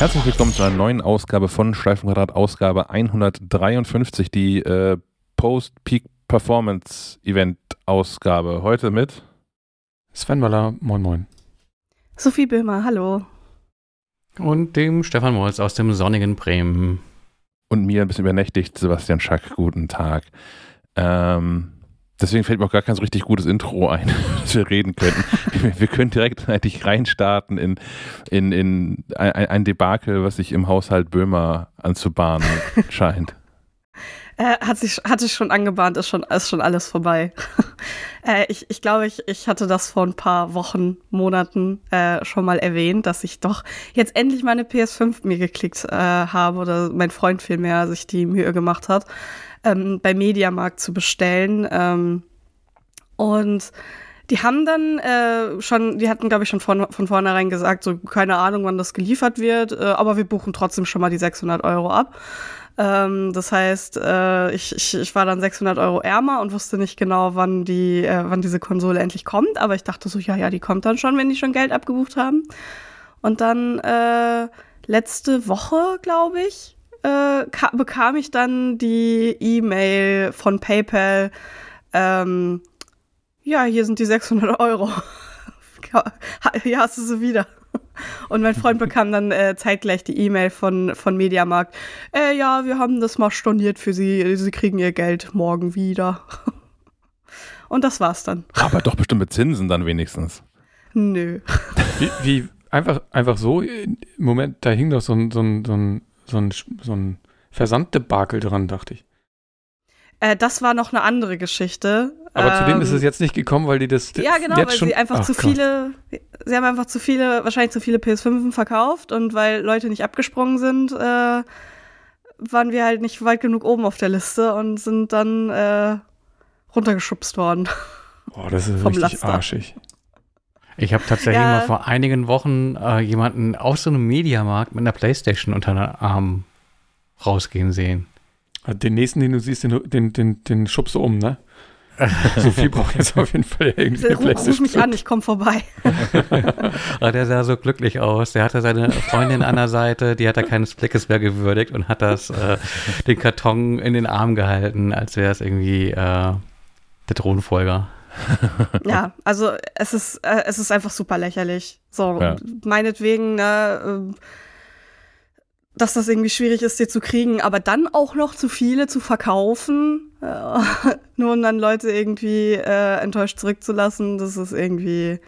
Herzlich willkommen zu einer neuen Ausgabe von Schleifenquadrat, Ausgabe 153, die äh, Post-Peak Performance Event Ausgabe. Heute mit Sven Waller, moin moin. Sophie Böhmer, hallo. Und dem Stefan Molz aus dem sonnigen Bremen. Und mir ein bisschen übernächtigt, Sebastian Schack, guten Tag. Ähm, deswegen fällt mir auch gar kein so richtig gutes Intro ein, dass wir reden könnten. wir, wir können direkt eigentlich reinstarten in, in, in ein, ein Debakel, was sich im Haushalt Böhmer anzubahnen scheint. Äh, hat sich hatte ich schon angebahnt, ist schon ist schon alles vorbei. äh, ich ich glaube, ich, ich hatte das vor ein paar Wochen, Monaten äh, schon mal erwähnt, dass ich doch jetzt endlich meine PS5 mir geklickt äh, habe oder mein Freund vielmehr sich die Mühe gemacht hat, ähm, bei Mediamarkt zu bestellen. Ähm, und die haben dann äh, schon, die hatten, glaube ich, schon von, von vornherein gesagt, so keine Ahnung, wann das geliefert wird, äh, aber wir buchen trotzdem schon mal die 600 Euro ab. Ähm, das heißt, äh, ich, ich, ich war dann 600 Euro ärmer und wusste nicht genau, wann die, äh, wann diese Konsole endlich kommt. Aber ich dachte so, ja, ja, die kommt dann schon, wenn die schon Geld abgebucht haben. Und dann äh, letzte Woche, glaube ich, äh, bekam ich dann die E-Mail von PayPal. Ähm, ja, hier sind die 600 Euro. hier hast du sie wieder. Und mein Freund bekam dann äh, zeitgleich die E-Mail von, von Mediamarkt. Äh, ja, wir haben das mal storniert für Sie. Sie kriegen Ihr Geld morgen wieder. Und das war's dann. Aber doch bestimmt mit Zinsen dann wenigstens. Nö. Wie, wie einfach, einfach so, im Moment, da hing doch so ein, so ein, so ein, so ein, so ein Versanddebakel dran, dachte ich. Äh, das war noch eine andere Geschichte. Aber ähm, zu dem ist es ähm, jetzt nicht gekommen, weil die das ja genau, jetzt weil schon, sie einfach ach, zu Gott. viele, sie haben einfach zu viele, wahrscheinlich zu viele PS5 verkauft und weil Leute nicht abgesprungen sind, äh, waren wir halt nicht weit genug oben auf der Liste und sind dann äh, runtergeschubst worden. Boah, das ist richtig Laster. arschig. Ich habe tatsächlich ja. mal vor einigen Wochen äh, jemanden aus so einem Mediamarkt mit einer Playstation unter den Arm rausgehen sehen. Den nächsten, den du siehst, den, den, den, den schubst du um, ne? Sophie braucht jetzt auf jeden Fall irgendwie eine Playstation. Ruf mich an, ich komme vorbei. Ah, der sah so glücklich aus. Der hatte seine Freundin an der Seite, die hat er keines Blickes mehr gewürdigt und hat das, äh, den Karton in den Arm gehalten, als wäre es irgendwie äh, der Thronfolger. Ja, also es ist, äh, es ist einfach super lächerlich. So, ja. meinetwegen, ne, äh, dass das irgendwie schwierig ist, dir zu kriegen, aber dann auch noch zu viele zu verkaufen, äh, nur um dann Leute irgendwie äh, enttäuscht zurückzulassen, das ist irgendwie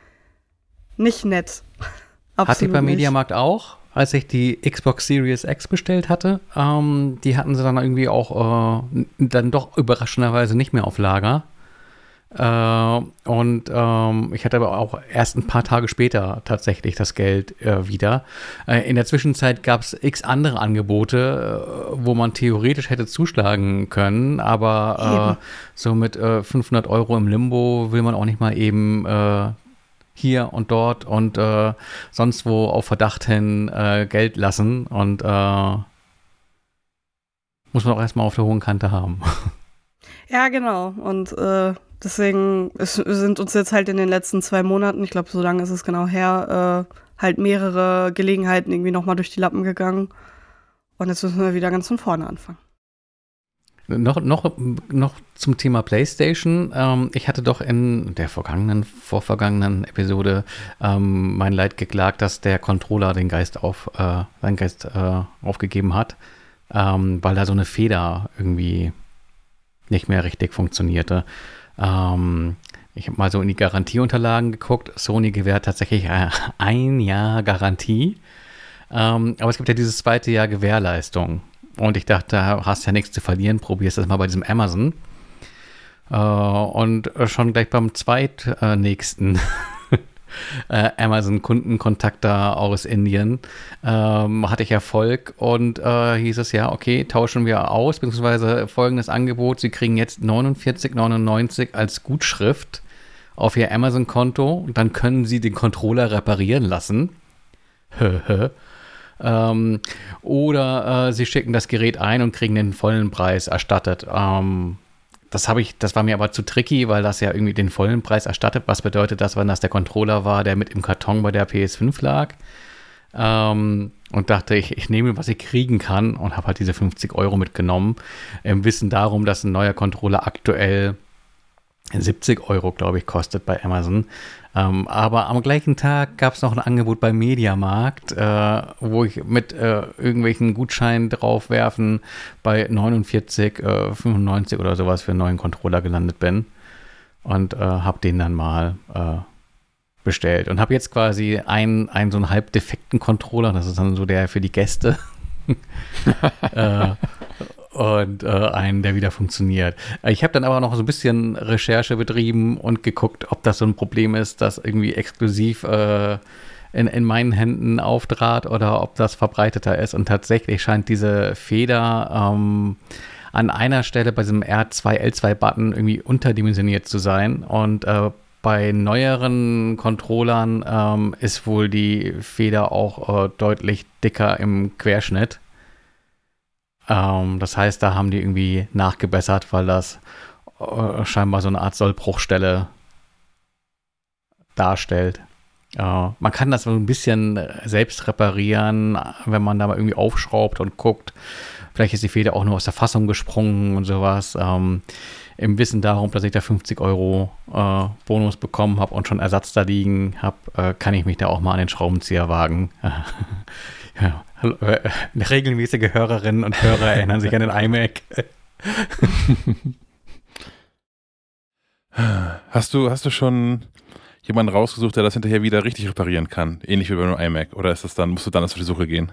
nicht nett. Absolut Hatte ich beim Mediamarkt auch, als ich die Xbox Series X bestellt hatte. Ähm, die hatten sie dann irgendwie auch äh, dann doch überraschenderweise nicht mehr auf Lager. Äh, und ähm, ich hatte aber auch erst ein paar Tage später tatsächlich das Geld äh, wieder. Äh, in der Zwischenzeit gab es x andere Angebote, äh, wo man theoretisch hätte zuschlagen können, aber äh, so mit 500 äh, Euro im Limbo will man auch nicht mal eben hier und dort und sonst wo auf Verdacht hin Geld lassen und muss man auch erstmal auf der hohen Kante haben. Ja, genau. Und äh, deswegen ist, sind uns jetzt halt in den letzten zwei Monaten, ich glaube, so lange ist es genau her, äh, halt mehrere Gelegenheiten irgendwie nochmal durch die Lappen gegangen. Und jetzt müssen wir wieder ganz von vorne anfangen. Noch, noch, noch zum Thema PlayStation. Ähm, ich hatte doch in der vergangenen, vorvergangenen Episode ähm, mein Leid geklagt, dass der Controller den Geist auf, äh, seinen Geist äh, aufgegeben hat, ähm, weil da so eine Feder irgendwie nicht mehr richtig funktionierte. Ähm, ich habe mal so in die Garantieunterlagen geguckt. Sony gewährt tatsächlich äh, ein Jahr Garantie. Ähm, aber es gibt ja dieses zweite Jahr Gewährleistung. Und ich dachte, da hast ja nichts zu verlieren, probierst das mal bei diesem Amazon. Äh, und schon gleich beim zweitnächsten äh, Amazon-Kundenkontakt da aus Indien, ähm, hatte ich Erfolg und äh, hieß es ja, okay, tauschen wir aus, beziehungsweise folgendes Angebot, Sie kriegen jetzt 49,99 als Gutschrift auf Ihr Amazon-Konto und dann können Sie den Controller reparieren lassen. ähm, oder äh, Sie schicken das Gerät ein und kriegen den vollen Preis erstattet. Ähm, das habe ich, das war mir aber zu tricky, weil das ja irgendwie den vollen Preis erstattet. Was bedeutet das, wenn das der Controller war, der mit im Karton bei der PS5 lag? Ähm, und dachte, ich, ich nehme, was ich kriegen kann und habe halt diese 50 Euro mitgenommen. Im Wissen darum, dass ein neuer Controller aktuell 70 Euro, glaube ich, kostet bei Amazon. Ähm, aber am gleichen Tag gab es noch ein Angebot bei Mediamarkt, äh, wo ich mit äh, irgendwelchen Gutscheinen draufwerfen bei 49, äh, 95 oder sowas für einen neuen Controller gelandet bin. Und äh, habe den dann mal äh, bestellt. Und habe jetzt quasi einen, einen so einen halb defekten Controller. Das ist dann so der für die Gäste. äh, und äh, einen, der wieder funktioniert. Ich habe dann aber noch so ein bisschen Recherche betrieben und geguckt, ob das so ein Problem ist, das irgendwie exklusiv äh, in, in meinen Händen auftrat oder ob das verbreiteter ist. Und tatsächlich scheint diese Feder ähm, an einer Stelle bei diesem R2L2-Button irgendwie unterdimensioniert zu sein. Und äh, bei neueren Controllern ähm, ist wohl die Feder auch äh, deutlich dicker im Querschnitt. Ähm, das heißt, da haben die irgendwie nachgebessert, weil das äh, scheinbar so eine Art Sollbruchstelle darstellt. Äh, man kann das so ein bisschen selbst reparieren, wenn man da mal irgendwie aufschraubt und guckt. Vielleicht ist die Feder auch nur aus der Fassung gesprungen und sowas. Ähm, Im Wissen darum, dass ich da 50 Euro äh, Bonus bekommen habe und schon Ersatz da liegen habe, äh, kann ich mich da auch mal an den Schraubenzieher wagen. ja, äh, regelmäßige Hörerinnen und Hörer erinnern sich an den iMac. Hast du, hast du schon jemanden rausgesucht, der das hinterher wieder richtig reparieren kann? Ähnlich wie bei einem iMac? Oder ist das dann, musst du dann auf die Suche gehen?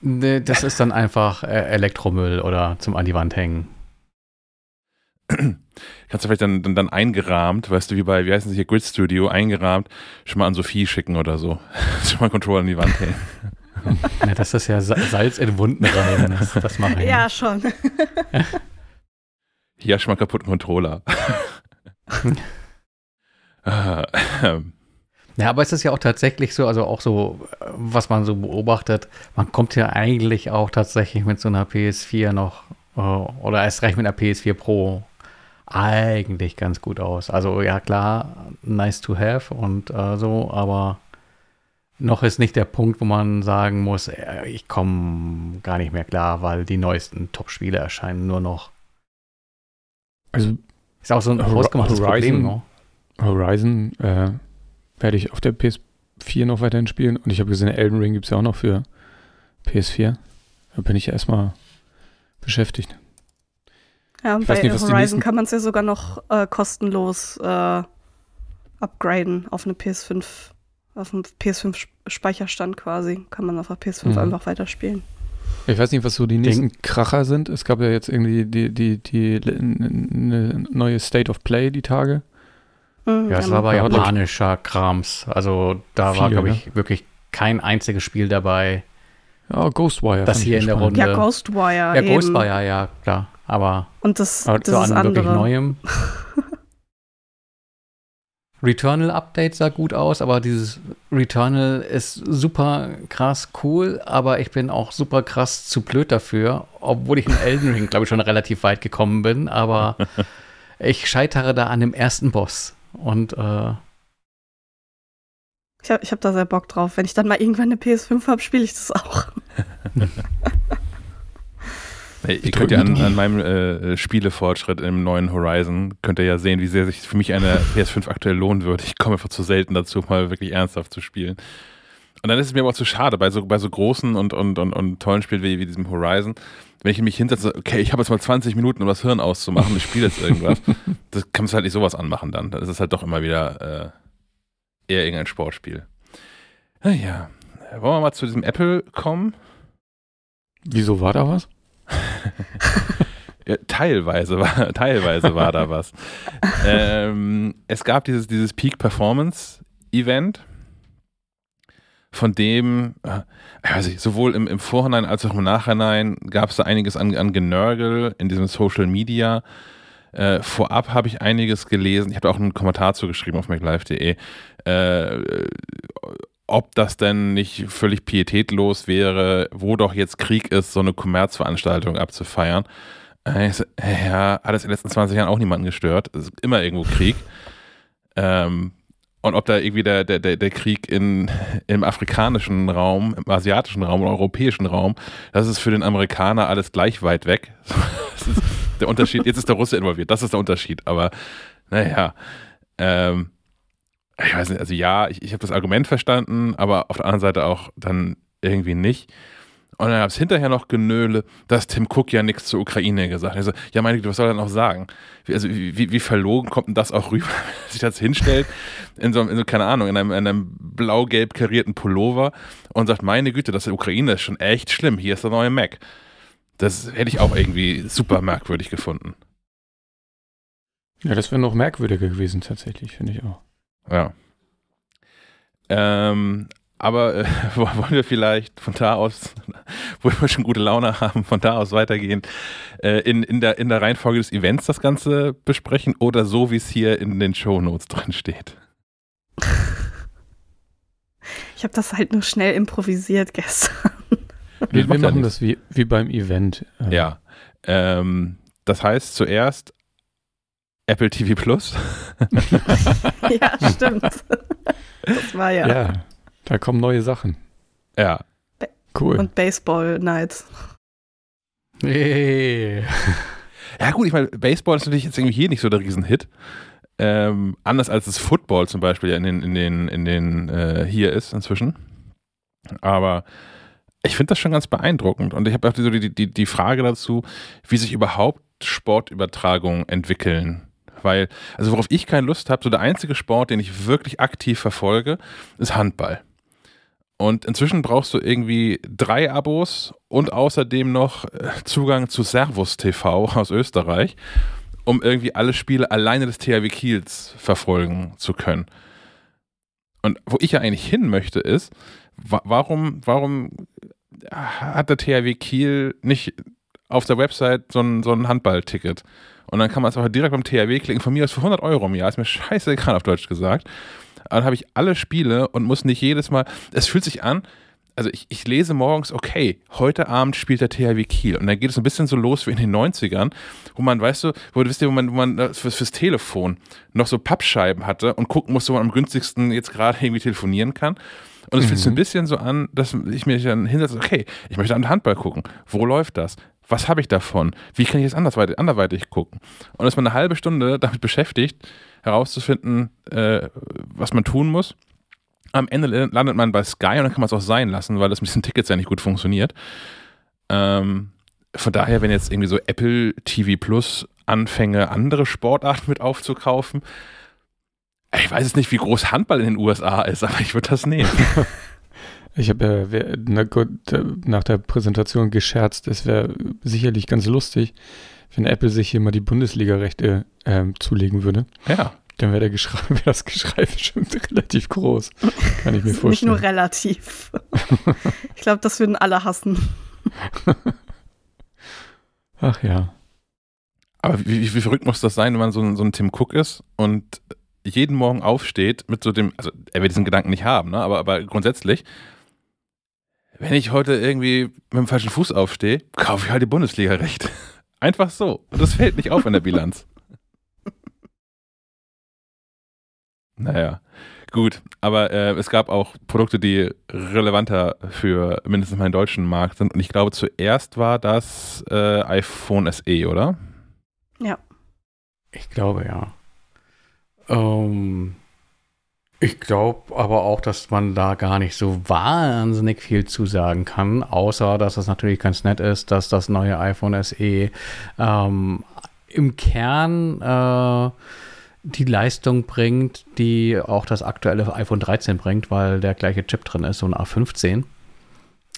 Nee, das ist dann einfach äh, Elektromüll oder zum an die Wand hängen. Kannst du vielleicht dann, dann, dann eingerahmt, weißt du, wie bei, wie heißen sie hier, Grid Studio, eingerahmt, schon mal an Sophie schicken oder so. schon mal Controller an die Wand hängen. ja, das ist ja Salz in Wunden rein. Das, das mache ich. Ja, schon. Hier schon mal kaputten Controller. Ja, aber es ist ja auch tatsächlich so, also auch so, was man so beobachtet, man kommt ja eigentlich auch tatsächlich mit so einer PS4 noch, äh, oder erst recht mit einer PS4 Pro eigentlich ganz gut aus. Also ja, klar, nice to have und äh, so, aber noch ist nicht der Punkt, wo man sagen muss, äh, ich komme gar nicht mehr klar, weil die neuesten Top-Spiele erscheinen nur noch. Also ist auch so ein hausgemachtes Problem. Ne? Horizon äh, werde ich auf der PS4 noch weiterhin spielen und ich habe gesehen, Elden Ring gibt es ja auch noch für PS4. Da bin ich ja erstmal beschäftigt. Ja, bei nicht, Horizon kann man es ja sogar noch äh, kostenlos äh, upgraden auf eine PS5, auf einen PS5-Speicherstand quasi. Kann man auf der PS5 mhm. einfach weiterspielen. Ich weiß nicht, was so die nächsten Ding. Kracher sind. Es gab ja jetzt irgendwie die, die, die, die eine neue State of Play die Tage. Mhm, ja, es war aber japanischer Krams. Also da Viele, war, glaube ich, ne? wirklich kein einziges Spiel dabei. Ja, Ghostwire. Das hier in der Runde. Ja, Ghostwire. Ja, Ghostwire, ja, klar. Aber, Und das, aber das so ist an andere. wirklich Neuem. Returnal Update sah gut aus, aber dieses Returnal ist super krass cool, aber ich bin auch super krass zu blöd dafür, obwohl ich in Elden Ring, glaube ich, schon relativ weit gekommen bin, aber ich scheitere da an dem ersten Boss. Und äh, ich habe ich hab da sehr Bock drauf. Wenn ich dann mal irgendwann eine PS5 habe, spiele ich das auch. Hey, ihr könnt ja an, an meinem äh, Spielefortschritt im neuen Horizon, könnt ihr ja sehen, wie sehr sich für mich eine PS5 aktuell lohnen würde. Ich komme einfach zu selten dazu, mal wirklich ernsthaft zu spielen. Und dann ist es mir aber auch zu schade, bei so, bei so großen und, und, und, und tollen Spielen wie, wie diesem Horizon, wenn ich mich hinsetze, okay, ich habe jetzt mal 20 Minuten, um das Hirn auszumachen, ich spiele jetzt irgendwas, das kannst du halt nicht sowas anmachen dann. Das ist halt doch immer wieder äh, eher irgendein Sportspiel. Naja, wollen wir mal zu diesem Apple kommen? Wieso war da was? Teilweise war, teilweise war da was. Ähm, es gab dieses, dieses Peak Performance Event, von dem, ich, sowohl im, im Vorhinein als auch im Nachhinein gab es da einiges an, an Genörgel in diesem Social Media. Äh, vorab habe ich einiges gelesen. Ich habe auch einen Kommentar zugeschrieben auf maclife.de. Äh, ob das denn nicht völlig pietätlos wäre, wo doch jetzt Krieg ist, so eine Kommerzveranstaltung abzufeiern. Äh, ja, hat es in den letzten 20 Jahren auch niemanden gestört. Es ist immer irgendwo Krieg. Ähm, und ob da irgendwie der, der, der, Krieg in, im afrikanischen Raum, im asiatischen Raum, im europäischen Raum, das ist für den Amerikaner alles gleich weit weg. Der Unterschied. Jetzt ist der Russe involviert, das ist der Unterschied. Aber naja, ähm, ich weiß nicht, also ja, ich, ich habe das Argument verstanden, aber auf der anderen Seite auch dann irgendwie nicht. Und dann gab es hinterher noch Genöle, dass Tim Cook ja nichts zur Ukraine gesagt hat. Also, ja, meine Güte, was soll er noch sagen? Wie, also, wie, wie verlogen kommt denn das auch rüber, wenn er sich das hinstellt, in so, in so keine Ahnung, in einem, in einem blau-gelb karierten Pullover und sagt, meine Güte, das der Ukraine ist schon echt schlimm, hier ist der neue Mac. Das hätte ich auch irgendwie super merkwürdig gefunden. Ja, das wäre noch merkwürdiger gewesen, tatsächlich, finde ich auch. Ja. Ähm, aber äh, wollen wir vielleicht von da aus, wo wir schon gute Laune haben, von da aus weitergehen, äh, in, in, der, in der Reihenfolge des Events das Ganze besprechen oder so, wie es hier in den Show Notes drin steht? Ich habe das halt nur schnell improvisiert gestern. Wir, wir machen das wie, wie beim Event. Ja. Ähm, das heißt zuerst Apple TV Plus. ja, stimmt. Das war ja. Ja, da kommen neue Sachen. Ja. Cool. Und Baseball Nights. Hey. Ja, gut, ich meine, Baseball ist natürlich jetzt irgendwie hier nicht so der Riesenhit. Ähm, anders als das Football zum Beispiel ja in den, in den, in den äh, hier ist inzwischen. Aber ich finde das schon ganz beeindruckend. Und ich habe auch die, die, die, die Frage dazu, wie sich überhaupt Sportübertragungen entwickeln. Weil, also worauf ich keine Lust habe, so der einzige Sport, den ich wirklich aktiv verfolge, ist Handball. Und inzwischen brauchst du irgendwie drei Abos und außerdem noch äh, Zugang zu Servus TV aus Österreich, um irgendwie alle Spiele alleine des THW Kiels verfolgen zu können. Und wo ich ja eigentlich hin möchte, ist, warum, warum hat der THW Kiel nicht auf der Website so ein, so ein Handballticket? Und dann kann man es auch direkt beim THW klicken. Von mir aus für 100 Euro im Jahr. Ist mir scheißegal auf Deutsch gesagt. Dann habe ich alle Spiele und muss nicht jedes Mal. Es fühlt sich an, also ich, ich, lese morgens, okay, heute Abend spielt der THW Kiel. Und dann geht es ein bisschen so los wie in den 90ern, wo man, weißt du, wo, wisst ihr, wo man, wo man fürs, fürs Telefon noch so Pappscheiben hatte und gucken musste, wo man am günstigsten jetzt gerade irgendwie telefonieren kann. Und es mhm. fühlt sich ein bisschen so an, dass ich mir dann hinsetze, okay, ich möchte an den Handball gucken. Wo läuft das? Was habe ich davon? Wie kann ich jetzt andersweitig, anderweitig gucken? Und ist man eine halbe Stunde damit beschäftigt, herauszufinden, äh, was man tun muss. Am Ende landet man bei Sky und dann kann man es auch sein lassen, weil das mit diesen Tickets ja nicht gut funktioniert. Ähm, von daher, wenn jetzt irgendwie so Apple TV Plus anfänge, andere Sportarten mit aufzukaufen, ich weiß jetzt nicht, wie groß Handball in den USA ist, aber ich würde das nehmen. Ich habe ja na gut, nach der Präsentation gescherzt, es wäre sicherlich ganz lustig, wenn Apple sich hier mal die Bundesliga-Rechte ähm, zulegen würde. Ja. Dann wäre wär das Geschrei bestimmt relativ groß. Kann ich mir vorstellen. Nicht nur relativ. ich glaube, das würden alle hassen. Ach ja. Aber wie, wie, wie, verrückt muss das sein, wenn man so ein, so ein Tim Cook ist und jeden Morgen aufsteht mit so dem, also er wird diesen Gedanken nicht haben, ne? aber, aber grundsätzlich wenn ich heute irgendwie mit dem falschen Fuß aufstehe, kaufe ich halt die Bundesliga-Rechte. Einfach so. Und das fällt nicht auf in der Bilanz. naja, gut. Aber äh, es gab auch Produkte, die relevanter für mindestens meinen deutschen Markt sind. Und ich glaube, zuerst war das äh, iPhone SE, oder? Ja. Ich glaube, ja. Ähm, ich glaube aber auch, dass man da gar nicht so wahnsinnig viel zu sagen kann, außer dass es natürlich ganz nett ist, dass das neue iPhone SE ähm, im Kern äh, die Leistung bringt, die auch das aktuelle iPhone 13 bringt, weil der gleiche Chip drin ist, so ein A15.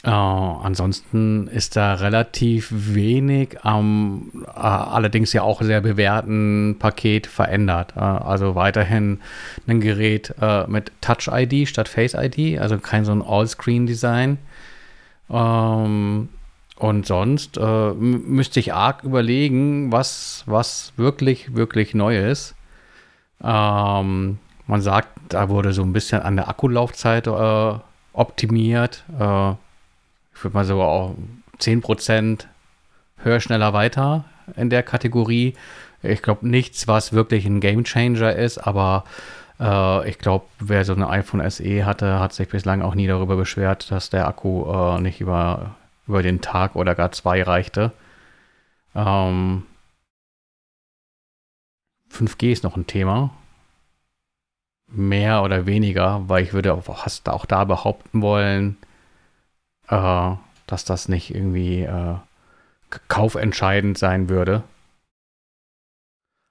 Uh, ansonsten ist da relativ wenig am ähm, allerdings ja auch sehr bewährten Paket verändert. Uh, also weiterhin ein Gerät mit Touch ID statt Face ID, also kein so ein All-Screen-Design. Ähm, und sonst müsste ich arg überlegen, was, was wirklich, wirklich neu ist. Ähm, man sagt, da wurde so ein bisschen an der Akkulaufzeit optimiert ich würde mal so auch 10% höher, schneller, weiter in der Kategorie. Ich glaube nichts, was wirklich ein Game Changer ist, aber Äh, ich glaube, wer so ein iPhone SE hatte, hat sich bislang auch nie darüber beschwert, dass der Akku äh, nicht über, über den Tag oder gar zwei reichte. Ähm, 5G ist noch ein Thema. Mehr oder weniger, weil ich würde auch, auch da behaupten wollen, äh, dass das nicht irgendwie äh, kaufentscheidend sein würde.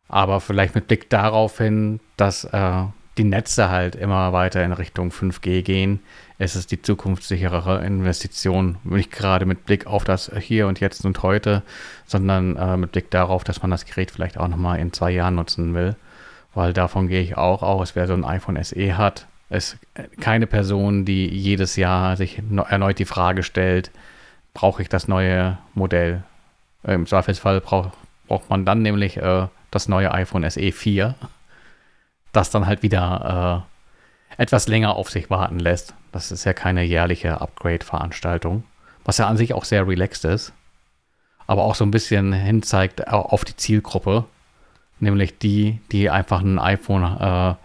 Aber vielleicht mit Blick darauf hin, dass äh, die Netze halt immer weiter in Richtung 5G gehen, ist es die zukunftssicherere Investition. Nicht gerade mit Blick auf das Hier und Jetzt und Heute, sondern äh, mit Blick darauf, dass man das Gerät vielleicht auch nochmal in zwei Jahren nutzen will. Weil davon gehe ich auch aus, wer so ein iPhone SE hat, ist keine Person, die jedes Jahr sich erneut die Frage stellt, brauche ich das neue Modell? Im Zweifelsfall brauch, braucht man dann nämlich äh, das neue iPhone SE 4, das dann halt wieder äh, etwas länger auf sich warten lässt. Das ist ja keine jährliche Upgrade-Veranstaltung, was ja an sich auch sehr relaxed ist, aber auch so ein bisschen hinzeigt auf die Zielgruppe, nämlich die, die einfach ein iPhone äh,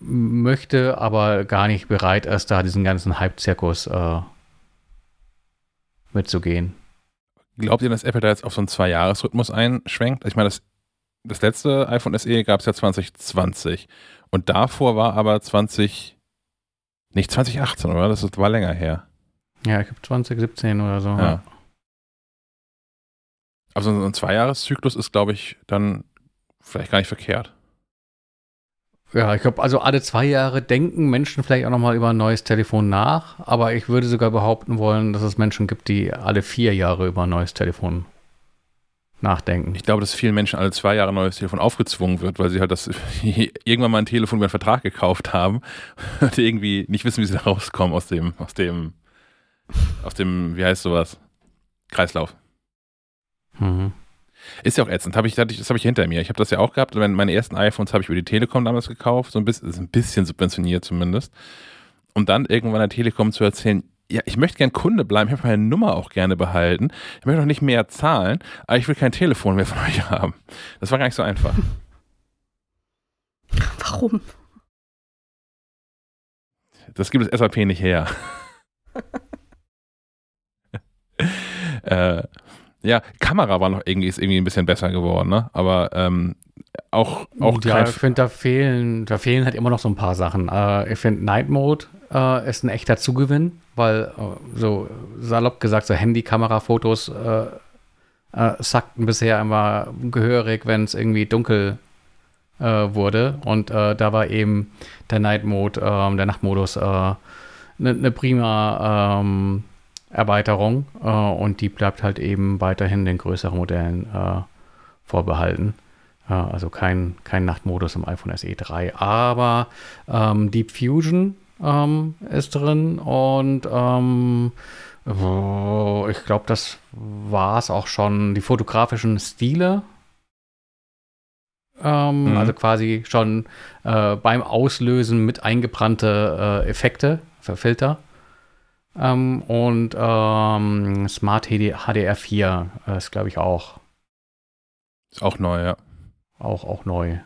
möchte, aber gar nicht bereit ist, da diesen ganzen Hype-Zirkus äh, mitzugehen. Glaubt ihr, dass Apple da jetzt auf so einen Zwei-Jahres-Rhythmus einschwenkt? Ich meine, das, das letzte iPhone SE gab es ja 2020 und davor war aber 20, nicht 2018, oder? Das war länger her. Ja, ich glaube 2017 oder so. Ja. Also so ein Zweijahreszyklus ist, glaube ich, dann vielleicht gar nicht verkehrt. Ja, ich glaube, also alle zwei Jahre denken Menschen vielleicht auch nochmal über ein neues Telefon nach, aber ich würde sogar behaupten wollen, dass es Menschen gibt, die alle vier Jahre über ein neues Telefon nachdenken. Ich glaube, dass vielen Menschen alle zwei Jahre ein neues Telefon aufgezwungen wird, weil sie halt das irgendwann mal ein Telefon über einen Vertrag gekauft haben und irgendwie nicht wissen, wie sie da rauskommen aus dem, aus dem, aus dem, wie heißt sowas? Kreislauf. Mhm. Ist ja auch ätzend. Hab ich, das habe ich hinter mir. Ich habe das ja auch gehabt. Meine ersten iPhones habe ich über die Telekom damals gekauft. So ein bisschen, ist ein bisschen subventioniert zumindest. Und dann irgendwann der Telekom zu erzählen, ja, ich möchte gern Kunde bleiben, ich möchte meine Nummer auch gerne behalten. Ich möchte auch nicht mehr zahlen, aber ich will kein Telefon mehr von euch haben. Das war gar nicht so einfach. Warum? Das gibt das SAP nicht her. äh, ja, Kamera war noch irgendwie, ist irgendwie ein bisschen besser geworden, ne? Aber ähm, auch, auch ja, ich finde, da fehlen, da fehlen halt immer noch so ein paar Sachen. Äh, ich finde, Night Mode äh, ist ein echter Zugewinn, weil äh, so salopp gesagt, so Handy-Kamera-Fotos äh, äh, sackten bisher immer gehörig, wenn es irgendwie dunkel äh, wurde. Und da war eben der Night Mode, ähm, der Nachtmodus, eine ne prima ähm, Erweiterung äh, und die bleibt halt eben weiterhin den größeren Modellen äh, vorbehalten. Äh, also kein, kein Nachtmodus im iPhone SE 3, aber ähm, Deep Fusion ähm, ist drin und ähm, ich glaube, das war es auch schon. Die fotografischen Stile ähm, mhm. Also quasi schon äh, beim Auslösen mit eingebrannte äh, Effekte, Filter. Ähm, und ähm, Smart HD, HDR4 äh, ist, glaube ich, auch. Ist auch neu, ja. Auch, auch neu.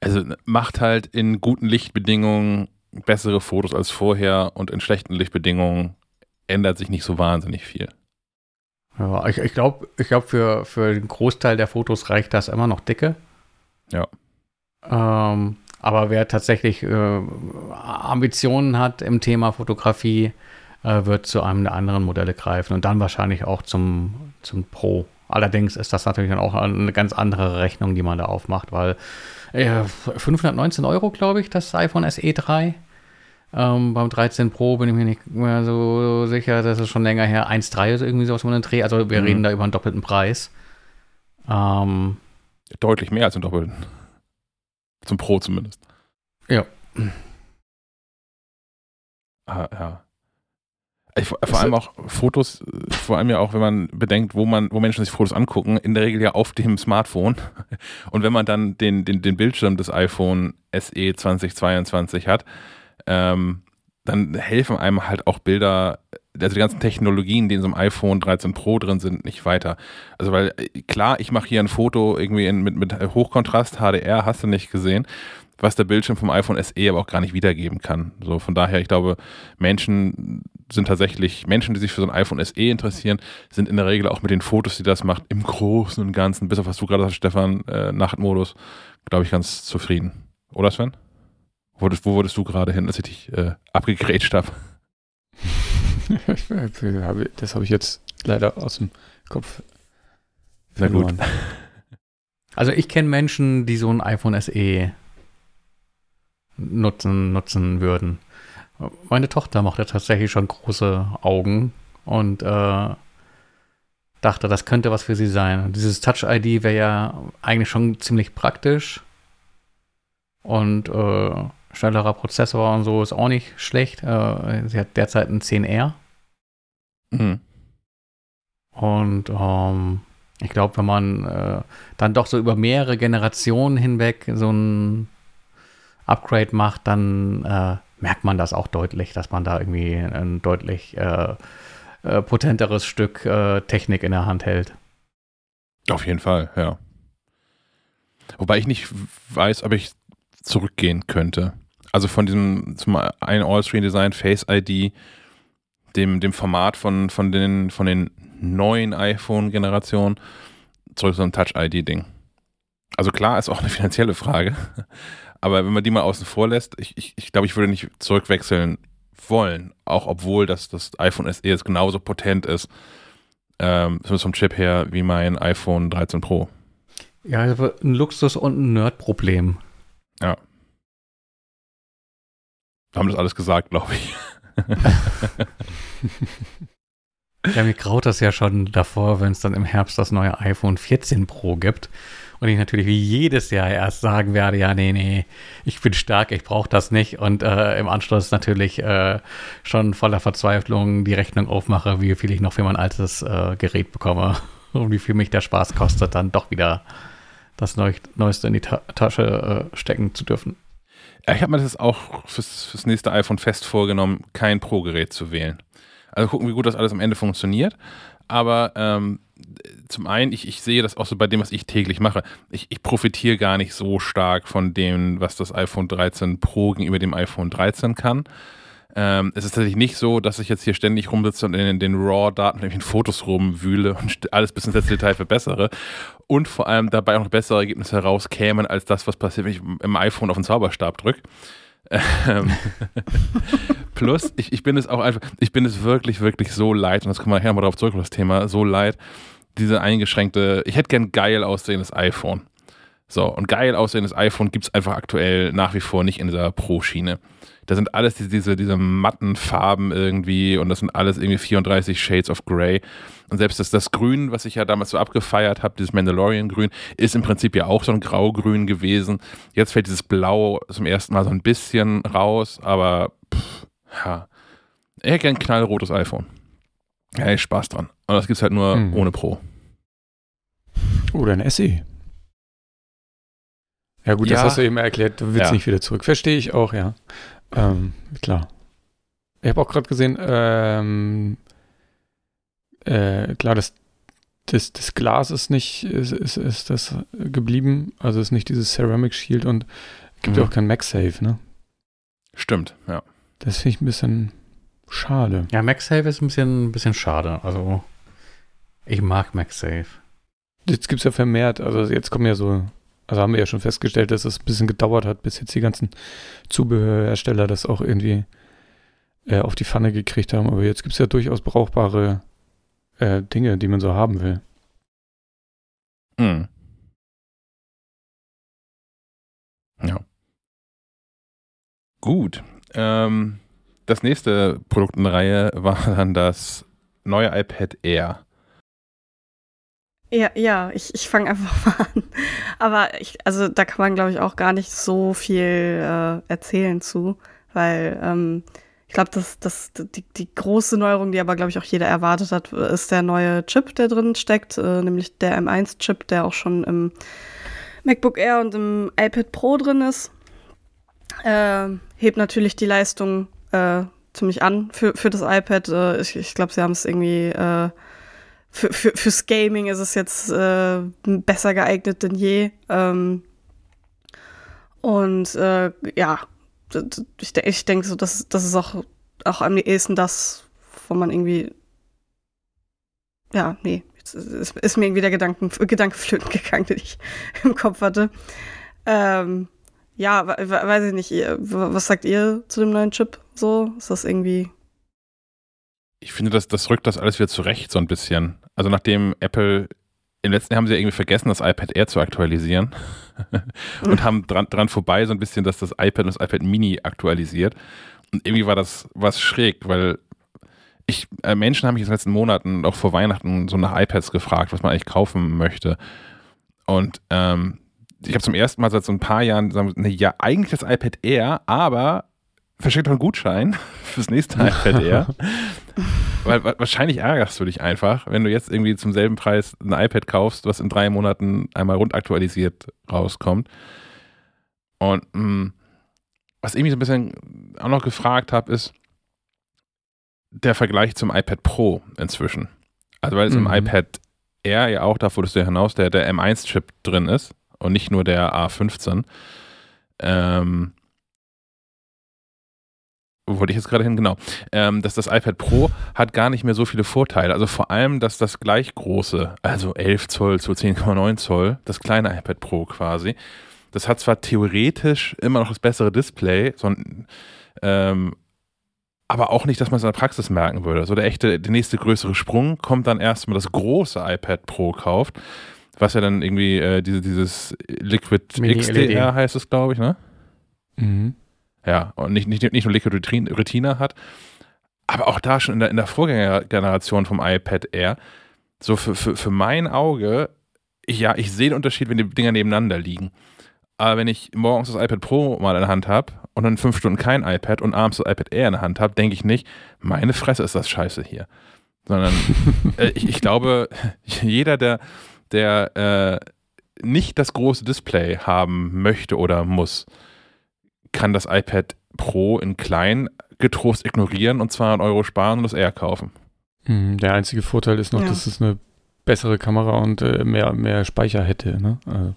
Also macht halt in guten Lichtbedingungen bessere Fotos als vorher und in schlechten Lichtbedingungen ändert sich nicht so wahnsinnig viel. Ja, ich, ich glaube, ich glaub für, für den Großteil der Fotos reicht das immer noch dicke. Ja. Ähm, aber wer tatsächlich äh, Ambitionen hat im Thema Fotografie, äh, wird zu einem der anderen Modelle greifen und dann wahrscheinlich auch zum, zum Pro. Allerdings ist das natürlich dann auch eine ganz andere Rechnung, die man da aufmacht, weil äh, 519 Euro, glaube ich, das iPhone SE 3. Ähm, beim 13 Pro bin ich mir nicht mehr so sicher, das ist schon länger her. 1,3 ist irgendwie sowas um den Dreh. Also wir mhm. reden da über einen doppelten Preis. Ähm, Deutlich mehr als einen doppelten. Zum Pro zumindest. Ja. Ah, ja. Vor allem auch Fotos, vor allem ja auch, wenn man bedenkt, wo man, wo Menschen sich Fotos angucken, in der Regel ja auf dem Smartphone. Und wenn man dann den, den, den Bildschirm des iPhone SE 2022 hat, ähm, dann helfen einem halt auch Bilder, also die ganzen Technologien, die in so einem iPhone 13 Pro drin sind, nicht weiter. Also weil äh, klar, ich mache hier ein Foto irgendwie in, mit, mit Hochkontrast, HDR, hast du nicht gesehen, was der Bildschirm vom iPhone SE aber auch gar nicht wiedergeben kann. So von daher, ich glaube, Menschen sind tatsächlich, Menschen, die sich für so ein iPhone SE interessieren, sind in der Regel auch mit den Fotos, die das macht, im Großen und Ganzen, bis auf was du gerade hast, Stefan, äh, Nachtmodus, glaube ich, ganz zufrieden. Oder Sven? Wo, wo wurdest du gerade hin, als ich dich äh, abgegrätscht habe? das habe ich jetzt leider aus dem Kopf. Na gut. Also ich kenne Menschen, die so ein iPhone SE nutzen, nutzen würden. Meine Tochter machte tatsächlich schon große Augen und äh, dachte, das könnte was für sie sein. Dieses Touch-ID wäre ja eigentlich schon ziemlich praktisch und äh, schnellerer Prozessor und so ist auch nicht schlecht. Äh, sie hat derzeit einen 10R. Mhm. Und ähm, ich glaube, wenn man äh, dann doch so über mehrere Generationen hinweg so ein Upgrade macht, dann äh, merkt man das auch deutlich, dass man da irgendwie ein deutlich äh, äh, potenteres Stück äh, Technik in der Hand hält. Auf jeden Fall, ja. Wobei ich nicht weiß, ob ich zurückgehen könnte. Also von diesem zum einen All-Screen Design Face ID, dem, dem Format von, von, den, von den neuen iPhone-Generationen, zurück zu einem Touch-ID-Ding. Also klar, ist auch eine finanzielle Frage. Aber wenn man die mal außen vor lässt, ich, ich, ich glaube, ich würde nicht zurückwechseln wollen, auch obwohl das, das iPhone SE jetzt genauso potent ist, ähm, vom Chip her, wie mein iPhone 13 Pro. Ja, ein Luxus- und ein Nerd-Problem. Ja. Haben das alles gesagt, glaube ich. ja, mir graut das ja schon davor, wenn es dann im Herbst das neue iPhone 14 Pro gibt. Und ich natürlich wie jedes Jahr erst sagen werde, ja, nee, nee, ich bin stark, ich brauche das nicht. Und äh, im Anschluss natürlich äh, schon voller Verzweiflung die Rechnung aufmache, wie viel ich noch für mein altes äh, Gerät bekomme und wie viel mich der Spaß kostet, dann doch wieder das Neueste in die Ta Tasche äh, stecken zu dürfen. Ja, ich habe mir das auch fürs, fürs nächste iPhone fest vorgenommen, kein Pro-Gerät zu wählen. Also gucken, wie gut das alles am Ende funktioniert. Aber ähm, zum einen, ich, ich sehe das auch so bei dem, was ich täglich mache. Ich, ich profitiere gar nicht so stark von dem, was das iPhone 13 Pro gegenüber dem iPhone 13 kann. Ähm, es ist tatsächlich nicht so, dass ich jetzt hier ständig rumsitze und in den RAW-Daten, nämlich in Fotos rumwühle und alles bis ins letzte Detail verbessere und vor allem dabei auch noch bessere Ergebnisse herauskämen als das, was passiert, wenn ich im iPhone auf den Zauberstab drücke. Ähm, plus, ich, ich bin es auch einfach, ich bin es wirklich, wirklich so leid, und das kommen wir nachher mal drauf zurück, das Thema, so leid, diese eingeschränkte, ich hätte gern geil aussehendes iPhone. So, und geil aussehendes iPhone gibt es einfach aktuell nach wie vor nicht in dieser Pro-Schiene. Da sind alles diese, diese, diese matten Farben irgendwie und das sind alles irgendwie 34 Shades of Grey. Und selbst das, das Grün, was ich ja damals so abgefeiert habe, dieses Mandalorian-Grün, ist im Prinzip ja auch so ein Graugrün gewesen. Jetzt fällt dieses Blau zum ersten Mal so ein bisschen raus, aber pff, ja. Ich hätte gern ein knallrotes iPhone. Ja, ich Spaß dran. Aber das gibt es halt nur hm. ohne Pro. Oder ein SE. Ja, gut, ja. das hast du eben erklärt. Du willst ja. nicht wieder zurück. Verstehe ich auch, ja. Ähm, klar. Ich habe auch gerade gesehen, ähm, äh, klar, das, das, das Glas ist nicht, ist, ist, ist das geblieben. Also ist nicht dieses Ceramic Shield und gibt ja mhm. auch kein MagSafe, ne? Stimmt, ja. Das finde ich ein bisschen schade. Ja, MagSafe ist ein bisschen, ein bisschen schade. Also, ich mag MagSafe. Jetzt gibt es ja vermehrt, also jetzt kommen ja so also haben wir ja schon festgestellt, dass es ein bisschen gedauert hat, bis jetzt die ganzen Zubehörhersteller das auch irgendwie äh, auf die Pfanne gekriegt haben. Aber jetzt gibt es ja durchaus brauchbare äh, Dinge, die man so haben will. Mhm. Ja. Gut. Ähm, das nächste Produkt in der Reihe war dann das neue iPad Air. Ja, ja, ich, ich fange einfach mal an. Aber ich, also da kann man, glaube ich, auch gar nicht so viel äh, erzählen zu, weil ähm, ich glaube, das, das, die, die große Neuerung, die aber, glaube ich, auch jeder erwartet hat, ist der neue Chip, der drin steckt, äh, nämlich der M1-Chip, der auch schon im MacBook Air und im iPad Pro drin ist. Äh, hebt natürlich die Leistung äh, ziemlich an für, für das iPad. Äh, ich ich glaube, sie haben es irgendwie äh, für, für, fürs Gaming ist es jetzt äh, besser geeignet denn je. Ähm, und äh, ja, ich, ich denke so, das, das ist auch, auch am ehesten das, wo man irgendwie. Ja, nee, jetzt ist, mir irgendwie der Gedanken, Gedanke flöten gegangen, den ich im Kopf hatte. Ähm, ja, weiß ich nicht. Was sagt ihr zu dem neuen Chip? So, ist das irgendwie. Ich finde, das, das rückt das alles wieder zurecht, so ein bisschen. Also, nachdem Apple im letzten Jahr haben sie irgendwie vergessen, das iPad Air zu aktualisieren und haben dran, dran vorbei so ein bisschen, dass das iPad und das iPad Mini aktualisiert. Und irgendwie war das was schräg, weil ich, äh, Menschen haben mich in den letzten Monaten auch vor Weihnachten so nach iPads gefragt, was man eigentlich kaufen möchte. Und ähm, ich habe zum ersten Mal seit so ein paar Jahren, sagen wir, ja, eigentlich das iPad Air, aber verschickt doch einen Gutschein fürs nächste iPad Air. Weil wahrscheinlich ärgerst du dich einfach, wenn du jetzt irgendwie zum selben Preis ein iPad kaufst, was in drei Monaten einmal rundaktualisiert rauskommt. Und mh, mm, was ich mich so ein bisschen auch noch gefragt habe, ist der Vergleich zum iPad Pro inzwischen. Also weil es mhm. im iPad Air ja auch, da wurdest du ja hinaus, der, der M1-Chip drin ist und nicht nur der A15. Ähm, wo wollte ich jetzt gerade hin? Genau. Ähm, dass das iPad Pro hat gar nicht mehr so viele Vorteile. Also vor allem, dass das gleich große, also 11 Zoll zu 10,9 Zoll, das kleine iPad Pro quasi, das hat zwar theoretisch immer noch das bessere Display, sondern ähm, aber auch nicht, dass man es in der Praxis merken würde. So der echte, der nächste größere Sprung kommt dann erst, wenn man das große iPad Pro kauft, was ja dann irgendwie äh, diese, dieses Liquid Mini XDR LED. heißt es, glaube ich, ne? Mhm. Ja, und nicht, nicht, nicht nur Liquid Retina hat, aber auch da schon in der, in der Vorgängergeneration vom iPad Air, so für, für, für mein Auge, ich, ja, ich sehe den Unterschied, wenn die Dinger nebeneinander liegen. Aber wenn ich morgens das iPad Pro mal in der Hand habe und dann fünf Stunden kein iPad und abends das iPad Air in der Hand habe, denke ich nicht, meine Fresse ist das scheiße hier. Sondern äh, ich, ich, glaube, jeder, der, der äh, nicht das große Display haben möchte oder muss, kann das iPad Pro in klein getrost ignorieren und 200 Euro sparen und das Air kaufen. Hm, der einzige Vorteil ist noch, ja. dass es eine bessere Kamera und äh, mehr, mehr Speicher hätte. Ne? Also,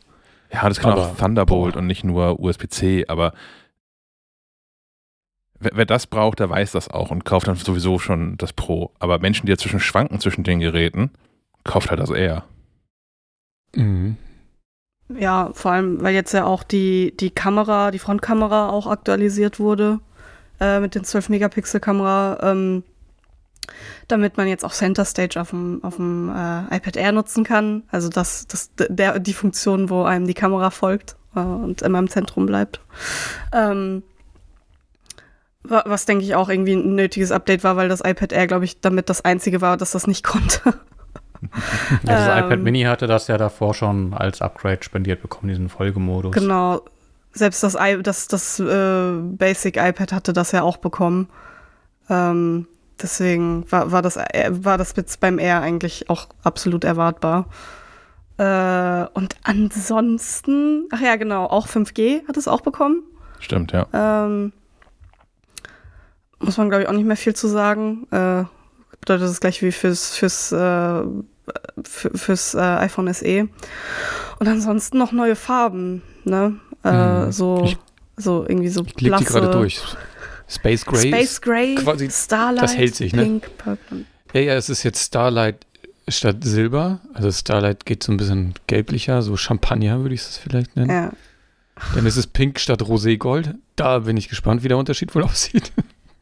ja, das kann aber, auch Thunderbolt boah. und nicht nur USB-C, aber wer, wer, das braucht, der weiß das auch und kauft dann sowieso schon das Pro. Aber Menschen, die dazwischen schwanken zwischen den Geräten, kauft halt das Air. Mhm. Ja, vor allem, weil jetzt ja auch die, die Kamera, die Frontkamera auch aktualisiert wurde äh, mit den 12-Megapixel-Kamera, ähm, damit man jetzt auch Center Stage auf dem, auf dem äh, iPad Air nutzen kann. Also das, das der, die Funktion, wo einem die Kamera folgt äh, und immer im Zentrum bleibt. Ähm, was denke ich auch irgendwie ein nötiges Update war, weil das iPad Air, glaube ich, damit das einzige war, dass das nicht konnte. Ja, das ähm, iPad Mini hatte das ja davor schon als Upgrade spendiert bekommen, diesen Folgemodus. Genau. Selbst das, das, das äh, Basic iPad hatte das ja auch bekommen. Ähm, deswegen war, war, das, äh, war das jetzt beim Air eigentlich auch absolut erwartbar. Äh, und ansonsten, ach ja, genau, auch 5G hat es auch bekommen. Stimmt, ja. Ähm, muss man, glaube ich, auch nicht mehr viel zu sagen. Äh, bedeutet das gleich wie fürs, fürs äh, fürs äh, iPhone SE. Und ansonsten noch neue Farben, ne? Äh, hm. so, ich, so irgendwie so ich blasse. die gerade durch. Space Gray. Space Gray, quasi, Starlight, das hält sich, ne? Pink, Purple. Ja, ja, es ist jetzt Starlight statt Silber. Also Starlight geht so ein bisschen gelblicher, so Champagner würde ich es vielleicht nennen. Ja. Dann ist es Pink statt Roségold. Da bin ich gespannt, wie der Unterschied wohl aussieht.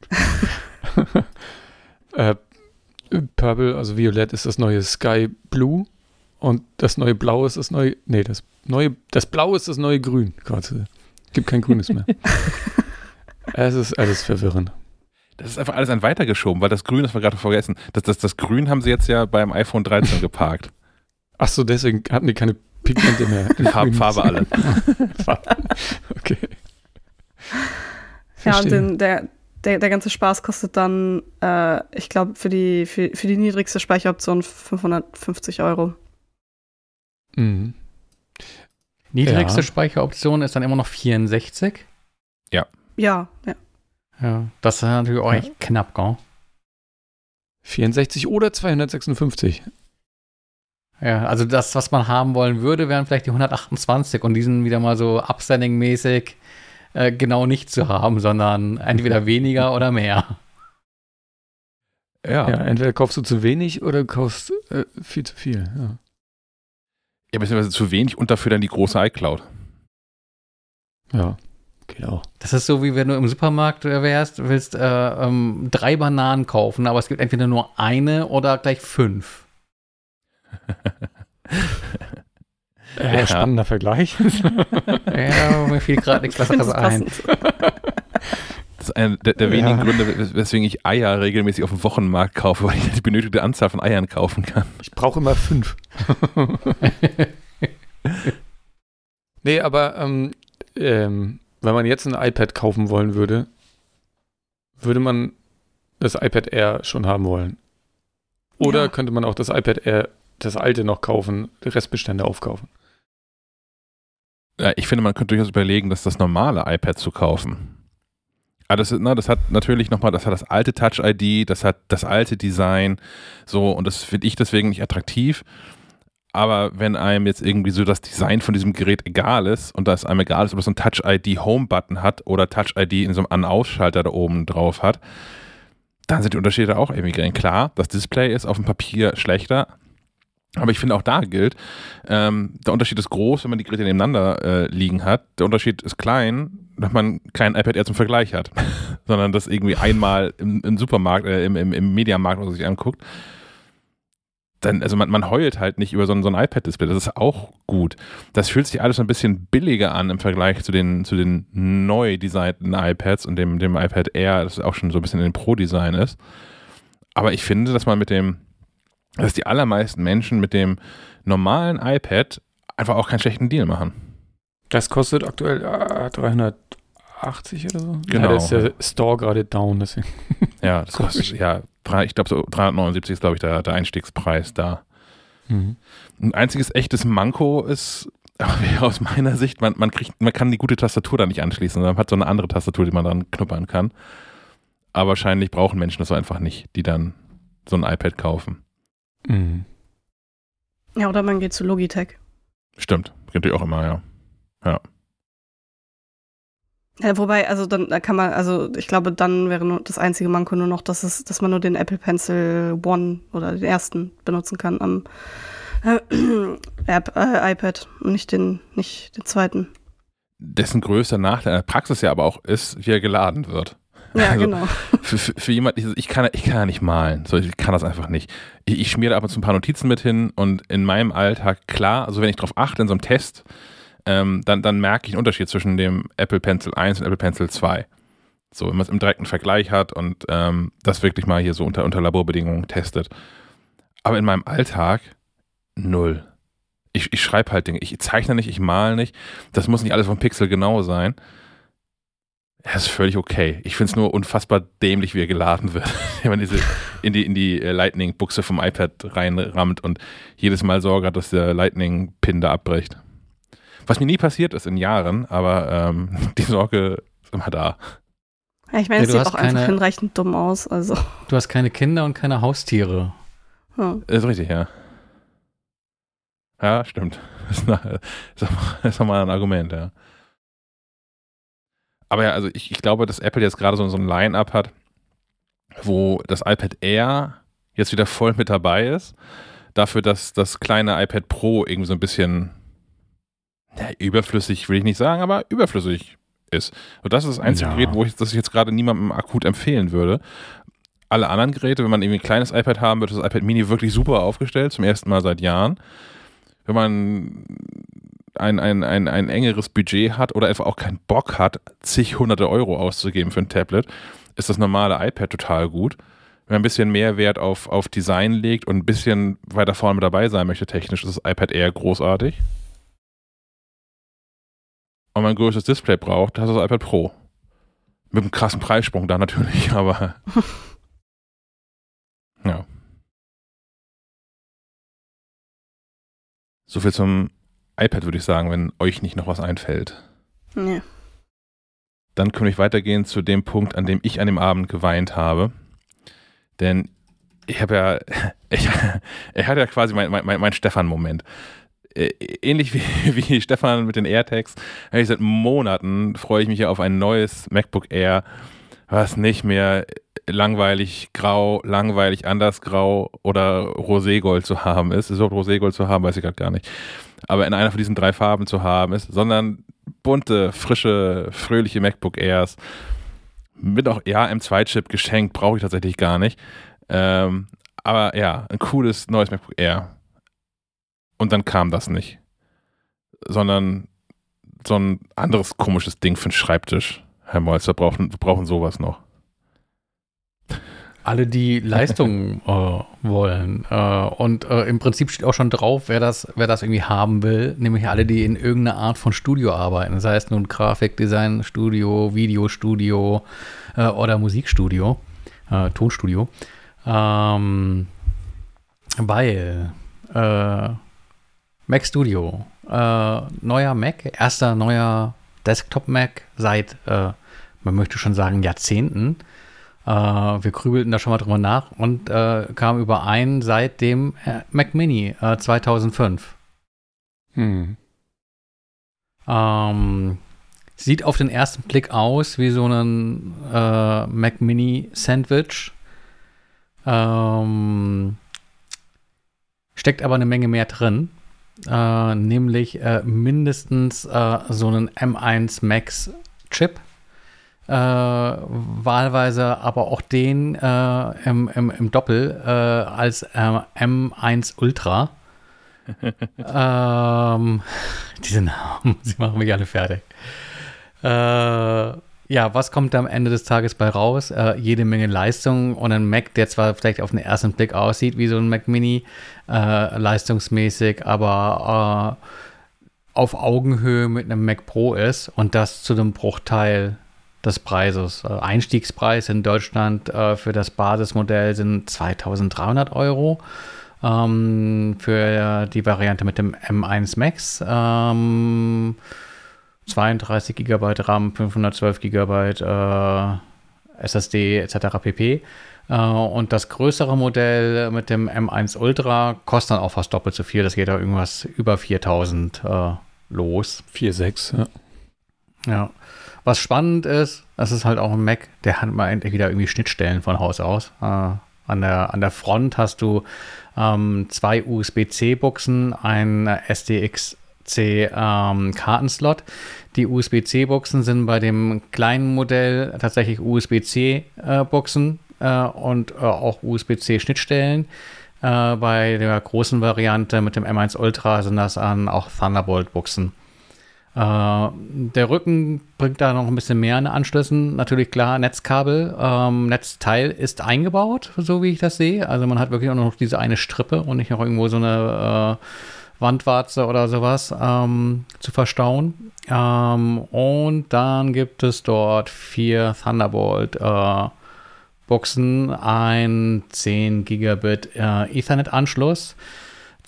äh, Purple, also Violett, ist das neue Sky Blue. Und das neue Blau ist das neue. Nee, das neue. Das Blau ist das neue Grün. Gott, gibt kein Grünes mehr. es ist alles verwirrend. Das ist einfach alles ein weitergeschoben, weil das Grün, das wir gerade vergessen, das, das, das Grün haben sie jetzt ja beim iPhone 13 geparkt. Ach so, deswegen hatten die keine Pigmente mehr. Farbe, Farbe alle. okay. Ja, und den, der, der, der ganze Spaß kostet dann, äh, ich glaube, für die, für, für die niedrigste Speicheroption 550 Euro. Mhm. Niedrigste ja. Speicheroption ist dann immer noch 64? Ja. Ja, ja. Ja, das ist natürlich auch echt knapp, gell? 64 oder 256. Ja, also das, was man haben wollen würde, wären vielleicht die 128 und diesen wieder mal so upstanding-mäßig äh, genau nicht zu haben, sondern entweder weniger oder mehr. Ja. ja. entweder kaufst du zu wenig oder kaufst äh, viel zu viel. Ja. ja, beziehungsweise zu wenig und dafür dann die große iCloud. Ja, genau. Das ist so, wie wenn du im Supermarkt wärst, willst äh, ähm, drei Bananen kaufen, aber es gibt entweder nur eine oder gleich fünf. äh, ja. Spannender Vergleich. ja, mir fiel gerade nichts Besseres ein. Das ist einer der, der wenigen ja. Gründe, weswegen ich Eier regelmäßig auf dem Wochenmarkt kaufe, weil ich die benötigte Anzahl von Eiern kaufen kann. Ich brauche immer fünf. nee, aber ähm, ähm, wenn man jetzt ein iPad kaufen wollen würde, würde man das iPad Air schon haben wollen. Oder ja. könnte man auch das iPad Air, das alte noch kaufen, die Restbestände aufkaufen? Ja, ich finde, man könnte durchaus überlegen, dass das normale iPad zu kaufen. Aber das, na, das hat natürlich nochmal, das hat das alte Touch-ID, das hat das alte Design, so, und das finde ich deswegen nicht attraktiv. Aber wenn einem jetzt irgendwie so das Design von diesem Gerät egal ist und das einem egal ist, ob es so ein Touch-ID-Home-Button hat oder Touch-ID in so einem An-Ausschalter da oben drauf hat, dann sind die Unterschiede auch irgendwie gering. Klar, das Display ist auf dem Papier schlechter, aber ich finde auch da gilt, ähm, der Unterschied ist groß, wenn man die Geräte nebeneinander äh, liegen hat. Der Unterschied ist klein, dass man kein iPad Air zum Vergleich hat, sondern das irgendwie einmal im, im Supermarkt, äh, im, im, im Mediamarkt sich anguckt. Dann, also man, man heult halt nicht über so ein, so ein iPad-Display. Das ist auch gut. Das fühlt sich alles ein bisschen billiger an im Vergleich zu den, zu den neu designten iPads und dem, dem iPad Air, das auch schon so ein bisschen in dem Pro-Design ist. Aber ich finde, dass man mit dem dass die allermeisten Menschen mit dem normalen iPad einfach auch keinen schlechten Deal machen. Das kostet aktuell äh, 380 oder so. Genau. Ja, da ist der Store gerade down, deswegen. Ja, das kostet, ja, ich glaube so 379 ist, glaube ich, der, der Einstiegspreis da. Mhm. Ein einziges echtes Manko ist, aus meiner Sicht, man, man, kriegt, man kann die gute Tastatur da nicht anschließen, man hat so eine andere Tastatur, die man dann knuppern kann. Aber wahrscheinlich brauchen Menschen das einfach nicht, die dann so ein iPad kaufen. Mhm. Ja, oder man geht zu Logitech. Stimmt, geht auch immer, ja. Ja. Ja, wobei, also dann da kann man, also ich glaube, dann wäre nur das einzige Manko nur noch, dass es, dass man nur den Apple Pencil One oder den ersten benutzen kann am äh, App, äh, iPad und nicht den, nicht den zweiten. Dessen größter Nachteil in der Praxis ja aber auch ist, wie er geladen wird. Ja, also genau. Für, für, für jemand, ich kann, ich kann ja nicht malen. So, ich kann das einfach nicht. Ich, ich schmiere ab und zu ein paar Notizen mit hin und in meinem Alltag, klar, also wenn ich darauf achte in so einem Test, ähm, dann, dann merke ich einen Unterschied zwischen dem Apple Pencil 1 und Apple Pencil 2. So, wenn man es im direkten Vergleich hat und ähm, das wirklich mal hier so unter, unter Laborbedingungen testet. Aber in meinem Alltag null. Ich, ich schreibe halt Dinge. Ich zeichne nicht, ich male nicht. Das muss nicht alles vom Pixel genau sein. Das ist völlig okay. Ich finde es nur unfassbar dämlich, wie er geladen wird. Wenn man diese in die, in die äh, Lightning-Buchse vom iPad reinrammt und jedes Mal Sorge hat, dass der Lightning-Pin da abbricht. Was mir nie passiert ist in Jahren, aber ähm, die Sorge ist immer da. Ja, ich meine, es ja, sieht auch keine, einfach hinreichend dumm aus. Also. Du hast keine Kinder und keine Haustiere. Hm. Ist richtig, ja. Ja, stimmt. Das ist nochmal ein Argument, ja. Aber ja, also ich, ich glaube, dass Apple jetzt gerade so, so ein Line-Up hat, wo das iPad Air jetzt wieder voll mit dabei ist. Dafür, dass das kleine iPad Pro irgendwie so ein bisschen ja, überflüssig, will ich nicht sagen, aber überflüssig ist. Und das ist das einzige ja. Gerät, wo ich das ich jetzt gerade niemandem akut empfehlen würde. Alle anderen Geräte, wenn man irgendwie ein kleines iPad haben würde, ist das iPad Mini wirklich super aufgestellt, zum ersten Mal seit Jahren. Wenn man ein, ein, ein, ein engeres Budget hat oder einfach auch keinen Bock hat, zig hunderte Euro auszugeben für ein Tablet, ist das normale iPad total gut. Wenn man ein bisschen mehr Wert auf, auf Design legt und ein bisschen weiter vorne mit dabei sein möchte, technisch, ist das iPad eher großartig. Und man ein größeres Display braucht, das ist das iPad Pro. Mit einem krassen Preissprung da natürlich, aber. ja. So viel zum iPad, würde ich sagen, wenn euch nicht noch was einfällt. Nee. dann können wir weitergehen zu dem Punkt, an dem ich an dem Abend geweint habe. Denn ich habe ja, ich, ich hatte ja quasi mein, mein, mein Stefan-Moment. Äh, ähnlich wie, wie Stefan mit den AirTags, seit Monaten freue ich mich ja auf ein neues MacBook Air, was nicht mehr langweilig grau, langweilig anders grau oder Roségold zu haben ist. Ist überhaupt Roségold zu haben, weiß ich gerade gar nicht. Aber in einer von diesen drei Farben zu haben ist, sondern bunte, frische, fröhliche MacBook Airs mit auch, ja, M2-Chip geschenkt, brauche ich tatsächlich gar nicht. Ähm, aber ja, ein cooles neues MacBook Air. Und dann kam das nicht. Sondern so ein anderes komisches Ding für den Schreibtisch. Herr Molz, wir brauchen, wir brauchen sowas noch. Alle, die Leistung äh, wollen. Äh, und äh, im Prinzip steht auch schon drauf, wer das, wer das irgendwie haben will, nämlich alle, die in irgendeiner Art von Studio arbeiten. Das heißt nun Grafikdesign, Studio, Videostudio äh, oder Musikstudio, äh, Tonstudio. Ähm, weil äh, Mac Studio, neuer Mac, erster neuer Desktop-Mac seit, man möchte schon sagen, Jahrzehnten. Äh, wir grübelten da schon mal drüber nach und äh, kamen überein seit dem äh, Mac Mini 2005. Hm. Ähm, sieht auf den ersten Blick aus wie so ein äh, Mac Mini Sandwich. Ähm, steckt aber eine Menge mehr drin. Äh, nämlich äh, mindestens äh, so einen M1 Max Chip äh, wahlweise aber auch den äh, im, im, im, Doppel äh, als äh, M1 Ultra. ähm, diese Namen, sie machen mich alle fertig. Äh, ja, was kommt am Ende des Tages bei raus? Äh, jede Menge Leistung und ein Mac, der zwar vielleicht auf den ersten Blick aussieht wie so ein Mac Mini, leistungsmäßig, aber auf Augenhöhe mit einem Mac Pro ist und das zu einem Bruchteil des Preises. Äh, Einstiegspreis in Deutschland äh, für das Basismodell sind 2300 Euro. Ähm, für die Variante mit dem M1 Max. Ähm, 32 GB RAM, 512 GB äh, SSD etc. pp. Äh, und das größere Modell mit dem M1 Ultra kostet dann auch fast doppelt so viel. Das geht da irgendwas über 4000 äh, los. 4,6, ja. Ja. Was spannend ist, das ist halt auch ein Mac, der hat mal endlich wieder irgendwie Schnittstellen von Haus aus. Äh, an, der, an der Front hast du ähm, zwei USB-C-Buchsen, ein SDXC ähm, Kartenslot. Die USB-C-Buchsen sind bei dem kleinen Modell tatsächlich USB-C-Buchsen äh, und äh, auch USB-C-Schnittstellen. Äh, bei der großen Variante mit dem M1 Ultra sind das dann auch Thunderbolt-Buchsen. Äh, der Rücken bringt da noch ein bisschen mehr an Anschlüssen. Natürlich klar, Netzkabel, ähm, Netzteil ist eingebaut, so wie ich das sehe. Also man hat wirklich auch noch diese eine Strippe und nicht noch irgendwo so eine äh, Wandwarze oder sowas ähm, zu verstauen. Ähm, und dann gibt es dort vier Thunderbolt äh, Boxen, ein 10 Gigabit äh, Ethernet-Anschluss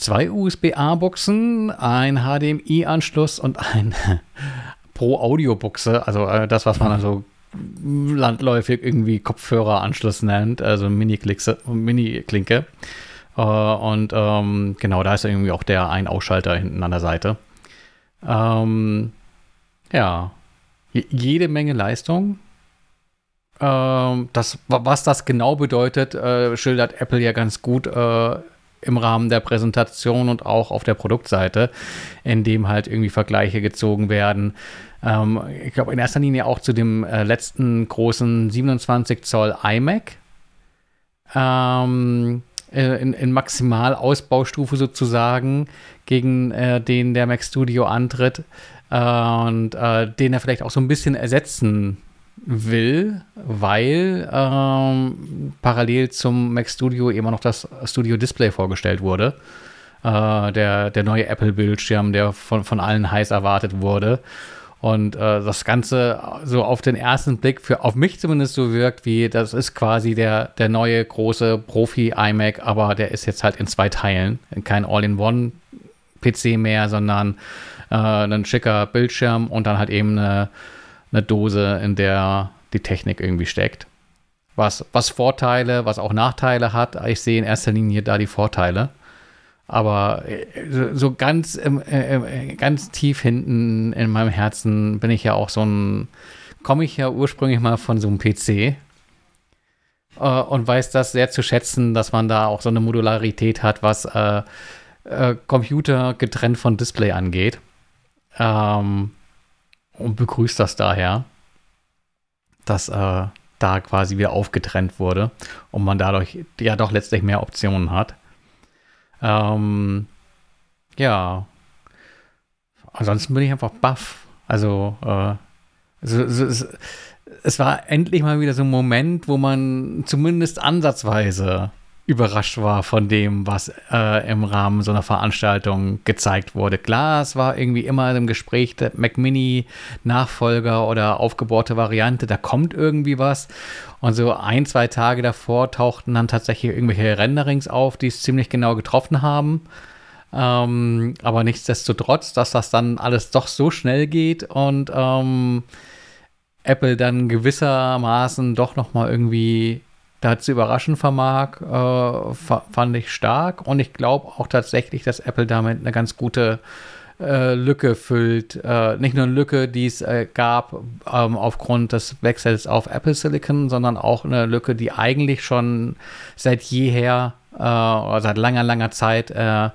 zwei USB-A-Buchsen, ein HDMI-Anschluss und ein Pro-Audio-Buchse, also äh, das, was man also landläufig irgendwie Kopfhöreranschluss nennt, also Mini-Klinke. Mini äh, und ähm, genau, da ist irgendwie auch der Ein-Ausschalter hinten an der Seite. Ähm, ja, jede Menge Leistung. Ähm, das, was das genau bedeutet, äh, schildert Apple ja ganz gut äh, im Rahmen der Präsentation und auch auf der Produktseite, in dem halt irgendwie Vergleiche gezogen werden. Ähm, ich glaube in erster Linie auch zu dem äh, letzten großen 27 Zoll iMac. Ähm, äh, in, in Maximalausbaustufe sozusagen, gegen äh, den der Mac Studio antritt äh, und äh, den er vielleicht auch so ein bisschen ersetzen will, weil ähm, parallel zum Mac Studio immer noch das Studio Display vorgestellt wurde. Äh, der, der neue Apple-Bildschirm, der von, von allen heiß erwartet wurde. Und äh, das Ganze so auf den ersten Blick für auf mich zumindest so wirkt, wie das ist quasi der, der neue große Profi-iMac, aber der ist jetzt halt in zwei Teilen. Kein All-in-One-PC mehr, sondern äh, ein schicker Bildschirm und dann halt eben eine eine Dose, in der die Technik irgendwie steckt. Was, was Vorteile, was auch Nachteile hat. Ich sehe in erster Linie da die Vorteile. Aber äh, so ganz, äh, ganz tief hinten in meinem Herzen bin ich ja auch so ein, komme ich ja ursprünglich mal von so einem PC äh, und weiß das sehr zu schätzen, dass man da auch so eine Modularität hat, was äh, äh, Computer getrennt von Display angeht. Ähm, und begrüßt das daher, dass äh, da quasi wieder aufgetrennt wurde und man dadurch ja doch letztlich mehr Optionen hat. Ähm, ja. Ansonsten bin ich einfach baff. Also, äh, es, es, es war endlich mal wieder so ein Moment, wo man zumindest ansatzweise überrascht war von dem, was äh, im Rahmen so einer Veranstaltung gezeigt wurde. Klar, es war irgendwie immer im Gespräch der Mac Mini Nachfolger oder aufgebohrte Variante, da kommt irgendwie was. Und so ein, zwei Tage davor tauchten dann tatsächlich irgendwelche Renderings auf, die es ziemlich genau getroffen haben. Ähm, aber nichtsdestotrotz, dass das dann alles doch so schnell geht und ähm, Apple dann gewissermaßen doch noch mal irgendwie da zu überraschen vermag, äh, fand ich stark. Und ich glaube auch tatsächlich, dass Apple damit eine ganz gute äh, Lücke füllt. Äh, nicht nur eine Lücke, die es äh, gab ähm, aufgrund des Wechsels auf Apple Silicon, sondern auch eine Lücke, die eigentlich schon seit jeher äh, oder seit langer, langer Zeit äh,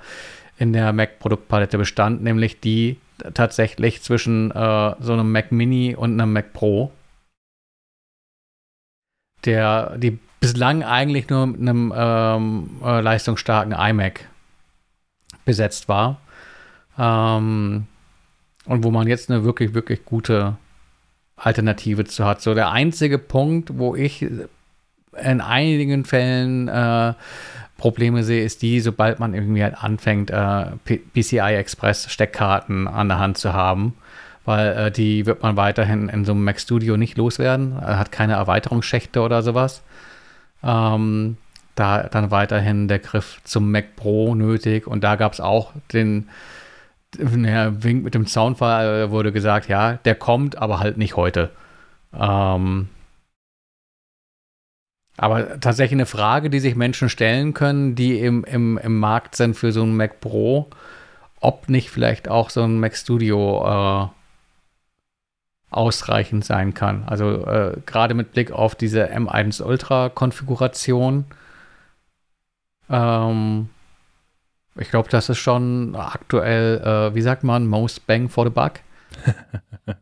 in der Mac-Produktpalette bestand, nämlich die tatsächlich zwischen so einem Mac Mini und einem Mac Pro der die bislang eigentlich nur mit einem ähm, äh, leistungsstarken iMac besetzt war. Ähm, und wo man jetzt eine wirklich, wirklich gute Alternative zu hat. So der einzige Punkt, wo ich in einigen Fällen äh, Probleme sehe, ist die, sobald man irgendwie halt anfängt, äh, PCI Express Steckkarten an der Hand zu haben, weil äh, die wird man weiterhin in so einem Mac Studio nicht loswerden. Er hat keine Erweiterungsschächte oder sowas. Ähm, da dann weiterhin der Griff zum Mac Pro nötig und da gab es auch den ja, Wink mit dem Soundfall äh, wurde gesagt, ja, der kommt, aber halt nicht heute. Ähm, aber tatsächlich eine Frage, die sich Menschen stellen können, die im, im, im Markt sind für so ein Mac Pro, ob nicht vielleicht auch so ein Mac Studio äh, ausreichend sein kann. Also äh, gerade mit Blick auf diese M1 Ultra Konfiguration. Ähm, ich glaube, das ist schon aktuell, äh, wie sagt man, most bang for the buck.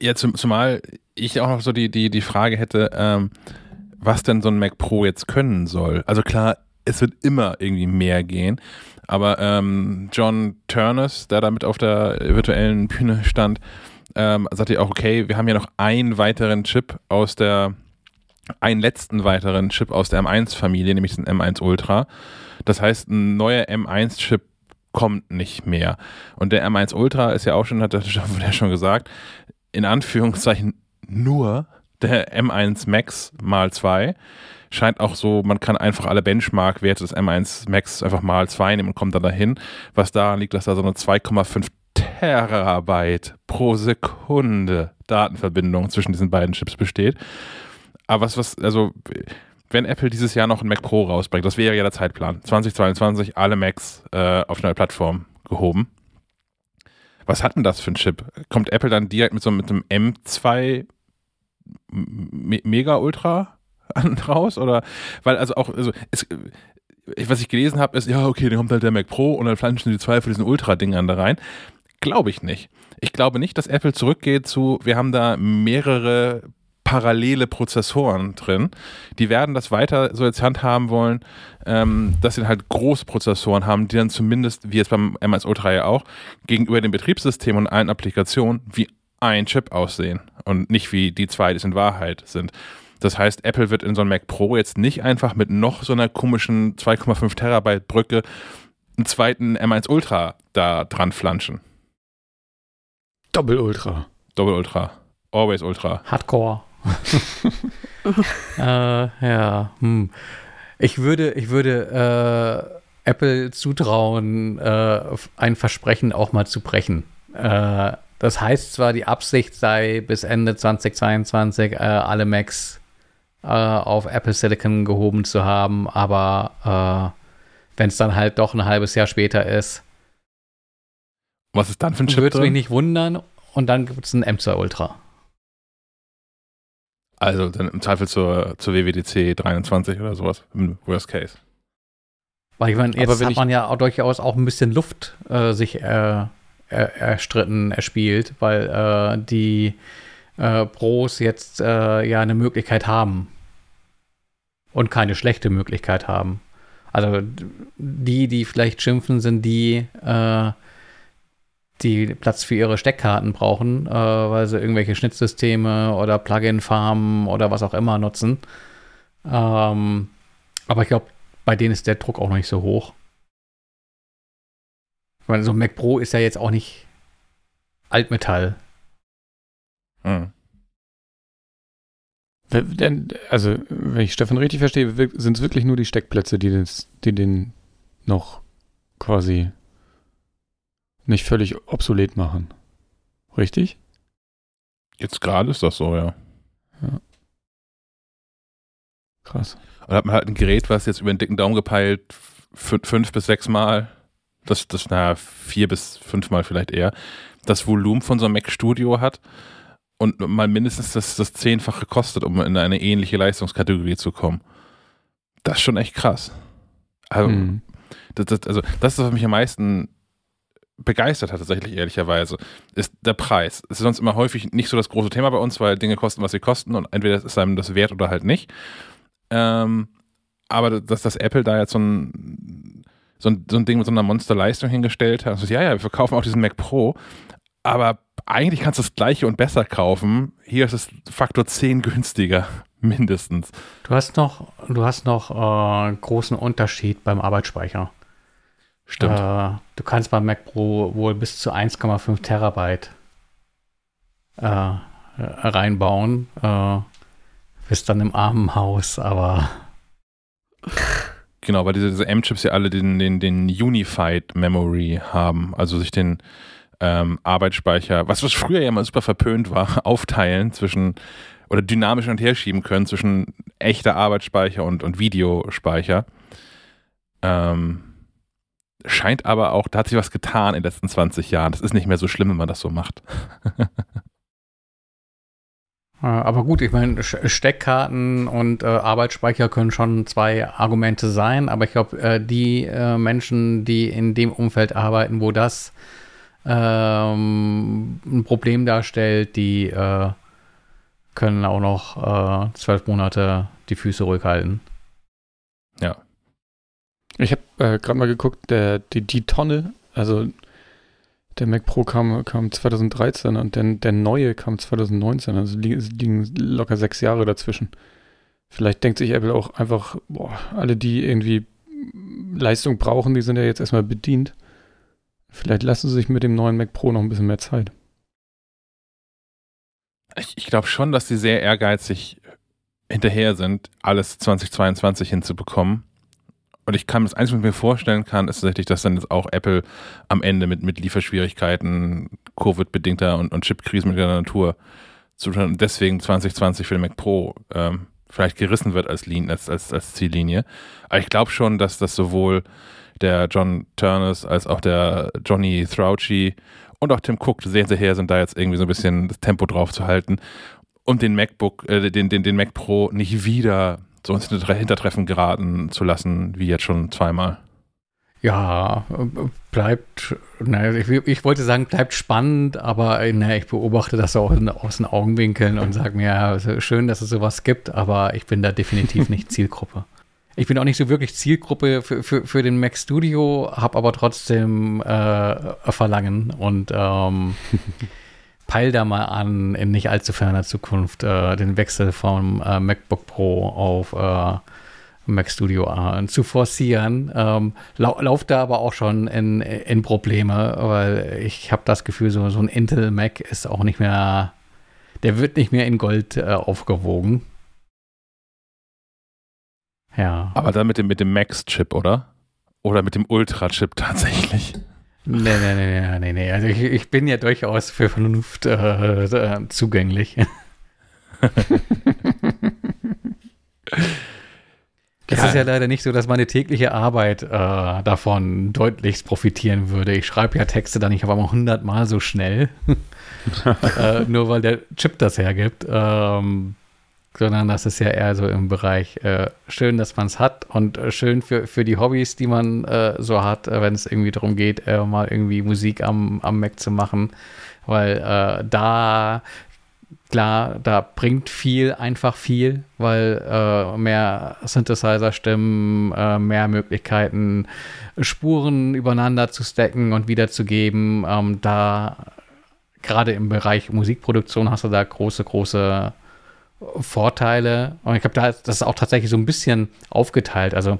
ja, zum, zumal ich auch noch so die, die, die Frage hätte, ähm, was denn so ein Mac Pro jetzt können soll. Also klar, es wird immer irgendwie mehr gehen. Aber ähm, John Turners, der da mit auf der virtuellen Bühne stand, ähm, sagt ihr auch, okay, wir haben ja noch einen weiteren Chip aus der, einen letzten weiteren Chip aus der M1-Familie, nämlich den M1 Ultra. Das heißt, ein neuer M1-Chip kommt nicht mehr. Und der M1 Ultra ist ja auch schon, hat er schon gesagt, in Anführungszeichen nur der M1 Max mal 2 scheint auch so, man kann einfach alle Benchmark-Werte des M1 Max einfach mal 2 nehmen und kommt dann dahin, was daran liegt, dass da so eine 2,5 Terabyte pro Sekunde Datenverbindung zwischen diesen beiden Chips besteht. Aber was, was, also, wenn Apple dieses Jahr noch ein Mac Pro rausbringt, das wäre ja der Zeitplan. 2022 alle Macs äh, auf eine Plattform gehoben. Was hat denn das für ein Chip? Kommt Apple dann direkt mit so mit einem M2 Mega Ultra raus? Oder weil also auch, also es, was ich gelesen habe, ist, ja, okay, dann kommt halt der Mac Pro und dann flanschen die zwei von diesen Ultra-Dingern da rein. Glaube ich nicht. Ich glaube nicht, dass Apple zurückgeht zu, wir haben da mehrere parallele Prozessoren drin. Die werden das weiter so jetzt handhaben wollen, ähm, dass sie halt große Prozessoren haben, die dann zumindest, wie jetzt beim MS Ultra ja auch, gegenüber dem Betriebssystem und allen Applikationen wie ein Chip aussehen und nicht wie die zwei, die es in Wahrheit sind. Das heißt, Apple wird in so einem Mac Pro jetzt nicht einfach mit noch so einer komischen 2,5 Terabyte Brücke einen zweiten M1 Ultra da dran flanschen. Doppel Ultra. Doppel Ultra. Always Ultra. Hardcore. äh, ja. Hm. Ich würde, ich würde äh, Apple zutrauen, äh, ein Versprechen auch mal zu brechen. Äh, das heißt zwar, die Absicht sei, bis Ende 2022 äh, alle Macs äh, auf Apple Silicon gehoben zu haben, aber äh, wenn es dann halt doch ein halbes Jahr später ist. Was ist dann für ein Chip? Würde es mich nicht wundern. Und dann gibt es ein M2 Ultra. Also dann im Zweifel zur, zur WWDC 23 oder sowas, im Worst Case. Weil ich meine, jetzt hat man ja auch durchaus auch ein bisschen Luft äh, sich äh, er, erstritten, erspielt, weil äh, die äh, Pros jetzt äh, ja eine Möglichkeit haben. Und keine schlechte Möglichkeit haben. Also die, die vielleicht schimpfen, sind die, äh, die Platz für ihre Steckkarten brauchen, äh, weil sie irgendwelche Schnittsysteme oder Plugin-Farmen oder was auch immer nutzen. Ähm, aber ich glaube, bei denen ist der Druck auch noch nicht so hoch. Ich meine, so ein Mac Pro ist ja jetzt auch nicht Altmetall. Hm. Also, wenn ich Stefan richtig verstehe, sind es wirklich nur die Steckplätze, die, das, die den noch quasi nicht völlig obsolet machen. Richtig? Jetzt gerade ist das so, ja. Ja. Krass. Und hat man halt ein Gerät, was jetzt über den dicken Daumen gepeilt fünf bis sechs Mal, das, das, naja, vier bis fünf Mal vielleicht eher, das Volumen von so einem Mac Studio hat und mal mindestens das, das Zehnfache kostet, um in eine ähnliche Leistungskategorie zu kommen. Das ist schon echt krass. Also, mhm. das, das, also, das ist, was mich am meisten begeistert hat, tatsächlich, ehrlicherweise, ist der Preis. Es ist sonst immer häufig nicht so das große Thema bei uns, weil Dinge kosten, was sie kosten und entweder ist einem das wert oder halt nicht. Ähm, aber dass das Apple da jetzt so ein, so ein, so ein Ding mit so einer Monsterleistung hingestellt hat, also, ja, ja, wir verkaufen auch diesen Mac Pro, aber eigentlich kannst du das gleiche und besser kaufen. Hier ist es Faktor 10 günstiger, mindestens. Du hast noch, du hast noch äh, großen Unterschied beim Arbeitsspeicher. Stimmt. Äh, du kannst beim Mac Pro wohl bis zu 1,5 Terabyte äh, reinbauen. Äh, bist dann im Armenhaus, aber. Genau, weil diese, diese M-Chips ja alle den, den, den Unified Memory haben, also sich den ähm, Arbeitsspeicher, was, was früher ja mal super verpönt war, aufteilen zwischen oder dynamisch und her schieben können zwischen echter Arbeitsspeicher und, und Videospeicher. Ähm, scheint aber auch, da hat sich was getan in den letzten 20 Jahren. Das ist nicht mehr so schlimm, wenn man das so macht. Aber gut, ich meine, Steckkarten und äh, Arbeitsspeicher können schon zwei Argumente sein, aber ich glaube, äh, die äh, Menschen, die in dem Umfeld arbeiten, wo das ähm, ein Problem darstellt, die äh, können auch noch äh, zwölf Monate die Füße ruhig halten. Ich habe äh, gerade mal geguckt, der, die, die Tonne, also der Mac Pro kam, kam 2013 und der, der neue kam 2019. Also liegen, liegen locker sechs Jahre dazwischen. Vielleicht denkt sich Apple auch einfach, boah, alle, die irgendwie Leistung brauchen, die sind ja jetzt erstmal bedient. Vielleicht lassen sie sich mit dem neuen Mac Pro noch ein bisschen mehr Zeit. Ich, ich glaube schon, dass sie sehr ehrgeizig hinterher sind, alles 2022 hinzubekommen. Und ich kann das Einzige, was ich mir vorstellen kann, ist tatsächlich, dass dann jetzt auch Apple am Ende mit, mit Lieferschwierigkeiten, Covid-bedingter und, und Chipkrisen mit der Natur zu tun und deswegen 2020 für den Mac Pro ähm, vielleicht gerissen wird als, Linie, als, als, als Ziellinie. Aber ich glaube schon, dass das sowohl der John Turners als auch der Johnny Thrauchy und auch Tim Cook sehr hinterher sind, da jetzt irgendwie so ein bisschen das Tempo drauf zu halten und den MacBook, äh, den, den, den Mac Pro nicht wieder so ins Hintertreffen geraten zu lassen, wie jetzt schon zweimal. Ja, bleibt, naja, ich, ich, wollte sagen, bleibt spannend, aber naja, ich beobachte das auch in, aus den Augenwinkeln und sage mir, ja, schön, dass es sowas gibt, aber ich bin da definitiv nicht Zielgruppe. Ich bin auch nicht so wirklich Zielgruppe für, für, für den Mac Studio, habe aber trotzdem äh, Verlangen und ähm, peil da mal an, in nicht allzu ferner Zukunft äh, den Wechsel vom äh, MacBook Pro auf äh, Mac Studio äh, zu forcieren. Ähm, lau lauf da aber auch schon in, in Probleme, weil ich habe das Gefühl, so, so ein Intel Mac ist auch nicht mehr, der wird nicht mehr in Gold äh, aufgewogen. Ja. Aber dann mit dem, mit dem Max-Chip, oder? Oder mit dem Ultra-Chip tatsächlich. Nee, nee, nee, nee, nee. Also ich, ich bin ja durchaus für Vernunft äh, äh zugänglich. Es ja. ist ja leider nicht so, dass meine tägliche Arbeit äh, davon deutlichst profitieren würde. Ich schreibe ja Texte dann nicht auf einmal hundertmal so schnell, äh, nur weil der Chip das hergibt. Ähm, sondern das ist ja eher so im Bereich äh, schön, dass man es hat und äh, schön für, für die Hobbys, die man äh, so hat, äh, wenn es irgendwie darum geht, äh, mal irgendwie Musik am, am Mac zu machen, weil äh, da klar, da bringt viel einfach viel, weil mehr Synthesizer-Stimmen, mehr Möglichkeiten, Spuren übereinander zu stacken und wiederzugeben. Ähm, da gerade im Bereich Musikproduktion hast du da große, große Vorteile. Und ich glaube, da das ist auch tatsächlich so ein bisschen aufgeteilt. Also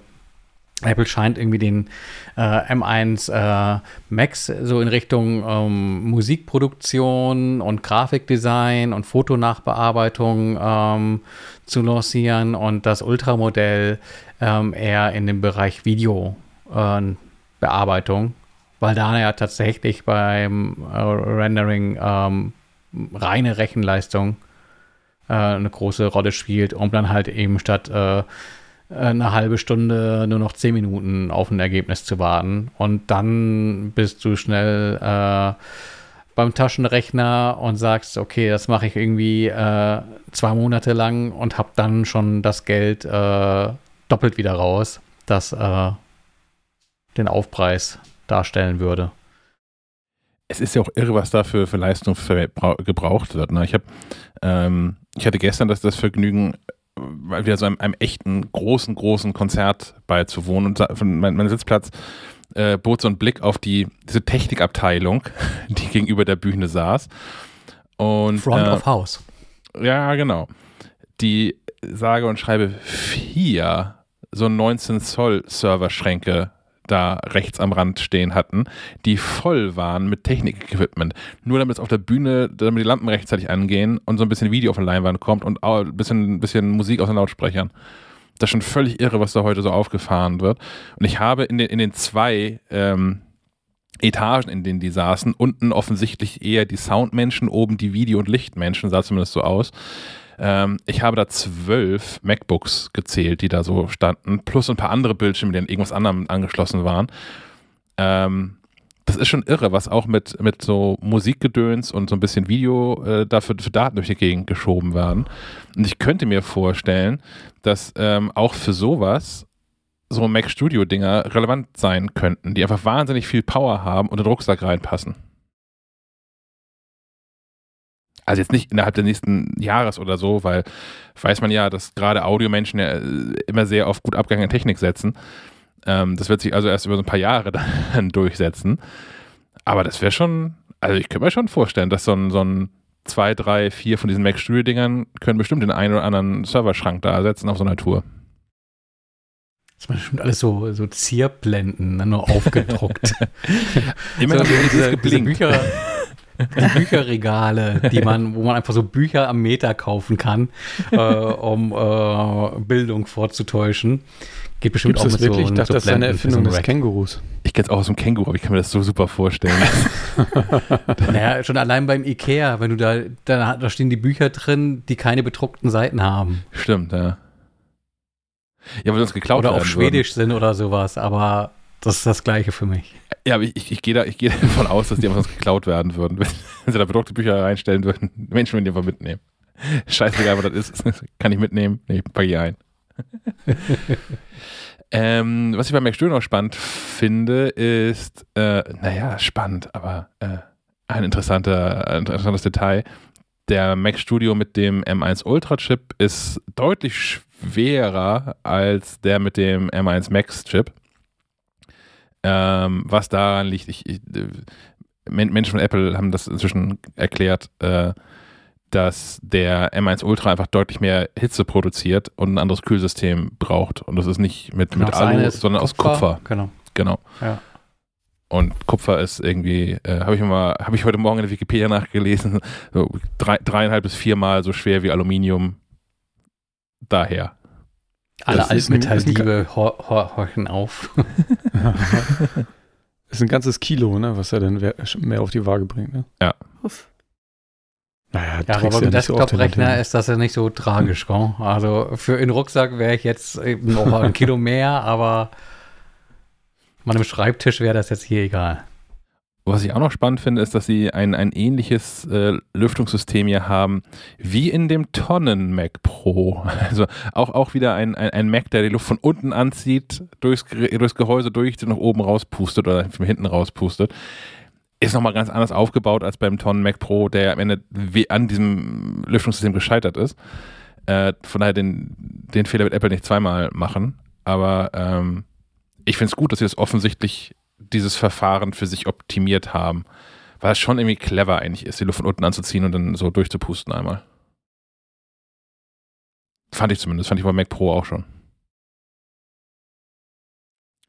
Apple scheint irgendwie den äh, M1 äh, Max so in Richtung ähm, Musikproduktion und Grafikdesign und Fotonachbearbeitung ähm, zu lancieren und das Ultramodell ähm, eher in dem Bereich Videobearbeitung, äh, weil da ja tatsächlich beim äh, Rendering ähm, reine Rechenleistung äh, eine große Rolle spielt, um dann halt eben statt äh, eine halbe Stunde nur noch zehn Minuten auf ein Ergebnis zu warten. Und dann bist du schnell äh, beim Taschenrechner und sagst, okay, das mache ich irgendwie äh, zwei Monate lang und habe dann schon das Geld äh, doppelt wieder raus, das äh, den Aufpreis darstellen würde. Es ist ja auch irre, was da für, für Leistung gebraucht wird. Ne? Ich, hab, ähm, ich hatte gestern das, das Vergnügen, wieder so einem, einem, echten, großen, großen Konzert beizuwohnen. Und von mein, mein Sitzplatz äh, bot so einen Blick auf die, diese Technikabteilung, die gegenüber der Bühne saß. Und, Front äh, of House. Ja, genau. Die sage und schreibe vier so 19 Zoll Serverschränke da rechts am Rand stehen hatten, die voll waren mit Technik-Equipment. Nur damit es auf der Bühne, damit die Lampen rechtzeitig angehen und so ein bisschen Video auf der Leinwand kommt und auch ein bisschen, bisschen Musik aus den Lautsprechern. Das ist schon völlig irre, was da heute so aufgefahren wird. Und ich habe in den, in den zwei ähm, Etagen, in denen die saßen, unten offensichtlich eher die Soundmenschen, oben die Video- und Lichtmenschen, sah zumindest so aus. Ähm, ich habe da zwölf MacBooks gezählt, die da so standen, plus ein paar andere Bildschirme, die an irgendwas anderem angeschlossen waren. Ähm, das ist schon irre, was auch mit, mit so Musikgedöns und so ein bisschen Video äh, dafür für Daten durch die Gegend geschoben werden. Und ich könnte mir vorstellen, dass ähm, auch für sowas so Mac Studio Dinger relevant sein könnten, die einfach wahnsinnig viel Power haben und in den Rucksack reinpassen. Also jetzt nicht innerhalb des nächsten Jahres oder so, weil weiß man ja, dass gerade Audiomenschen ja äh, immer sehr auf gut abgegangene Technik setzen. Ähm, das wird sich also erst über so ein paar Jahre dann durchsetzen. Aber das wäre schon, also ich könnte mir schon vorstellen, dass so ein, so ein zwei, drei, vier von diesen Mac Studio-Dingern können bestimmt den einen oder anderen Serverschrank da ersetzen auf so einer Tour. Das ist bestimmt alles so, so Zierblenden, nur aufgedruckt. Immer so, diese, diese Bücher, die Bücherregale, die man, wo man einfach so Bücher am Meter kaufen kann, äh, um äh, Bildung vorzutäuschen. Geht bestimmt Gibt's auch mit wirklich? so Ich dachte, so das ist eine Erfindung des Kängurus. Ich kenne es auch aus dem Känguru, aber ich kann mir das so super vorstellen. naja, schon allein beim Ikea, wenn du da, da, da stehen die Bücher drin, die keine bedruckten Seiten haben. Stimmt, ja. Ja, weil uns geklaut Oder auf Schwedisch würden. sind oder sowas, aber das ist das Gleiche für mich. Ja, aber ich, ich, ich gehe da, geh davon aus, dass die einfach sonst geklaut werden würden. Wenn sie da bedruckte Bücher reinstellen würden, Menschen würden die einfach mitnehmen. Scheißegal, was das ist. Kann ich mitnehmen? Nee, packe ich ein. ähm, was ich bei Mac Studio noch spannend finde, ist, äh, naja, spannend, aber äh, ein interessanter, ein interessantes Detail. Der Mac Studio mit dem M1 Ultra Chip ist deutlich schwerer als der mit dem M1 Max Chip. Ähm, was daran liegt, ich, ich, Menschen von Apple haben das inzwischen erklärt, äh, dass der M1 Ultra einfach deutlich mehr Hitze produziert und ein anderes Kühlsystem braucht. Und das ist nicht mit, mit Alu, sondern Kupfer. aus Kupfer. Genau. Genau. Ja. Und Kupfer ist irgendwie, äh, habe ich mal, habe ich heute Morgen in der Wikipedia nachgelesen, so drei, dreieinhalb bis viermal so schwer wie Aluminium. Daher. Alle Altmetalldiebe horchen auf. Ist ein ganzes Kilo, ne, was er dann mehr auf die Waage bringt, ne? Ja. Uff. Naja, ja, aber beim Desktop-Rechner so ist das ja nicht so tragisch, gell? Also für in Rucksack wäre ich jetzt noch ein Kilo mehr, aber meinem Schreibtisch wäre das jetzt hier egal. Was ich auch noch spannend finde, ist, dass sie ein, ein ähnliches äh, Lüftungssystem hier haben wie in dem Tonnen Mac Pro. Also auch, auch wieder ein, ein, ein Mac, der die Luft von unten anzieht, durchs, durchs Gehäuse durch, nach oben rauspustet oder von hinten rauspustet. Ist nochmal ganz anders aufgebaut als beim Tonnen Mac Pro, der am Ende an diesem Lüftungssystem gescheitert ist. Äh, von daher den, den Fehler wird Apple nicht zweimal machen. Aber ähm, ich finde es gut, dass sie das offensichtlich dieses Verfahren für sich optimiert haben. Weil es schon irgendwie clever eigentlich ist, die Luft von unten anzuziehen und dann so durchzupusten einmal. Fand ich zumindest, fand ich bei Mac Pro auch schon.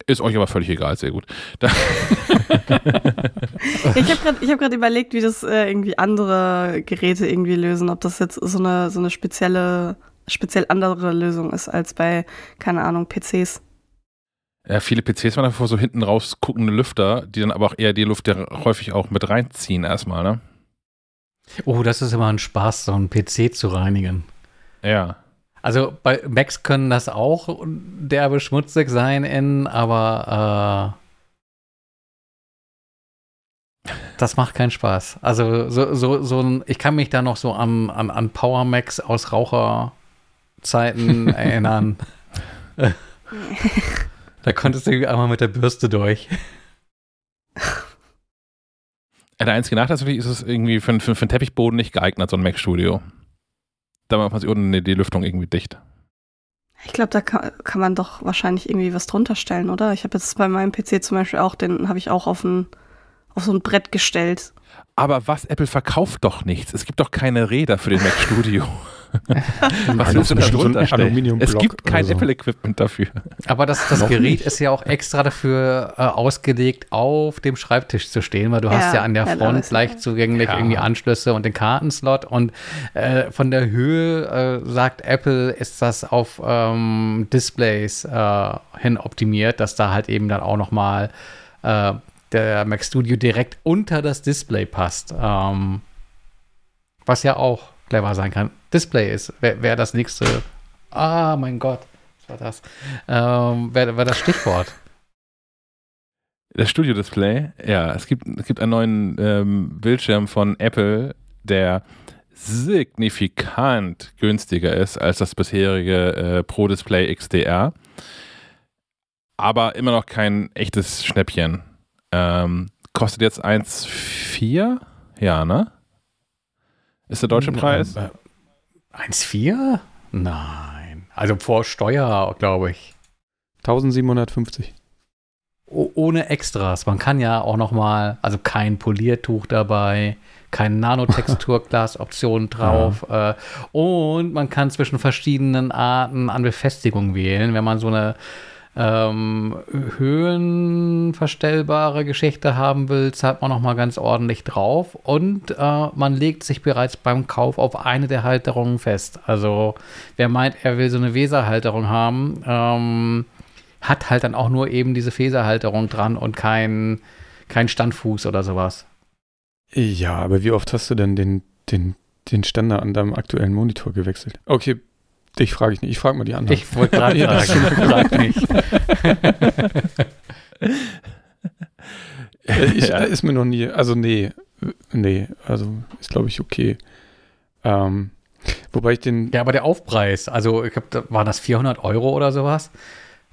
Ist euch aber völlig egal, sehr gut. ich habe gerade hab überlegt, wie das äh, irgendwie andere Geräte irgendwie lösen, ob das jetzt so eine, so eine spezielle, speziell andere Lösung ist als bei, keine Ahnung, PCs. Ja, viele PCs waren davor so hinten raus guckende Lüfter, die dann aber auch eher die Luft ja häufig auch mit reinziehen erstmal, ne? Oh, das ist immer ein Spaß, so einen PC zu reinigen. Ja. Also bei Macs können das auch derbe schmutzig sein in, aber äh, das macht keinen Spaß. Also so, so, so ein, ich kann mich da noch so an, an, an Power Macs aus Raucherzeiten erinnern. Da konntest du einmal mit der Bürste durch. Der einzige Nachteil ist es irgendwie für, für, für einen Teppichboden nicht geeignet, so ein Mac-Studio. Da macht man sich unten die Lüftung irgendwie dicht. Ich glaube, da kann, kann, man doch wahrscheinlich irgendwie was drunter stellen, oder? Ich habe jetzt bei meinem PC zum Beispiel auch, den habe ich auch auf, ein, auf so ein Brett gestellt. Aber was, Apple verkauft doch nichts. Es gibt doch keine Räder für den Mac Studio. Was willst du da drunter? Es gibt kein so. Apple-Equipment dafür. Aber das, das Gerät nicht. ist ja auch extra dafür äh, ausgelegt, auf dem Schreibtisch zu stehen, weil du ja, hast ja an der Front leicht zugänglich ja. irgendwie Anschlüsse und den Kartenslot und äh, von der Höhe äh, sagt Apple, ist das auf ähm, Displays äh, hin optimiert, dass da halt eben dann auch noch mal äh, der Mac Studio direkt unter das Display passt. Ähm, was ja auch clever sein kann. Display ist, wäre wär das nächste. Ah, mein Gott, was war das? Ähm, wäre wär das Stichwort. Das Studio-Display, ja, es gibt, es gibt einen neuen ähm, Bildschirm von Apple, der signifikant günstiger ist als das bisherige äh, Pro Display XDR. Aber immer noch kein echtes Schnäppchen. Ähm, kostet jetzt 1,4? Ja, ne? Ist der deutsche Preis? 1,4? Nein. Also vor Steuer, glaube ich. 1750. ohne Extras. Man kann ja auch noch mal, also kein Poliertuch dabei, kein Nanotexturglas-Option drauf. Ja. Äh, und man kann zwischen verschiedenen Arten an Befestigung wählen, wenn man so eine ähm, höhenverstellbare Geschichte haben will, zahlt man nochmal ganz ordentlich drauf und äh, man legt sich bereits beim Kauf auf eine der Halterungen fest. Also wer meint, er will so eine Weserhalterung haben, ähm, hat halt dann auch nur eben diese Faserhalterung dran und kein, kein Standfuß oder sowas. Ja, aber wie oft hast du denn den, den, den Ständer an deinem aktuellen Monitor gewechselt? Okay, Dich frage ich nicht. Ich frage mal die anderen. Ich wollte gerade fragen. nicht. ich, ja. Ist mir noch nie, also nee, nee, also ist glaube ich okay. Ähm, wobei ich den. Ja, aber der Aufpreis, also ich glaube, war das 400 Euro oder sowas?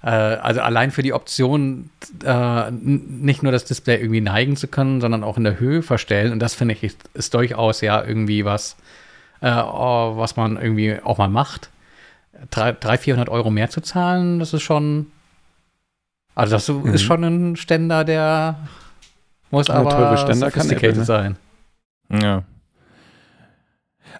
Äh, also allein für die Option, äh, nicht nur das Display irgendwie neigen zu können, sondern auch in der Höhe verstellen. Und das finde ich ist, ist, durchaus ja irgendwie was, äh, oh, was man irgendwie auch mal macht. 300, 400 Euro mehr zu zahlen, das ist schon. Also, das mhm. ist schon ein Ständer, der muss Eine aber teure Ständer kann Apple, ne? sein. Ja.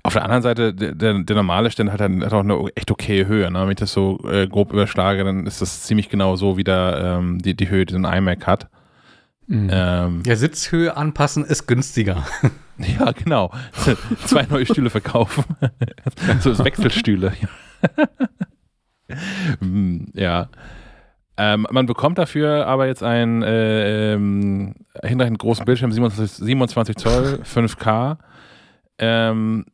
Auf der anderen Seite, der, der normale Ständer hat, hat auch eine echt okay Höhe. Ne? Wenn ich das so äh, grob überschlage, dann ist das ziemlich genau so wie der, ähm, die, die Höhe, die ein iMac hat. Mhm. Ähm, ja, Sitzhöhe anpassen ist günstiger. Ja, genau. Zwei neue Stühle verkaufen. so Wechselstühle. Hm, ja. Ähm, man bekommt dafür aber jetzt einen äh, ähm, hinreichend großen Bildschirm, 27, 27 Zoll, 5K. Ähm,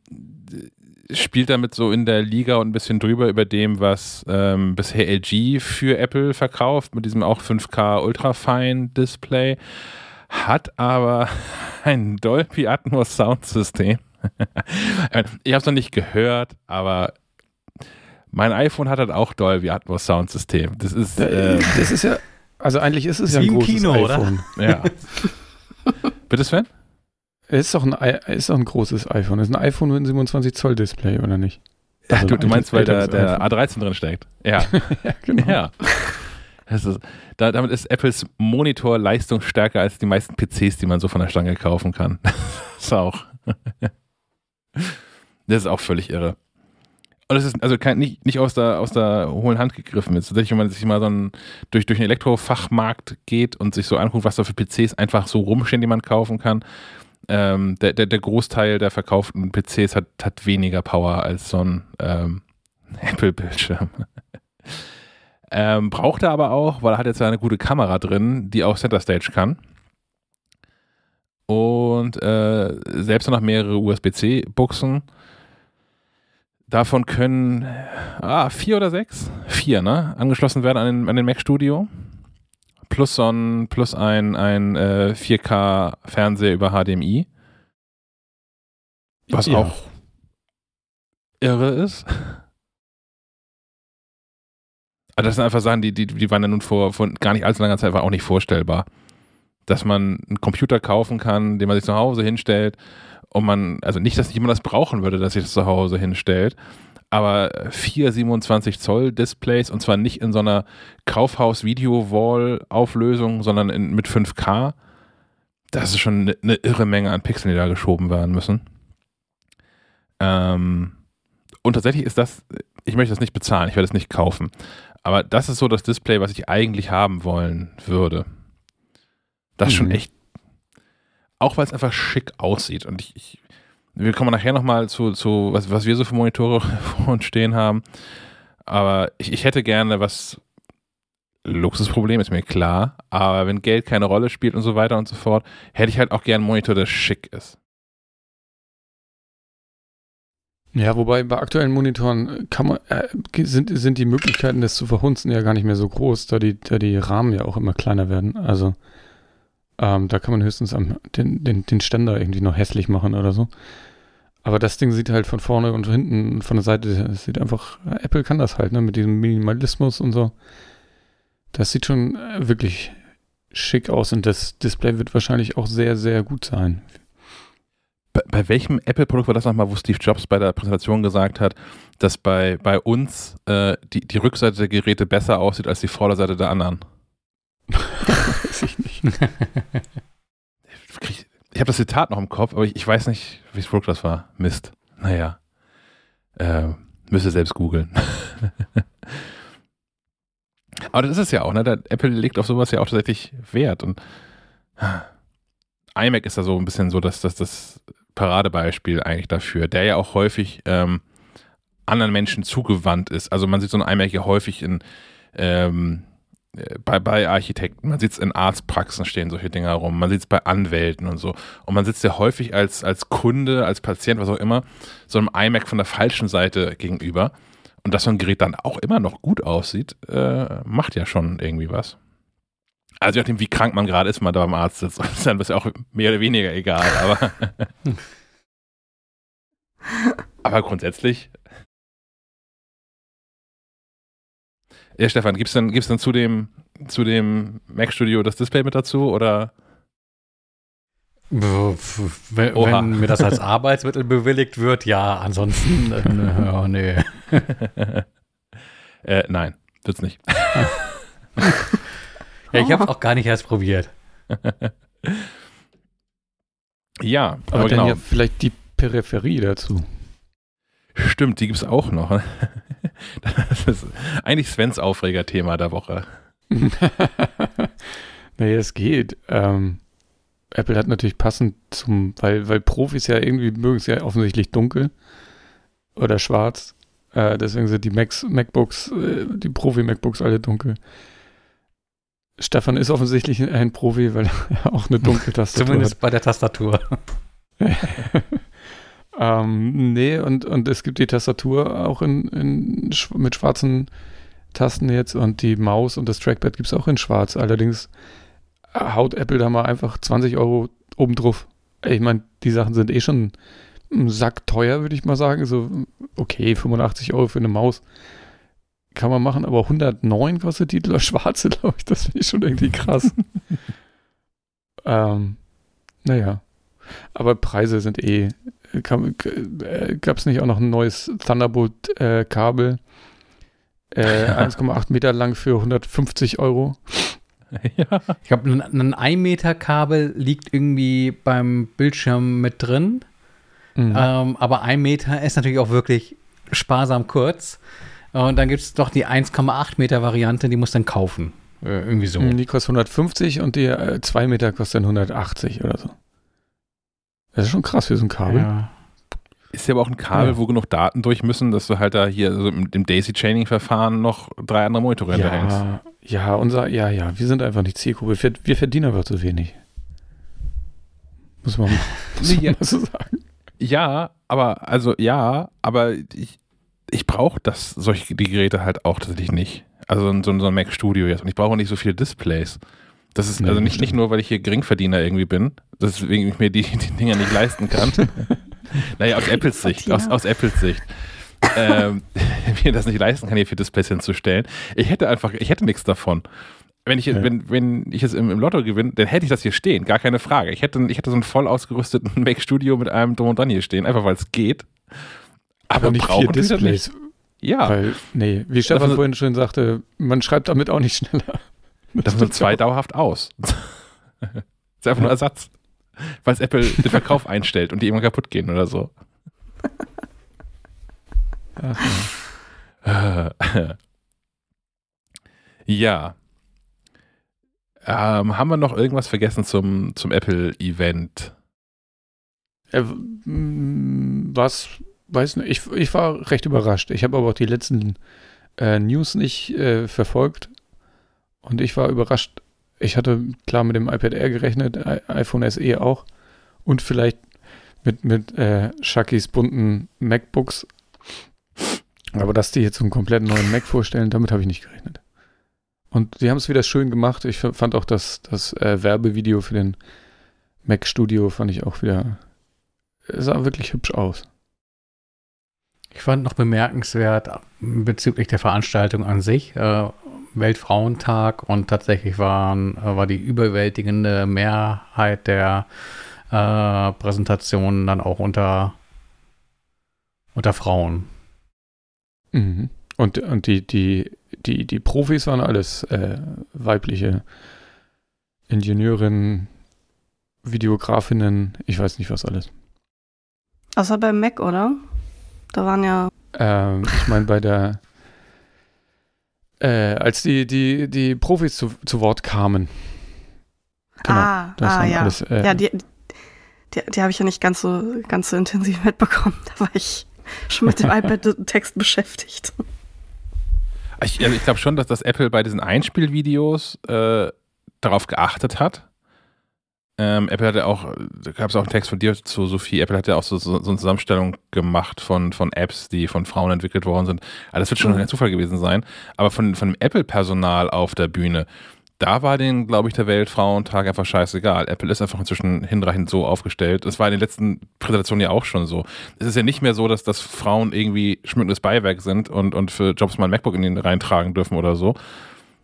spielt damit so in der Liga und ein bisschen drüber über dem, was ähm, bisher LG für Apple verkauft, mit diesem auch 5K Ultrafine Display, hat aber ein Dolby Atmos Soundsystem. ich habe es noch nicht gehört, aber mein iPhone hat halt auch Dolby Atmos Soundsystem. Das ist, äh, das ist ja, also eigentlich ist es ja ein großes Kino, iPhone. Oder? Ja. Bitte Sven? Es ist doch ein, ist doch ein großes iPhone. Es ist ein iPhone mit einem 27 Zoll Display, oder nicht? Also du, du, meinst, weil da der A13 drin steckt. Ja. ja, genau. Ja. Ist, da, damit ist Apples Monitor leistungsstärker als die meisten PCs, die man so von der Stange kaufen kann. das ist auch. das ist auch völlig irre. Und es ist also kein, nicht, nicht aus, der, aus der hohlen Hand gegriffen. Jetzt tatsächlich, wenn man sich mal so ein, durch, durch einen Elektrofachmarkt geht und sich so anguckt, was da für PCs einfach so rumstehen, die man kaufen kann, ähm, der, der, der, Großteil der verkauften PCs hat, hat weniger Power als so ein ähm, Apple-Bildschirm. ähm, braucht er aber auch, weil er hat jetzt eine gute Kamera drin, die auch Center Stage kann. Und äh, selbst noch mehrere USB-C-Buchsen. Davon können ah, vier oder sechs, vier, ne, angeschlossen werden an den, an den Mac Studio plus so ein, plus ein, ein äh, 4K-Fernseher über HDMI. Was ja. auch irre ist. Aber das sind einfach Sachen, die, die, die waren ja nun vor, vor gar nicht allzu langer Zeit einfach auch nicht vorstellbar. Dass man einen Computer kaufen kann, den man sich zu Hause hinstellt und man, also nicht, dass jemand das brauchen würde, dass sich das zu Hause hinstellt, aber vier 27 Zoll Displays und zwar nicht in so einer Kaufhaus-Video-Wall-Auflösung, sondern in, mit 5K. Das ist schon eine, eine, irre Menge an Pixeln, die da geschoben werden müssen. Ähm, und tatsächlich ist das, ich möchte das nicht bezahlen, ich werde es nicht kaufen. Aber das ist so das Display, was ich eigentlich haben wollen würde. Das ist mhm. schon echt, auch weil es einfach schick aussieht. Und ich, ich wir kommen nachher nochmal zu, zu was, was wir so für Monitore vor uns stehen haben. Aber ich, ich hätte gerne was, Luxusproblem ist mir klar, aber wenn Geld keine Rolle spielt und so weiter und so fort, hätte ich halt auch gerne einen Monitor, der schick ist. Ja, wobei bei aktuellen Monitoren kann man, äh, sind, sind die Möglichkeiten, das zu verhunzen, ja gar nicht mehr so groß, da die, da die Rahmen ja auch immer kleiner werden. Also ähm, da kann man höchstens am, den, den, den Ständer irgendwie noch hässlich machen oder so. Aber das Ding sieht halt von vorne und hinten von der Seite, das sieht einfach, Apple kann das halt, ne, mit diesem Minimalismus und so. Das sieht schon äh, wirklich schick aus und das Display wird wahrscheinlich auch sehr, sehr gut sein. Bei, bei welchem Apple-Produkt war das nochmal, wo Steve Jobs bei der Präsentation gesagt hat, dass bei, bei uns äh, die, die Rückseite der Geräte besser aussieht als die Vorderseite der anderen? Weiß ich nicht. ich habe das Zitat noch im Kopf, aber ich, ich weiß nicht, wie es das war. Mist. Naja. Äh, müsste selbst googeln. aber das ist es ja auch, ne? Der Apple legt auf sowas ja auch tatsächlich Wert. Und iMac ist da so ein bisschen so, dass das, das Paradebeispiel eigentlich dafür, der ja auch häufig ähm, anderen Menschen zugewandt ist. Also man sieht so ein iMac ja häufig in ähm, bei, bei Architekten, man sieht es in Arztpraxen stehen solche Dinge herum, man sieht es bei Anwälten und so. Und man sitzt ja häufig als, als Kunde, als Patient, was auch immer, so einem iMac von der falschen Seite gegenüber. Und dass so ein Gerät dann auch immer noch gut aussieht, äh, macht ja schon irgendwie was. Also je nachdem, wie krank man gerade ist, wenn man da beim Arzt sitzt, ist dann ja auch mehr oder weniger egal. Aber, aber grundsätzlich Ja, Stefan, gibt's dann, gibt's dann zu dem, zu dem Mac Studio das Display mit dazu oder? Wenn, wenn mir das als Arbeitsmittel bewilligt wird, ja, ansonsten, äh, oh, nee. äh, nein, wird's nicht. ja, ich habe auch gar nicht erst probiert. ja, aber, aber genau. ja vielleicht die Peripherie dazu. Stimmt, die gibt es auch noch. Das ist eigentlich Svens Aufregerthema der Woche. naja, es geht. Ähm, Apple hat natürlich passend zum, weil, weil Profis ja irgendwie mögen es ja offensichtlich dunkel oder schwarz. Äh, deswegen sind die Macs, MacBooks, äh, die Profi-MacBooks alle dunkel. Stefan ist offensichtlich ein Profi, weil er auch eine dunkle Tastatur Zumindest hat. bei der Tastatur. Ähm, nee, und, und es gibt die Tastatur auch in, in, mit schwarzen Tasten jetzt und die Maus und das Trackpad gibt es auch in schwarz. Allerdings haut Apple da mal einfach 20 Euro obendrauf. Ich meine, die Sachen sind eh schon einen Sack teuer, würde ich mal sagen. So, okay, 85 Euro für eine Maus kann man machen, aber 109 kostet die schwarze, glaube ich. Das finde ich schon irgendwie krass. ähm, naja. Aber Preise sind eh. Äh, Gab es nicht auch noch ein neues Thunderbolt-Kabel? Äh, äh, 1,8 Meter lang für 150 Euro. Ja. Ich glaube, ein, ein 1 Meter Kabel liegt irgendwie beim Bildschirm mit drin. Mhm. Ähm, aber ein Meter ist natürlich auch wirklich sparsam kurz. Und dann gibt es doch die 1,8 Meter Variante, die muss dann kaufen. Äh, irgendwie so. Die kostet 150 und die 2 äh, Meter kostet dann 180 oder so. Das ist schon krass für so ein Kabel. Ja. Ist ja aber auch ein Kabel, ja. wo genug Daten durch müssen, dass du halt da hier also im Daisy-Chaining-Verfahren noch drei andere Monitore ja, hinterhängst. Ja, unser, ja, ja, wir sind einfach nicht Zielgruppe. Wir, wir verdienen aber zu wenig. Muss man, muss man mal so sagen. Ja, aber, also ja, aber ich, ich brauche das, solche die Geräte halt auch tatsächlich nicht. Also so, so ein Mac Studio jetzt. Und ich brauche nicht so viele Displays. Das ist also nicht, nicht nur, weil ich hier Geringverdiener irgendwie bin, deswegen ich mir die, die Dinger nicht leisten kann. naja, aus Apples Sicht. Aus, aus Apples Sicht. ähm, mir das nicht leisten kann, hier vier Displays hinzustellen. Ich hätte einfach, ich hätte nichts davon wenn ich, ja. wenn, wenn ich es im, im, Lotto gewinne, dann hätte ich das hier stehen, gar keine Frage. Ich hätte, ich hätte so einen voll ausgerüsteten Mac Studio mit einem Drum und Dran hier stehen, einfach weil es geht. Aber, Aber nicht vier Displays. Nicht. Ja. Weil, nee, wie Stefan das vorhin schon sagte, man schreibt damit auch nicht schneller. Das, sind zwei dauerhaft aus. das ist einfach nur Ersatz. Weil Apple den Verkauf einstellt und die irgendwann kaputt gehen oder so. Ja. Ähm, haben wir noch irgendwas vergessen zum, zum Apple-Event? Äh, was? Weiß nicht. Ich, ich war recht überrascht. Ich habe aber auch die letzten äh, News nicht äh, verfolgt. Und ich war überrascht. Ich hatte klar mit dem iPad Air gerechnet, iPhone SE auch. Und vielleicht mit, mit äh, Shakis bunten MacBooks. Aber dass die jetzt einen komplett neuen Mac vorstellen, damit habe ich nicht gerechnet. Und sie haben es wieder schön gemacht. Ich fand auch das, das äh, Werbevideo für den Mac Studio fand ich auch wieder, sah wirklich hübsch aus. Ich fand noch bemerkenswert bezüglich der Veranstaltung an sich, äh, Weltfrauentag und tatsächlich waren, äh, war die überwältigende Mehrheit der äh, Präsentationen dann auch unter, unter Frauen. Mhm. Und, und die, die die, die Profis waren alles äh, weibliche Ingenieurinnen, Videografinnen, ich weiß nicht was alles. Außer beim Mac, oder? Da waren ja. Ähm, ich meine, bei der. Äh, als die, die, die Profis zu, zu Wort kamen. Genau, ah, ah ja. Alles, äh, ja, die, die, die habe ich ja nicht ganz so, ganz so intensiv mitbekommen. Da war ich schon mit dem iPad-Text beschäftigt. Ich, also ich glaube schon, dass das Apple bei diesen Einspielvideos äh, darauf geachtet hat. Ähm, Apple hat ja auch, da gab es auch einen Text von dir zu Sophie, Apple hat ja auch so, so, so, eine Zusammenstellung gemacht von, von Apps, die von Frauen entwickelt worden sind. Also das wird schon mhm. ein Zufall gewesen sein. Aber von, von dem Apple-Personal auf der Bühne, da war denen, glaube ich, der Weltfrauentag einfach scheißegal. Apple ist einfach inzwischen hinreichend so aufgestellt. Das war in den letzten Präsentationen ja auch schon so. Es ist ja nicht mehr so, dass, dass Frauen irgendwie schmückendes Beiwerk sind und, und für Jobs mal ein MacBook in den reintragen dürfen oder so.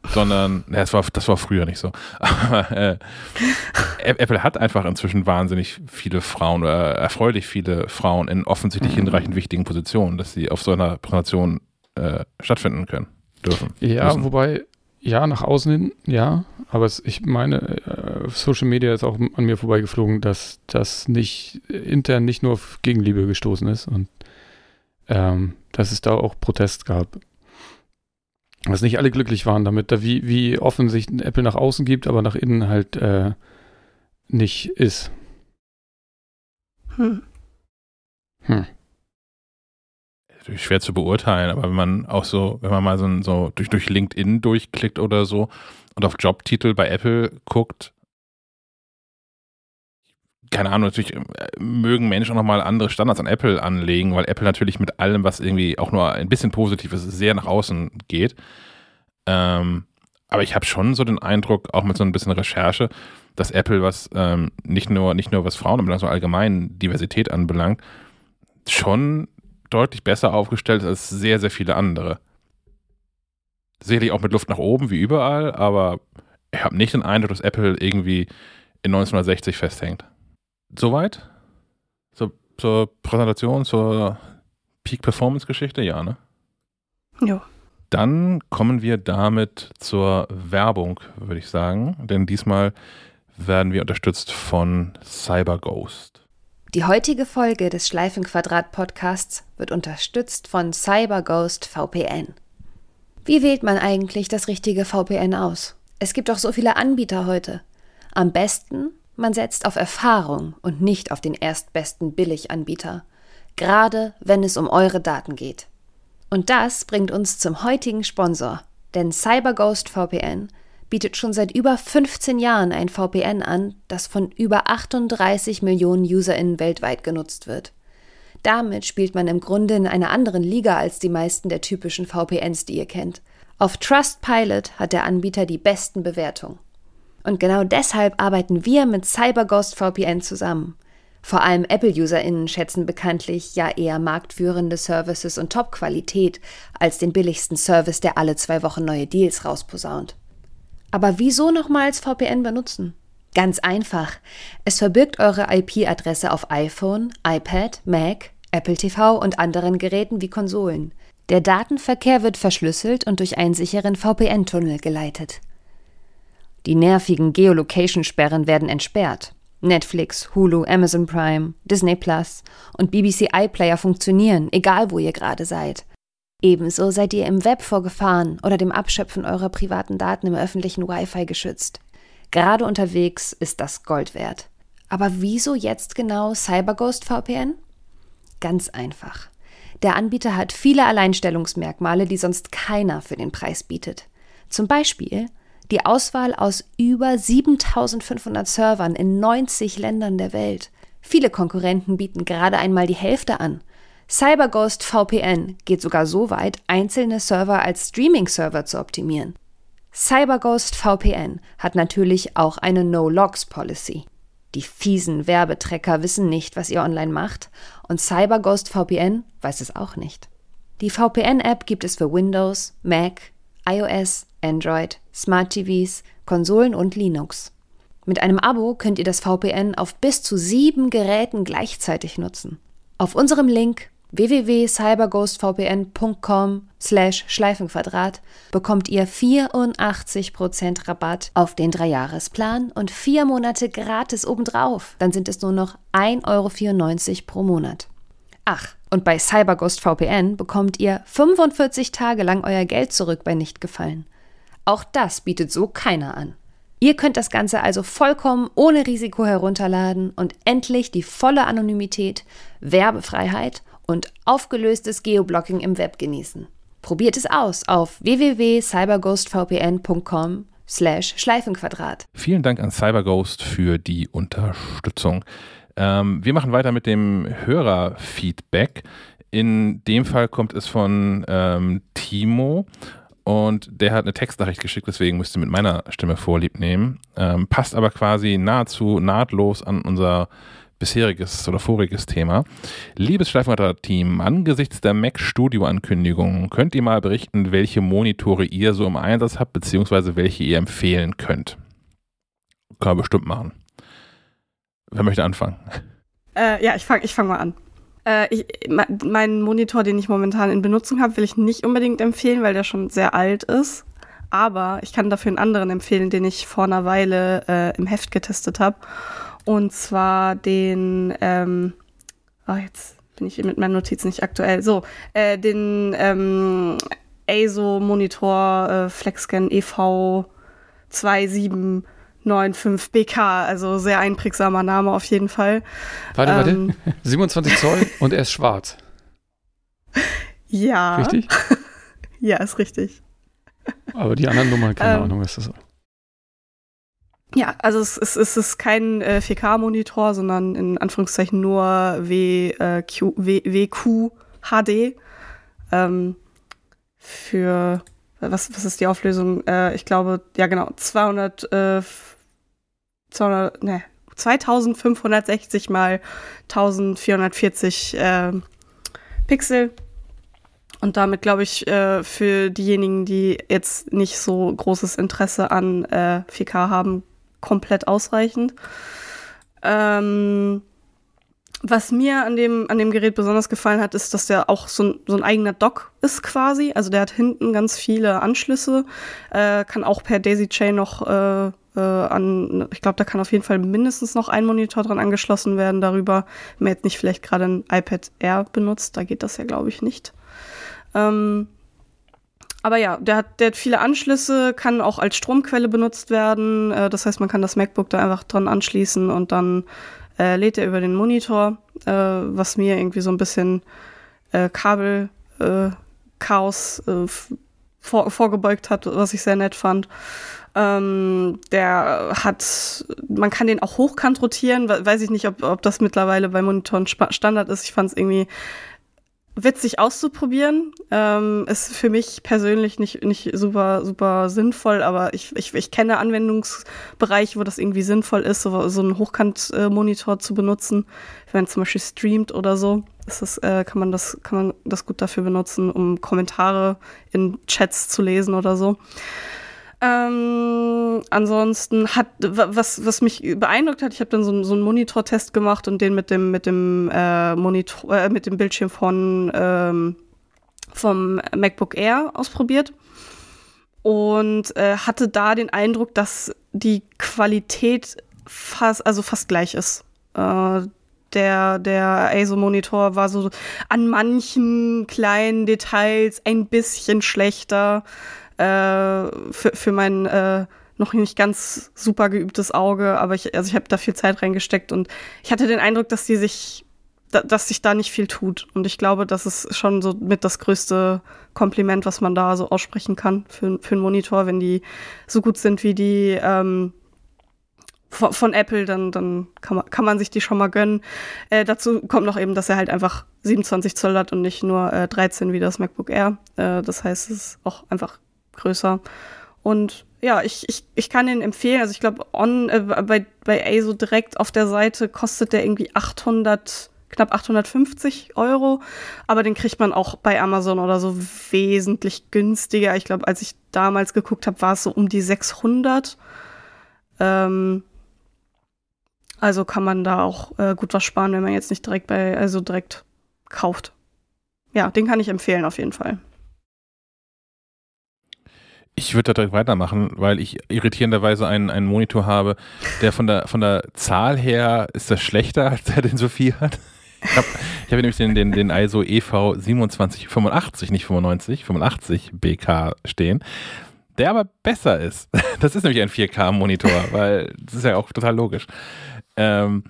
Sondern, ja, das war, das war früher nicht so. Aber äh, Apple hat einfach inzwischen wahnsinnig viele Frauen oder erfreulich viele Frauen in offensichtlich mhm. hinreichend wichtigen Positionen, dass sie auf so einer Präsentation äh, stattfinden können dürfen. Ja, müssen. wobei ja, nach außen hin, ja. Aber es, ich meine, äh, Social Media ist auch an mir vorbeigeflogen, dass das nicht intern nicht nur auf Gegenliebe gestoßen ist und ähm, dass es da auch Protest gab. Dass nicht alle glücklich waren damit, da wie, wie offen sich Apple nach außen gibt, aber nach innen halt äh, nicht ist. Hm. Hm. schwer zu beurteilen, aber wenn man auch so, wenn man mal so, so durch, durch LinkedIn durchklickt oder so und auf Jobtitel bei Apple guckt, keine Ahnung, natürlich äh, mögen Menschen auch nochmal andere Standards an Apple anlegen, weil Apple natürlich mit allem, was irgendwie auch nur ein bisschen positiv ist, sehr nach außen geht. Ähm, aber ich habe schon so den Eindruck, auch mit so ein bisschen Recherche, dass Apple, was ähm, nicht nur nicht nur was Frauen anbelangt, sondern allgemein Diversität anbelangt, schon deutlich besser aufgestellt ist als sehr, sehr viele andere. Sicherlich auch mit Luft nach oben, wie überall, aber ich habe nicht den Eindruck, dass Apple irgendwie in 1960 festhängt. Soweit? Zur, zur Präsentation, zur Peak-Performance-Geschichte? Ja, ne? Jo. Dann kommen wir damit zur Werbung, würde ich sagen. Denn diesmal werden wir unterstützt von CyberGhost. Die heutige Folge des Schleifenquadrat-Podcasts wird unterstützt von CyberGhost VPN. Wie wählt man eigentlich das richtige VPN aus? Es gibt doch so viele Anbieter heute. Am besten man setzt auf Erfahrung und nicht auf den erstbesten Billiganbieter, gerade wenn es um eure Daten geht. Und das bringt uns zum heutigen Sponsor, denn CyberGhost VPN bietet schon seit über 15 Jahren ein VPN an, das von über 38 Millionen UserInnen weltweit genutzt wird. Damit spielt man im Grunde in einer anderen Liga als die meisten der typischen VPNs, die ihr kennt. Auf Trustpilot hat der Anbieter die besten Bewertungen. Und genau deshalb arbeiten wir mit CyberGhost VPN zusammen. Vor allem Apple-UserInnen schätzen bekanntlich ja eher marktführende Services und Top-Qualität als den billigsten Service, der alle zwei Wochen neue Deals rausposaunt. Aber wieso nochmals VPN benutzen? Ganz einfach. Es verbirgt eure IP-Adresse auf iPhone, iPad, Mac, Apple TV und anderen Geräten wie Konsolen. Der Datenverkehr wird verschlüsselt und durch einen sicheren VPN-Tunnel geleitet. Die nervigen Geolocation-Sperren werden entsperrt. Netflix, Hulu, Amazon Prime, Disney Plus und BBC iPlayer funktionieren, egal wo ihr gerade seid. Ebenso seid ihr im Web vor Gefahren oder dem Abschöpfen eurer privaten Daten im öffentlichen Wi-Fi geschützt. Gerade unterwegs ist das Gold wert. Aber wieso jetzt genau CyberGhost VPN? Ganz einfach. Der Anbieter hat viele Alleinstellungsmerkmale, die sonst keiner für den Preis bietet. Zum Beispiel die Auswahl aus über 7500 Servern in 90 Ländern der Welt. Viele Konkurrenten bieten gerade einmal die Hälfte an. CyberGhost VPN geht sogar so weit, einzelne Server als Streaming-Server zu optimieren. CyberGhost VPN hat natürlich auch eine No-Logs-Policy. Die fiesen Werbetrecker wissen nicht, was ihr online macht, und CyberGhost VPN weiß es auch nicht. Die VPN-App gibt es für Windows, Mac, iOS, Android, Smart TVs, Konsolen und Linux. Mit einem Abo könnt ihr das VPN auf bis zu sieben Geräten gleichzeitig nutzen. Auf unserem Link www.cyberghostvpn.com slash Schleifenquadrat bekommt ihr 84% Rabatt auf den Dreijahresplan und vier Monate gratis obendrauf. Dann sind es nur noch 1,94 Euro pro Monat. Ach, und bei CyberGhost VPN bekommt ihr 45 Tage lang euer Geld zurück bei Nichtgefallen. Auch das bietet so keiner an. Ihr könnt das Ganze also vollkommen ohne Risiko herunterladen und endlich die volle Anonymität, Werbefreiheit und aufgelöstes Geoblocking im Web genießen. Probiert es aus auf www.cyberghostvpn.com slash Schleifenquadrat. Vielen Dank an CyberGhost für die Unterstützung. Ähm, wir machen weiter mit dem Hörerfeedback. In dem Fall kommt es von ähm, Timo und der hat eine Textnachricht geschickt, deswegen müsste mit meiner Stimme Vorlieb nehmen. Ähm, passt aber quasi nahezu nahtlos an unser bisheriges oder voriges Thema. Liebes Schleifenreiter-Team, angesichts der Mac Studio-Ankündigung könnt ihr mal berichten, welche Monitore ihr so im Einsatz habt, beziehungsweise welche ihr empfehlen könnt. Kann man bestimmt machen. Wer möchte anfangen? Äh, ja, ich fange ich fang mal an. Äh, ich, meinen Monitor, den ich momentan in Benutzung habe, will ich nicht unbedingt empfehlen, weil der schon sehr alt ist. Aber ich kann dafür einen anderen empfehlen, den ich vor einer Weile äh, im Heft getestet habe. Und zwar den, ähm, oh, jetzt bin ich mit meinen Notizen nicht aktuell. So, äh, den ähm, ASO-Monitor äh, FlexScan EV 2795BK, also sehr einprägsamer Name auf jeden Fall. Warte, ähm, warte. 27 Zoll und er ist schwarz. Ja. Richtig? ja, ist richtig. Aber die anderen Nummern, keine ähm, Ahnung, was das ist. Ja, also es, es, es ist kein äh, 4K-Monitor, sondern in Anführungszeichen nur w, WQ HD. Ähm, für, was, was ist die Auflösung? Äh, ich glaube, ja genau, 200, äh, 200, ne, 2560 mal 1440 äh, Pixel. Und damit, glaube ich, äh, für diejenigen, die jetzt nicht so großes Interesse an äh, 4K haben, komplett ausreichend. Ähm, was mir an dem, an dem Gerät besonders gefallen hat, ist, dass der auch so ein, so ein eigener Dock ist quasi. Also der hat hinten ganz viele Anschlüsse, äh, kann auch per Daisy Chain noch äh, äh, an, ich glaube, da kann auf jeden Fall mindestens noch ein Monitor dran angeschlossen werden darüber. Wenn man jetzt nicht vielleicht gerade ein iPad Air benutzt, da geht das ja, glaube ich, nicht. Ähm, aber ja, der hat, der hat viele Anschlüsse, kann auch als Stromquelle benutzt werden. Äh, das heißt, man kann das MacBook da einfach dran anschließen und dann äh, lädt er über den Monitor, äh, was mir irgendwie so ein bisschen äh, Kabelchaos äh, vor, vorgebeugt hat, was ich sehr nett fand. Ähm, der hat, man kann den auch hochkant rotieren, weiß ich nicht, ob, ob das mittlerweile bei Monitoren Standard ist. Ich fand es irgendwie witzig auszuprobieren. Ähm, ist für mich persönlich nicht, nicht super, super sinnvoll, aber ich, ich, ich kenne Anwendungsbereiche, wo das irgendwie sinnvoll ist, so, so einen Hochkant-Monitor zu benutzen. Wenn zum Beispiel streamt oder so, ist das, äh, kann, man das, kann man das gut dafür benutzen, um Kommentare in Chats zu lesen oder so. Ähm, ansonsten hat, was, was mich beeindruckt hat, ich habe dann so, so einen Monitortest gemacht und den mit dem, mit dem äh, Monitor, äh, mit dem Bildschirm von ähm, vom MacBook Air ausprobiert und äh, hatte da den Eindruck, dass die Qualität fast, also fast gleich ist. Äh, der, der ASO-Monitor war so an manchen kleinen Details ein bisschen schlechter äh, für, für mein äh, noch nicht ganz super geübtes Auge, aber ich, also ich habe da viel Zeit reingesteckt und ich hatte den Eindruck, dass die sich, da, dass sich da nicht viel tut. Und ich glaube, das ist schon so mit das größte Kompliment, was man da so aussprechen kann für, für einen Monitor, wenn die so gut sind wie die ähm, von, von, Apple, dann, dann kann, man, kann man sich die schon mal gönnen. Äh, dazu kommt noch eben, dass er halt einfach 27 Zoll hat und nicht nur äh, 13 wie das MacBook Air. Äh, das heißt, es ist auch einfach größer. Und ja, ich, ich, ich kann den empfehlen. Also ich glaube, äh, bei, bei ASO direkt auf der Seite kostet der irgendwie 800, knapp 850 Euro. Aber den kriegt man auch bei Amazon oder so wesentlich günstiger. Ich glaube, als ich damals geguckt habe, war es so um die 600. Ähm, also kann man da auch äh, gut was sparen, wenn man jetzt nicht direkt bei, also direkt kauft. Ja, den kann ich empfehlen auf jeden Fall. Ich würde da direkt weitermachen, weil ich irritierenderweise einen, einen Monitor habe, der von der, von der Zahl her ist das schlechter, als er den Sophie hat. Ich habe hab nämlich den, den, den ISO EV 2785, nicht 95, 85 BK stehen, der aber besser ist. Das ist nämlich ein 4K-Monitor, weil das ist ja auch total logisch. Ähm,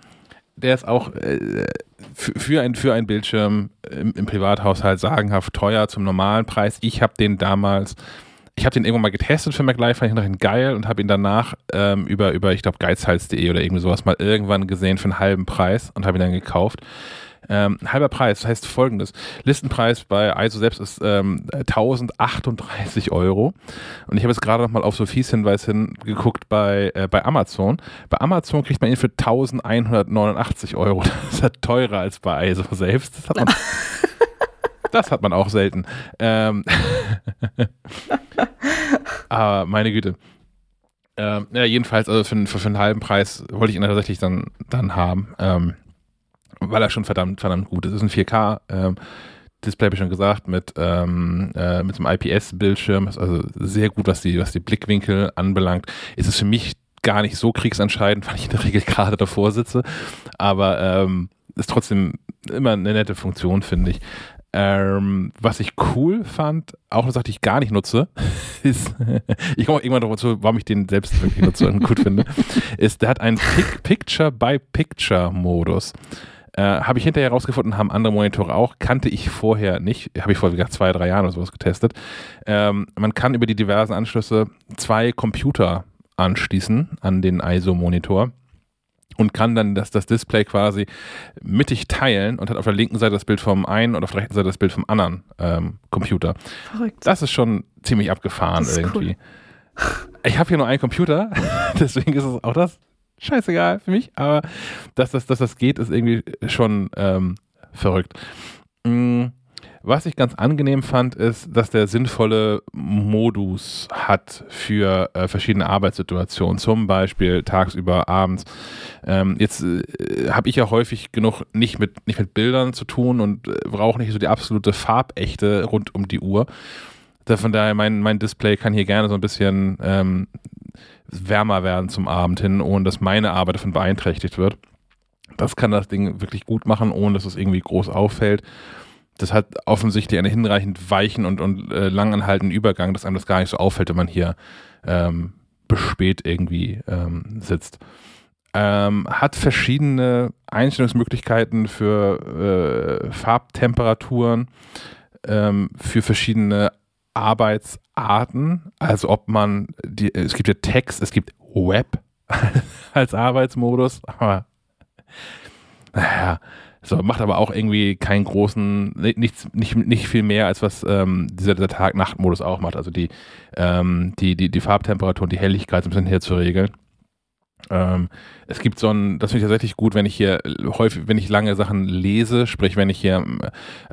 der ist auch äh, für, ein, für einen Bildschirm im, im Privathaushalt sagenhaft teuer zum normalen Preis. Ich habe den damals ich habe den irgendwann mal getestet für MacLife, fand ich ihn geil und habe ihn danach ähm, über, über, ich glaube, geizhals.de oder irgendwie sowas mal irgendwann gesehen für einen halben Preis und habe ihn dann gekauft. Ähm, halber Preis, das heißt folgendes: Listenpreis bei ISO selbst ist ähm, 1038 Euro. Und ich habe jetzt gerade nochmal auf Sophies Hinweis hin geguckt bei, äh, bei Amazon. Bei Amazon kriegt man ihn für 1189 Euro. Das ist ja teurer als bei ISO selbst. Das hat man. Das hat man auch selten. Ähm Aber meine Güte. Ähm, ja, jedenfalls, also für, für, für, einen halben Preis wollte ich ihn tatsächlich dann, dann haben, ähm, weil er schon verdammt, verdammt gut ist. Es ist ein 4K. Ähm, Display habe ich schon gesagt, mit, ähm, äh, mit so einem IPS-Bildschirm, also sehr gut, was die, was die Blickwinkel anbelangt. Ist es für mich gar nicht so kriegsentscheidend, weil ich in der Regel gerade davor sitze. Aber ähm, ist trotzdem immer eine nette Funktion, finde ich. Ähm, was ich cool fand, auch eine Sache, die ich gar nicht nutze, ist, ich komme irgendwann darauf zu, warum ich den selbst wirklich nutze und gut finde, ist, der hat einen Picture-by-Picture-Modus. Äh, habe ich hinterher herausgefunden, haben andere Monitore auch, kannte ich vorher nicht, habe ich vor wie gesagt, zwei, drei Jahren oder sowas getestet. Ähm, man kann über die diversen Anschlüsse zwei Computer anschließen an den ISO-Monitor und kann dann das, das Display quasi mittig teilen und hat auf der linken Seite das Bild vom einen und auf der rechten Seite das Bild vom anderen ähm, Computer. Verrückt. Das ist schon ziemlich abgefahren irgendwie. Cool. Ich habe hier nur einen Computer, deswegen ist es auch das scheißegal für mich, aber dass das, dass das geht, ist irgendwie schon ähm, verrückt. Mhm. Was ich ganz angenehm fand, ist, dass der sinnvolle Modus hat für äh, verschiedene Arbeitssituationen, zum Beispiel tagsüber, abends. Ähm, jetzt äh, habe ich ja häufig genug nicht mit, nicht mit Bildern zu tun und äh, brauche nicht so die absolute Farbechte rund um die Uhr. Von daher, mein, mein Display kann hier gerne so ein bisschen ähm, wärmer werden zum Abend hin, ohne dass meine Arbeit davon beeinträchtigt wird. Das kann das Ding wirklich gut machen, ohne dass es irgendwie groß auffällt. Das hat offensichtlich einen hinreichend weichen und, und äh, langanhaltenden Übergang, dass einem das gar nicht so auffällt, wenn man hier ähm, bespät irgendwie ähm, sitzt. Ähm, hat verschiedene Einstellungsmöglichkeiten für äh, Farbtemperaturen, ähm, für verschiedene Arbeitsarten, also ob man die, es gibt ja Text, es gibt Web als Arbeitsmodus, aber naja, so, macht aber auch irgendwie keinen großen, nichts, nicht, nicht viel mehr, als was ähm, dieser, dieser Tag-Nacht-Modus auch macht. Also die, ähm, die, die, die Farbtemperatur und die Helligkeit so ein bisschen herzuregeln. Ähm, es gibt so ein, das finde ich tatsächlich gut, wenn ich hier häufig, wenn ich lange Sachen lese, sprich, wenn ich hier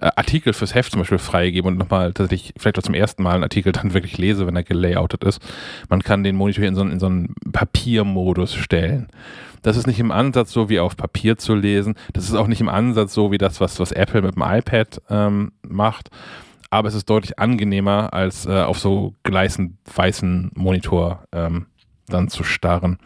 äh, Artikel fürs Heft zum Beispiel freigebe und nochmal tatsächlich vielleicht auch zum ersten Mal einen Artikel dann wirklich lese, wenn er gelayoutet ist. Man kann den Monitor in so, in so einen Papiermodus stellen. Das ist nicht im Ansatz so wie auf Papier zu lesen. Das ist auch nicht im Ansatz so wie das, was, was Apple mit dem iPad ähm, macht. Aber es ist deutlich angenehmer, als äh, auf so gleißend weißen Monitor ähm, dann zu starren.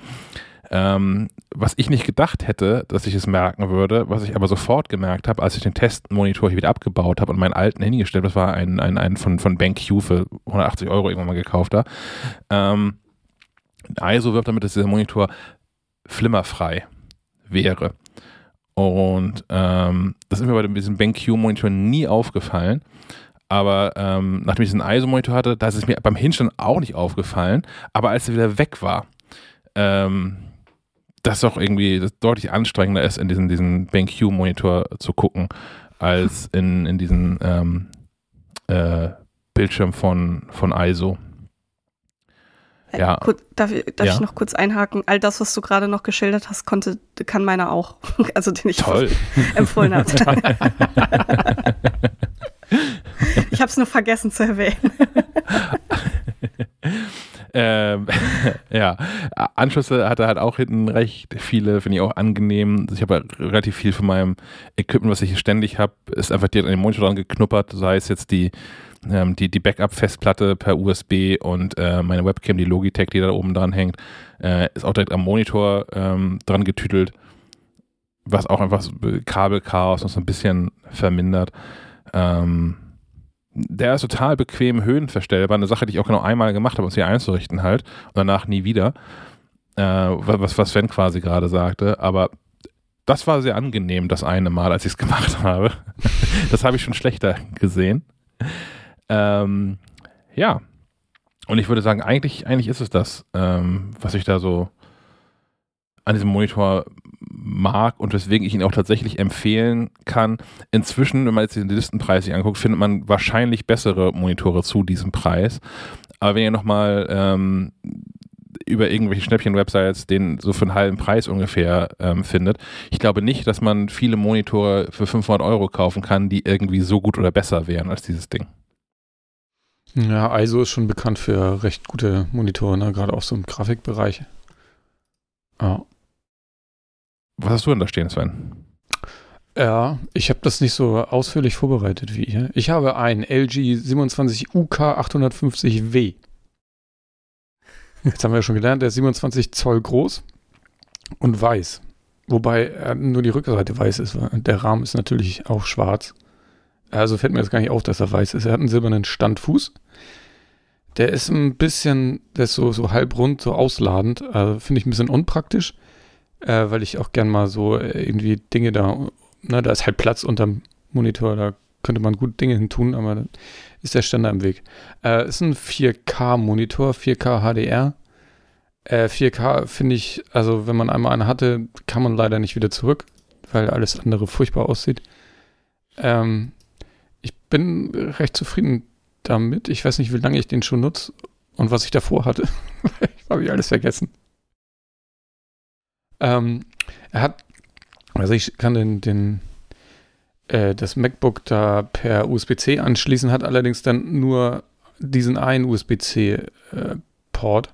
Ähm, was ich nicht gedacht hätte, dass ich es merken würde, was ich aber sofort gemerkt habe, als ich den Testmonitor hier wieder abgebaut habe und meinen alten hingestellt, das war ein, ein, ein von, von BenQ für 180 Euro irgendwann mal gekauft da. Ähm, ISO wirbt damit, dass dieser Monitor flimmerfrei wäre. Und ähm, das ist mir bei diesem BenQ-Monitor nie aufgefallen. Aber ähm, nachdem ich diesen ISO-Monitor hatte, da ist es mir beim Hinstellen auch nicht aufgefallen. Aber als er wieder weg war, ähm, das doch irgendwie das deutlich anstrengender ist, in diesen, diesen BenQ-Monitor zu gucken, als in, in diesen ähm, äh, Bildschirm von, von ISO. Äh, ja. darf, darf ja. ich noch kurz einhaken? All das, was du gerade noch geschildert hast, konnte, kann meiner auch. Also den ich Toll. empfohlen habe. ich habe es nur vergessen zu erwähnen. Ähm, ja, Anschlüsse hatte halt auch hinten recht viele, finde ich auch angenehm. Ich habe relativ viel von meinem Equipment, was ich hier ständig habe, ist einfach direkt an den Monitor dran geknuppert, sei es jetzt die, ähm, die, die Backup-Festplatte per USB und äh, meine Webcam, die Logitech, die da oben dran hängt, äh, ist auch direkt am Monitor ähm, dran getütelt, was auch einfach so Kabelchaos noch so ein bisschen vermindert. Ähm, der ist total bequem höhenverstellbar. Eine Sache, die ich auch genau einmal gemacht habe, um sie einzurichten halt. Und danach nie wieder. Äh, was, was Sven quasi gerade sagte. Aber das war sehr angenehm, das eine Mal, als ich es gemacht habe. das habe ich schon schlechter gesehen. Ähm, ja. Und ich würde sagen, eigentlich, eigentlich ist es das, ähm, was ich da so an diesem Monitor mag und weswegen ich ihn auch tatsächlich empfehlen kann. Inzwischen, wenn man jetzt den Listenpreis sich anguckt, findet man wahrscheinlich bessere Monitore zu diesem Preis. Aber wenn ihr nochmal ähm, über irgendwelche Schnäppchen-Websites den so für einen halben Preis ungefähr ähm, findet. Ich glaube nicht, dass man viele Monitore für 500 Euro kaufen kann, die irgendwie so gut oder besser wären als dieses Ding. Ja, ISO ist schon bekannt für recht gute Monitore, ne? gerade auch so im Grafikbereich. Ja. Was hast du denn da stehen, Sven? Ja, ich habe das nicht so ausführlich vorbereitet wie ihr. Ich habe einen LG 27 UK 850W. Jetzt haben wir ja schon gelernt, der ist 27 Zoll groß und weiß. Wobei äh, nur die Rückseite weiß ist. Der Rahmen ist natürlich auch schwarz. Also fällt mir jetzt gar nicht auf, dass er weiß ist. Er hat einen silbernen Standfuß. Der ist ein bisschen, der ist so, so halb rund, so ausladend. Also Finde ich ein bisschen unpraktisch äh, weil ich auch gern mal so äh, irgendwie Dinge da na, da ist halt Platz unterm Monitor, da könnte man gut Dinge hin tun, aber dann ist der Ständer im Weg. Äh, ist ein 4K-Monitor, 4K HDR. Äh, 4K finde ich, also wenn man einmal einen hatte, kann man leider nicht wieder zurück, weil alles andere furchtbar aussieht. Ähm, bin recht zufrieden damit. Ich weiß nicht, wie lange ich den schon nutze und was ich davor hatte. Habe ich alles vergessen. Ähm, er hat, also ich kann den, den äh, das MacBook da per USB-C anschließen, hat allerdings dann nur diesen einen USB-C-Port. Äh,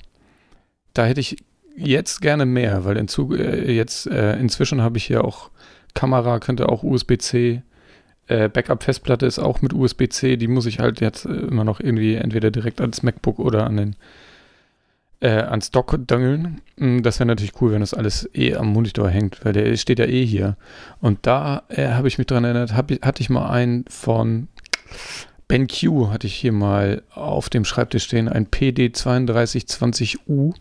da hätte ich jetzt gerne mehr, weil in Zug, äh, jetzt äh, inzwischen habe ich hier auch Kamera, könnte auch USB-C. Äh, Backup-Festplatte ist auch mit USB-C, die muss ich halt jetzt äh, immer noch irgendwie entweder direkt ans MacBook oder an den äh, ans Dock dangeln. Mm, das wäre natürlich cool, wenn das alles eh am Monitor hängt, weil der steht ja eh hier. Und da äh, habe ich mich dran erinnert, hab, hatte ich mal einen von BenQ, hatte ich hier mal auf dem Schreibtisch stehen, ein PD3220U.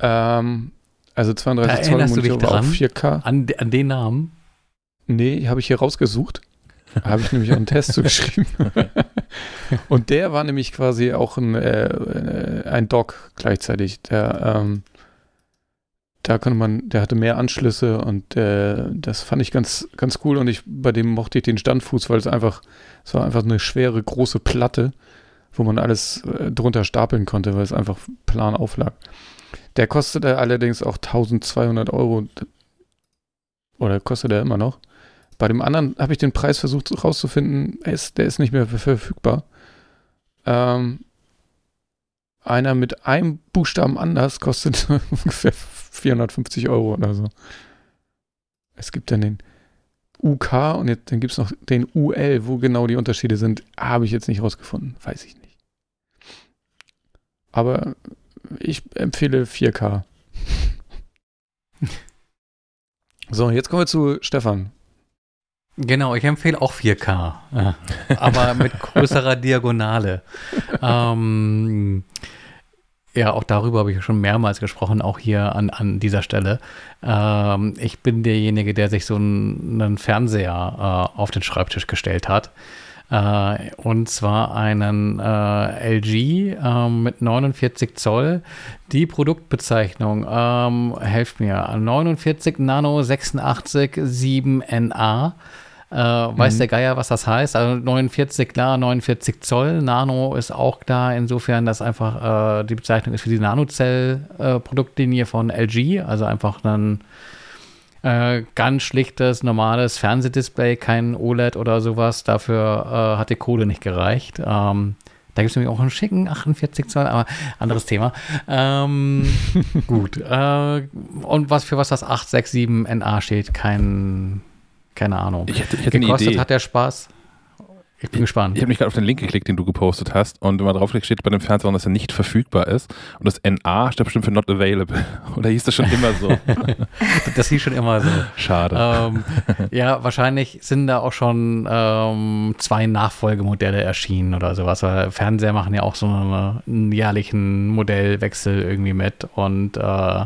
Ähm, also 32 Zoll Monitor auf 4K. An, an den Namen? Nee, habe ich hier rausgesucht. Habe ich nämlich auch einen Test zugeschrieben. und der war nämlich quasi auch ein, äh, ein Dock gleichzeitig. Der, ähm, da konnte man, der hatte mehr Anschlüsse und äh, das fand ich ganz, ganz cool. Und ich, bei dem mochte ich den Standfuß, weil es einfach, es war einfach eine schwere, große Platte, wo man alles äh, drunter stapeln konnte, weil es einfach plan auflag. Der kostete allerdings auch 1200 Euro. Oder kostet er immer noch? Bei dem anderen habe ich den Preis versucht rauszufinden, ist, der ist nicht mehr verfügbar. Ähm, einer mit einem Buchstaben anders kostet ungefähr 450 Euro oder so. Es gibt dann den UK und jetzt, dann gibt es noch den UL, wo genau die Unterschiede sind, habe ich jetzt nicht rausgefunden. Weiß ich nicht. Aber ich empfehle 4K. so, jetzt kommen wir zu Stefan. Genau, ich empfehle auch 4K, aber mit größerer Diagonale. ähm, ja, auch darüber habe ich schon mehrmals gesprochen, auch hier an, an dieser Stelle. Ähm, ich bin derjenige, der sich so einen, einen Fernseher äh, auf den Schreibtisch gestellt hat. Äh, und zwar einen äh, LG ähm, mit 49 Zoll. Die Produktbezeichnung, ähm, helft mir, 49 Nano 86 7NA. Äh, weiß mhm. der Geier, was das heißt? Also 49, klar, 49 Zoll. Nano ist auch klar, insofern, dass einfach äh, die Bezeichnung ist für die Nanozell-Produktlinie von LG. Also einfach ein äh, ganz schlichtes, normales Fernsehdisplay, kein OLED oder sowas. Dafür äh, hat die Kohle nicht gereicht. Ähm, da gibt es nämlich auch einen schicken 48 Zoll, aber anderes Thema. Ähm, gut. Äh, und was für was das 867 NA steht, kein keine Ahnung. Ich hätte, ich hätte Gekostet eine hat der Spaß. Ich bin gespannt. Ich habe mich gerade auf den Link geklickt, den du gepostet hast. Und wenn man draufklickt, steht bei dem Fernseher, dass er nicht verfügbar ist. Und das NA steht bestimmt für not available. Oder hieß das schon immer so? das hieß schon immer so. Schade. Ähm, ja, wahrscheinlich sind da auch schon ähm, zwei Nachfolgemodelle erschienen oder sowas. Weil Fernseher machen ja auch so einen jährlichen Modellwechsel irgendwie mit. Und äh,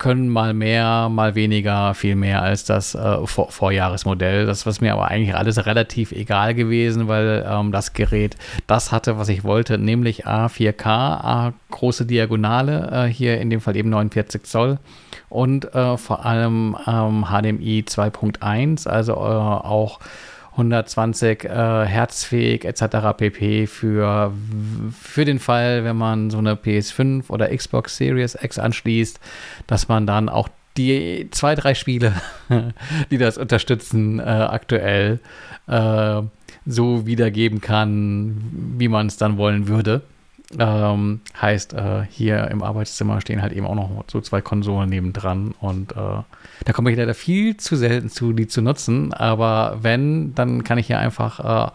können mal mehr, mal weniger, viel mehr als das äh, Vor Vorjahresmodell. Das was mir aber eigentlich alles relativ egal gewesen, weil ähm, das Gerät das hatte, was ich wollte, nämlich A4K, A große Diagonale, äh, hier in dem Fall eben 49 Zoll und äh, vor allem ähm, HDMI 2.1, also äh, auch 120 äh, herzfähig etc. pp. Für, für den Fall, wenn man so eine PS5 oder Xbox Series X anschließt, dass man dann auch die zwei, drei Spiele, die das unterstützen, äh, aktuell äh, so wiedergeben kann, wie man es dann wollen würde. Ähm, heißt, äh, hier im Arbeitszimmer stehen halt eben auch noch so zwei Konsolen nebendran und äh, da komme ich leider viel zu selten zu, die zu nutzen. Aber wenn, dann kann ich hier einfach äh,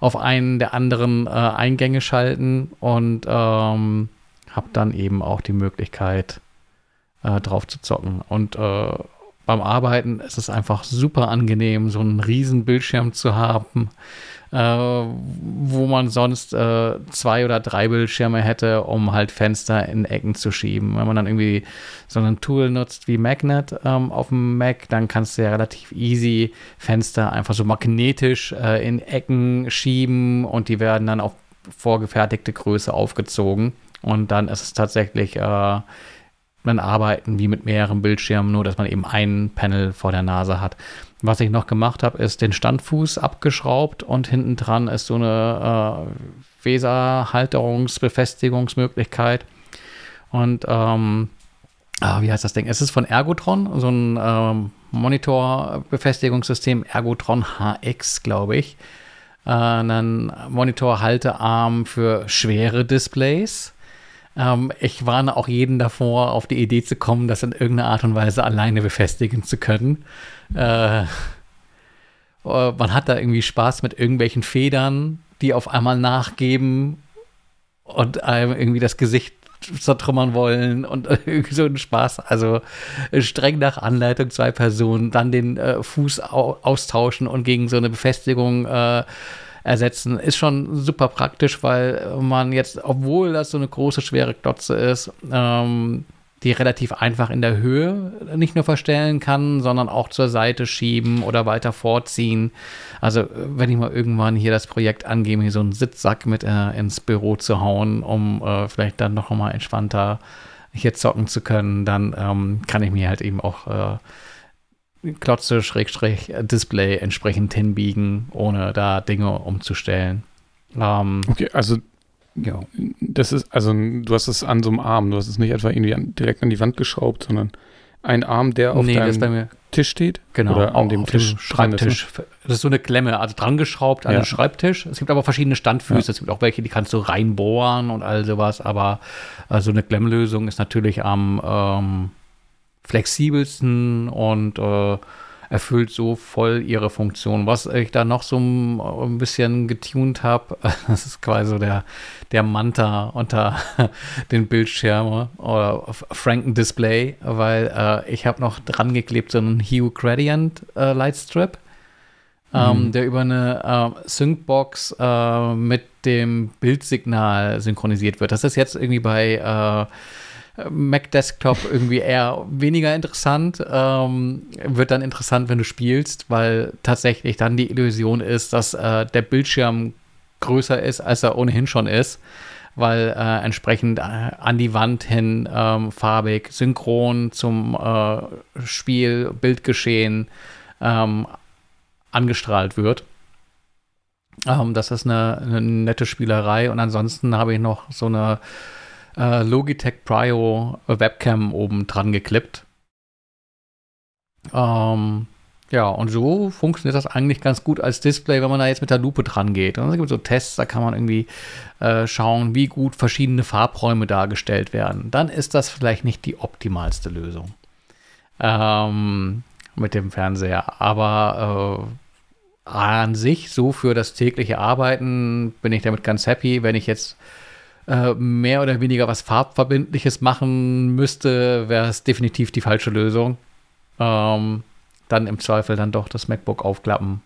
auf einen der anderen äh, Eingänge schalten und ähm, habe dann eben auch die Möglichkeit, äh, drauf zu zocken. Und äh, beim Arbeiten ist es einfach super angenehm, so einen riesen Bildschirm zu haben äh, wo man sonst äh, zwei oder drei Bildschirme hätte, um halt Fenster in Ecken zu schieben. Wenn man dann irgendwie so ein Tool nutzt wie Magnet ähm, auf dem Mac, dann kannst du ja relativ easy Fenster einfach so magnetisch äh, in Ecken schieben und die werden dann auf vorgefertigte Größe aufgezogen. Und dann ist es tatsächlich äh, dann arbeiten wie mit mehreren Bildschirmen, nur dass man eben ein Panel vor der Nase hat. Was ich noch gemacht habe, ist den Standfuß abgeschraubt und hinten dran ist so eine äh, Weserhalterungsbefestigungsmöglichkeit. Und ähm, ah, wie heißt das Ding? Es ist von Ergotron, so ein ähm, Monitorbefestigungssystem, Ergotron HX, glaube ich. Äh, einen Monitorhaltearm für schwere Displays ähm, ich warne auch jeden davor, auf die Idee zu kommen, das in irgendeiner Art und Weise alleine befestigen zu können. Äh, oh, man hat da irgendwie Spaß mit irgendwelchen Federn, die auf einmal nachgeben und einem irgendwie das Gesicht zertrümmern wollen und irgendwie so ein Spaß. Also streng nach Anleitung zwei Personen, dann den äh, Fuß au austauschen und gegen so eine Befestigung äh, ersetzen. Ist schon super praktisch, weil man jetzt, obwohl das so eine große, schwere Klotze ist, ähm, die relativ einfach in der Höhe nicht nur verstellen kann, sondern auch zur Seite schieben oder weiter vorziehen. Also wenn ich mal irgendwann hier das Projekt angebe, hier so einen Sitzsack mit äh, ins Büro zu hauen, um äh, vielleicht dann noch mal entspannter hier zocken zu können, dann ähm, kann ich mir halt eben auch äh, Klotze, Schrägstrich, Display entsprechend hinbiegen, ohne da Dinge umzustellen. Ähm, okay, also ja. Das ist, also du hast es an so einem Arm, du hast es nicht etwa irgendwie an, direkt an die Wand geschraubt, sondern ein Arm, der auf nee, deinem Tisch steht. Genau, oder an dem Tisch dem Schreibtisch. Ne? Das ist so eine Klemme, also dran geschraubt an ja. den Schreibtisch. Es gibt aber verschiedene Standfüße. Ja. Es gibt auch welche, die kannst du reinbohren und all sowas. Aber äh, so eine Klemmlösung ist natürlich am ähm, flexibelsten und äh, erfüllt so voll ihre Funktion. Was ich da noch so ein bisschen getunt habe, das ist quasi so der, der Manta unter den Bildschirmen oder Franken Display, weil äh, ich habe noch dran geklebt so einen Hue Gradient äh, Lightstrip, ähm, mhm. der über eine äh, Syncbox äh, mit dem Bildsignal synchronisiert wird. Das ist jetzt irgendwie bei äh, Mac Desktop irgendwie eher weniger interessant. Ähm, wird dann interessant, wenn du spielst, weil tatsächlich dann die Illusion ist, dass äh, der Bildschirm größer ist, als er ohnehin schon ist, weil äh, entsprechend äh, an die Wand hin ähm, farbig, synchron zum äh, Spiel, Bildgeschehen ähm, angestrahlt wird. Ähm, das ist eine, eine nette Spielerei und ansonsten habe ich noch so eine äh, Logitech Prio Webcam oben dran geklippt. Ähm, ja, und so funktioniert das eigentlich ganz gut als Display, wenn man da jetzt mit der Lupe dran geht. Und es gibt so Tests, da kann man irgendwie äh, schauen, wie gut verschiedene Farbräume dargestellt werden. Dann ist das vielleicht nicht die optimalste Lösung ähm, mit dem Fernseher. Aber äh, an sich, so für das tägliche Arbeiten, bin ich damit ganz happy. Wenn ich jetzt äh, mehr oder weniger was Farbverbindliches machen müsste, wäre es definitiv die falsche Lösung. Ähm, dann im Zweifel dann doch das MacBook aufklappen.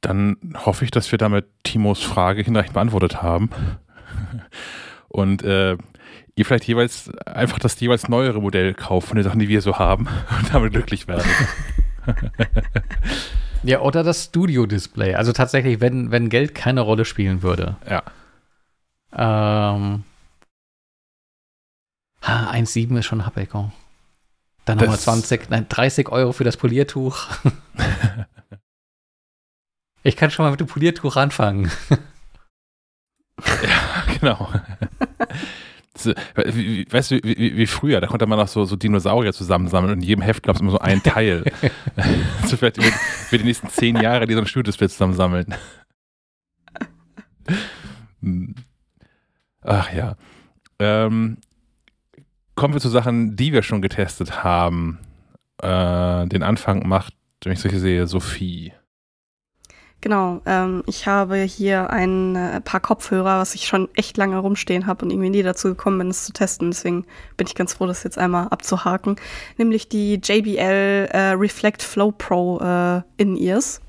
Dann hoffe ich, dass wir damit Timos Frage hinreichend beantwortet haben. Und äh, ihr vielleicht jeweils einfach das jeweils neuere Modell kauft von den Sachen, die wir so haben und damit glücklich werden. Ja, oder das Studio-Display. Also tatsächlich, wenn, wenn Geld keine Rolle spielen würde. Ja. Ähm. 1,7 ist schon Habecker. Dann haben wir 20, nein, 30 Euro für das Poliertuch. ich kann schon mal mit dem Poliertuch anfangen. ja, genau weißt du, wie, wie, früher, da konnte man noch so, so Dinosaurier zusammensammeln und in jedem Heft gab es immer so ein Teil. so vielleicht für, für die nächsten zehn Jahre, die so ein Studiodisplay zusammensammeln. Ach ja. Ähm, kommen wir zu Sachen, die wir schon getestet haben. Äh, den Anfang macht, wenn ich solche sehe, Sophie. Genau, ähm, ich habe hier ein äh, paar Kopfhörer, was ich schon echt lange rumstehen habe und irgendwie nie dazu gekommen bin, es zu testen. Deswegen bin ich ganz froh, das jetzt einmal abzuhaken. Nämlich die JBL äh, Reflect Flow Pro äh, In-Ears.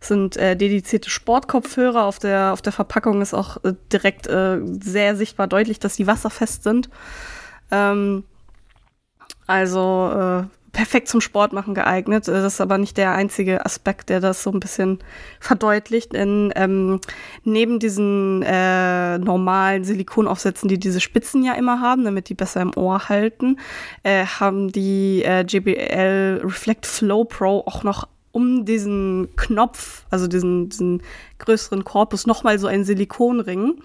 Sind äh, dedizierte Sportkopfhörer. Auf der, auf der Verpackung ist auch äh, direkt äh, sehr sichtbar deutlich, dass die wasserfest sind. Ähm, also äh, perfekt zum Sport machen geeignet. Das ist aber nicht der einzige Aspekt, der das so ein bisschen verdeutlicht. Denn ähm, neben diesen äh, normalen Silikonaufsätzen, die diese Spitzen ja immer haben, damit die besser im Ohr halten, äh, haben die äh, JBL Reflect Flow Pro auch noch um diesen Knopf, also diesen, diesen größeren Korpus, nochmal so einen Silikonring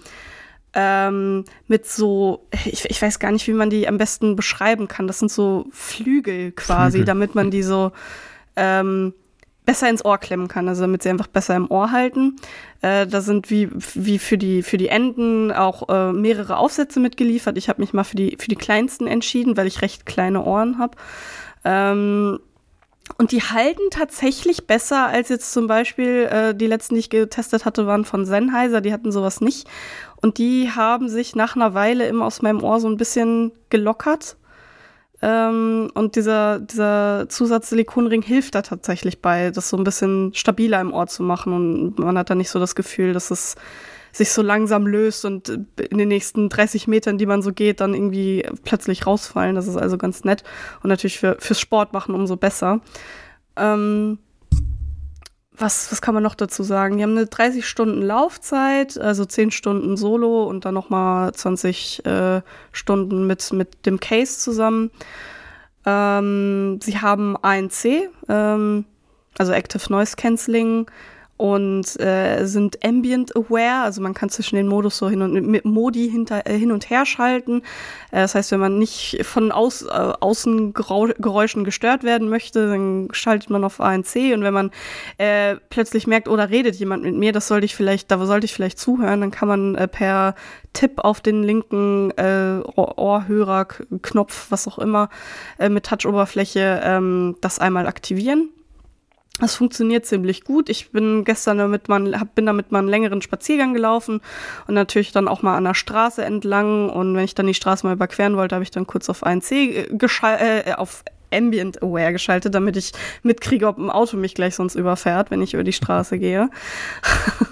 ähm, mit so, ich, ich weiß gar nicht, wie man die am besten beschreiben kann. Das sind so Flügel quasi, Flügel. damit man die so ähm, besser ins Ohr klemmen kann, also damit sie einfach besser im Ohr halten. Äh, da sind wie, wie für, die, für die Enden auch äh, mehrere Aufsätze mitgeliefert. Ich habe mich mal für die, für die kleinsten entschieden, weil ich recht kleine Ohren habe. Ähm, und die halten tatsächlich besser als jetzt zum Beispiel äh, die letzten, die ich getestet hatte, waren von Sennheiser. Die hatten sowas nicht. Und die haben sich nach einer Weile immer aus meinem Ohr so ein bisschen gelockert. Ähm, und dieser, dieser Zusatz-Silikonring hilft da tatsächlich bei, das so ein bisschen stabiler im Ohr zu machen. Und man hat da nicht so das Gefühl, dass es sich so langsam löst und in den nächsten 30 Metern, die man so geht, dann irgendwie plötzlich rausfallen. Das ist also ganz nett. Und natürlich für, fürs Sport machen umso besser. Ähm, was, was kann man noch dazu sagen? Die haben eine 30 Stunden Laufzeit, also 10 Stunden Solo und dann nochmal 20 äh, Stunden mit, mit dem Case zusammen. Ähm, sie haben ANC, ähm, also Active Noise Cancelling und äh, sind ambient aware, also man kann zwischen den Modus so hin und mit Modi hinter, äh, hin und her schalten. Äh, das heißt, wenn man nicht von aus, äh, Außengeräuschen gestört werden möchte, dann schaltet man auf ANC und wenn man äh, plötzlich merkt, oder oh, redet jemand mit mir, das sollte ich vielleicht, da sollte ich vielleicht zuhören, dann kann man äh, per Tipp auf den linken äh, Ohrhörer-Knopf, was auch immer, mit Touch-Oberfläche ähm, das einmal aktivieren. Das funktioniert ziemlich gut. Ich bin gestern damit mal, bin damit mal einen längeren Spaziergang gelaufen und natürlich dann auch mal an der Straße entlang. Und wenn ich dann die Straße mal überqueren wollte, habe ich dann kurz auf 1C geschaltet, äh, auf Ambient Aware geschaltet, damit ich mitkriege, ob ein Auto mich gleich sonst überfährt, wenn ich über die Straße gehe.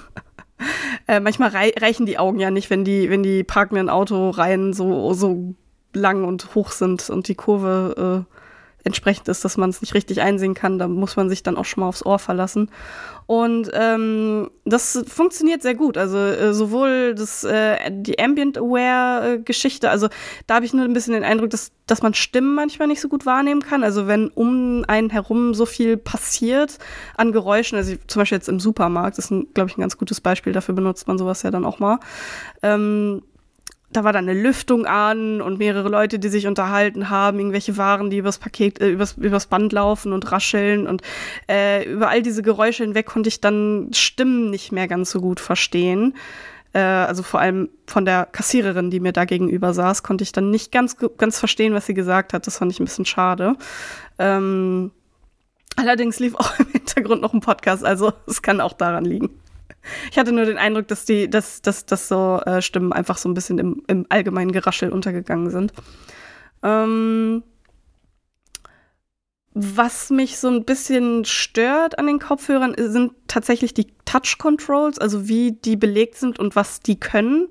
äh, manchmal rei reichen die Augen ja nicht, wenn die, wenn die parkenden Autoreihen so, so lang und hoch sind und die Kurve äh, entsprechend ist, dass man es nicht richtig einsehen kann. Da muss man sich dann auch schon mal aufs Ohr verlassen. Und ähm, das funktioniert sehr gut. Also äh, sowohl das, äh, die Ambient-Aware-Geschichte, also da habe ich nur ein bisschen den Eindruck, dass, dass man Stimmen manchmal nicht so gut wahrnehmen kann. Also wenn um einen herum so viel passiert an Geräuschen, also zum Beispiel jetzt im Supermarkt, das ist, glaube ich, ein ganz gutes Beispiel, dafür benutzt man sowas ja dann auch mal. Ähm, da war dann eine Lüftung an und mehrere Leute, die sich unterhalten haben, irgendwelche Waren, die übers Paket, äh, übers, übers Band laufen und rascheln und äh, über all diese Geräusche hinweg konnte ich dann Stimmen nicht mehr ganz so gut verstehen. Äh, also vor allem von der Kassiererin, die mir da gegenüber saß, konnte ich dann nicht ganz, ganz verstehen, was sie gesagt hat. Das fand ich ein bisschen schade. Ähm, allerdings lief auch im Hintergrund noch ein Podcast, also es kann auch daran liegen. Ich hatte nur den Eindruck, dass die, dass, dass, dass so äh, Stimmen einfach so ein bisschen im, im allgemeinen Geraschel untergegangen sind. Ähm, was mich so ein bisschen stört an den Kopfhörern, sind tatsächlich die Touch Controls, also wie die belegt sind und was die können.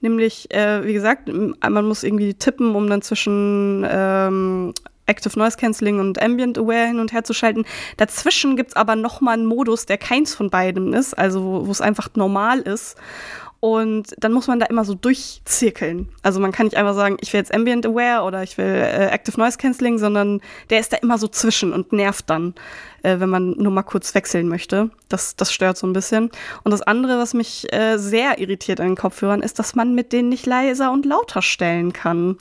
Nämlich, äh, wie gesagt, man muss irgendwie tippen, um dann zwischen ähm, Active Noise Cancelling und Ambient Aware hin und her zu schalten. Dazwischen gibt es aber nochmal einen Modus, der keins von beiden ist, also wo es einfach normal ist. Und dann muss man da immer so durchzirkeln. Also man kann nicht einfach sagen, ich will jetzt Ambient Aware oder ich will äh, Active Noise Cancelling, sondern der ist da immer so zwischen und nervt dann, äh, wenn man nur mal kurz wechseln möchte. Das, das stört so ein bisschen. Und das andere, was mich äh, sehr irritiert an den Kopfhörern, ist, dass man mit denen nicht leiser und lauter stellen kann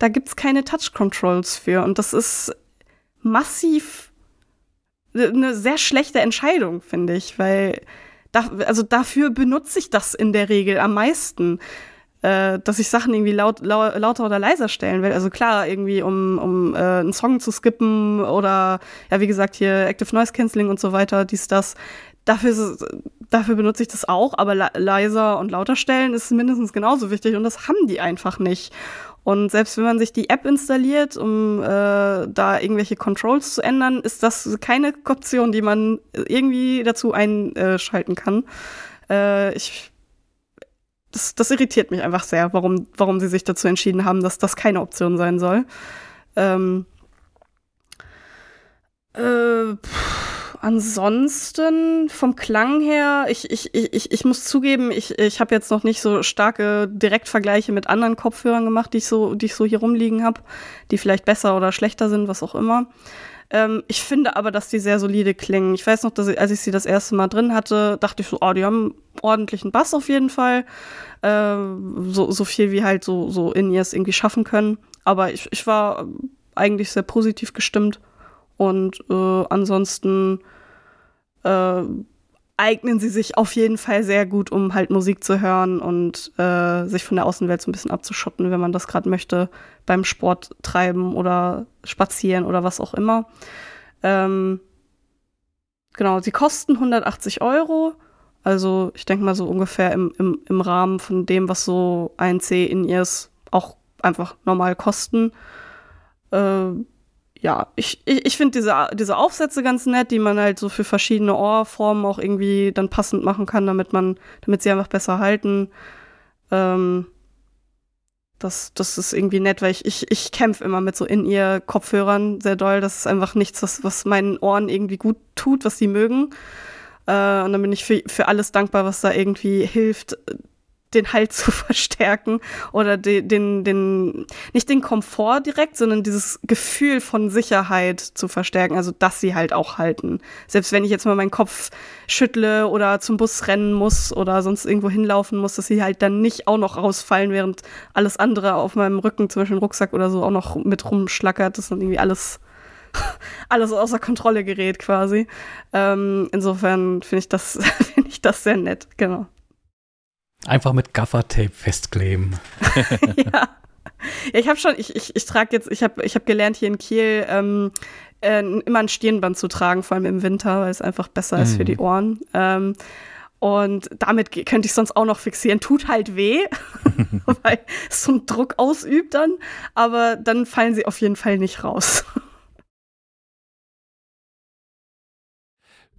da gibt es keine Touch-Controls für. Und das ist massiv eine sehr schlechte Entscheidung, finde ich, weil da, also dafür benutze ich das in der Regel am meisten, äh, dass ich Sachen irgendwie laut, lau, lauter oder leiser stellen will. Also klar, irgendwie um, um äh, einen Song zu skippen oder ja, wie gesagt, hier Active Noise Cancelling und so weiter, dies, das. dafür, dafür benutze ich das auch, aber leiser und lauter stellen ist mindestens genauso wichtig und das haben die einfach nicht. Und selbst wenn man sich die App installiert, um äh, da irgendwelche Controls zu ändern, ist das keine Option, die man irgendwie dazu einschalten kann. Äh, ich, das, das irritiert mich einfach sehr, warum, warum sie sich dazu entschieden haben, dass das keine Option sein soll. Ähm, äh, ansonsten vom Klang her, ich, ich, ich, ich muss zugeben, ich, ich habe jetzt noch nicht so starke Direktvergleiche mit anderen Kopfhörern gemacht, die ich so, die ich so hier rumliegen habe, die vielleicht besser oder schlechter sind, was auch immer. Ähm, ich finde aber, dass die sehr solide klingen. Ich weiß noch, dass ich, als ich sie das erste Mal drin hatte, dachte ich so, oh, die haben ordentlichen Bass auf jeden Fall. Äh, so, so viel wie halt so, so In-Ears irgendwie schaffen können. Aber ich, ich war eigentlich sehr positiv gestimmt. Und äh, ansonsten äh, eignen sie sich auf jeden Fall sehr gut, um halt Musik zu hören und äh, sich von der Außenwelt so ein bisschen abzuschotten, wenn man das gerade möchte, beim Sport treiben oder spazieren oder was auch immer. Ähm, genau, sie kosten 180 Euro. Also ich denke mal so ungefähr im, im, im Rahmen von dem, was so ein C in ihrs auch einfach normal kosten. Äh, ja, ich, ich, ich finde diese, diese Aufsätze ganz nett, die man halt so für verschiedene Ohrformen auch irgendwie dann passend machen kann, damit man, damit sie einfach besser halten. Ähm, das, das ist irgendwie nett, weil ich, ich, ich kämpfe immer mit so in ihr Kopfhörern sehr doll. Das ist einfach nichts, was, was meinen Ohren irgendwie gut tut, was sie mögen. Äh, und dann bin ich für, für alles dankbar, was da irgendwie hilft, den Halt zu verstärken oder den, den, den, nicht den Komfort direkt, sondern dieses Gefühl von Sicherheit zu verstärken, also dass sie halt auch halten. Selbst wenn ich jetzt mal meinen Kopf schüttle oder zum Bus rennen muss oder sonst irgendwo hinlaufen muss, dass sie halt dann nicht auch noch rausfallen, während alles andere auf meinem Rücken, zum Beispiel ein Rucksack oder so, auch noch mit rumschlackert, das dann irgendwie alles alles außer Kontrolle gerät quasi. Ähm, insofern finde ich das finde ich das sehr nett, genau. Einfach mit Gaffertape festkleben. ja. ja. ich habe schon, ich, ich, ich trage jetzt, ich habe ich hab gelernt hier in Kiel ähm, äh, immer ein Stirnband zu tragen, vor allem im Winter, weil es einfach besser mhm. ist für die mhm. Ohren. Ähm, und damit könnte ich sonst auch noch fixieren. Tut halt weh, weil es so einen Druck ausübt dann, aber dann fallen sie auf jeden Fall nicht raus.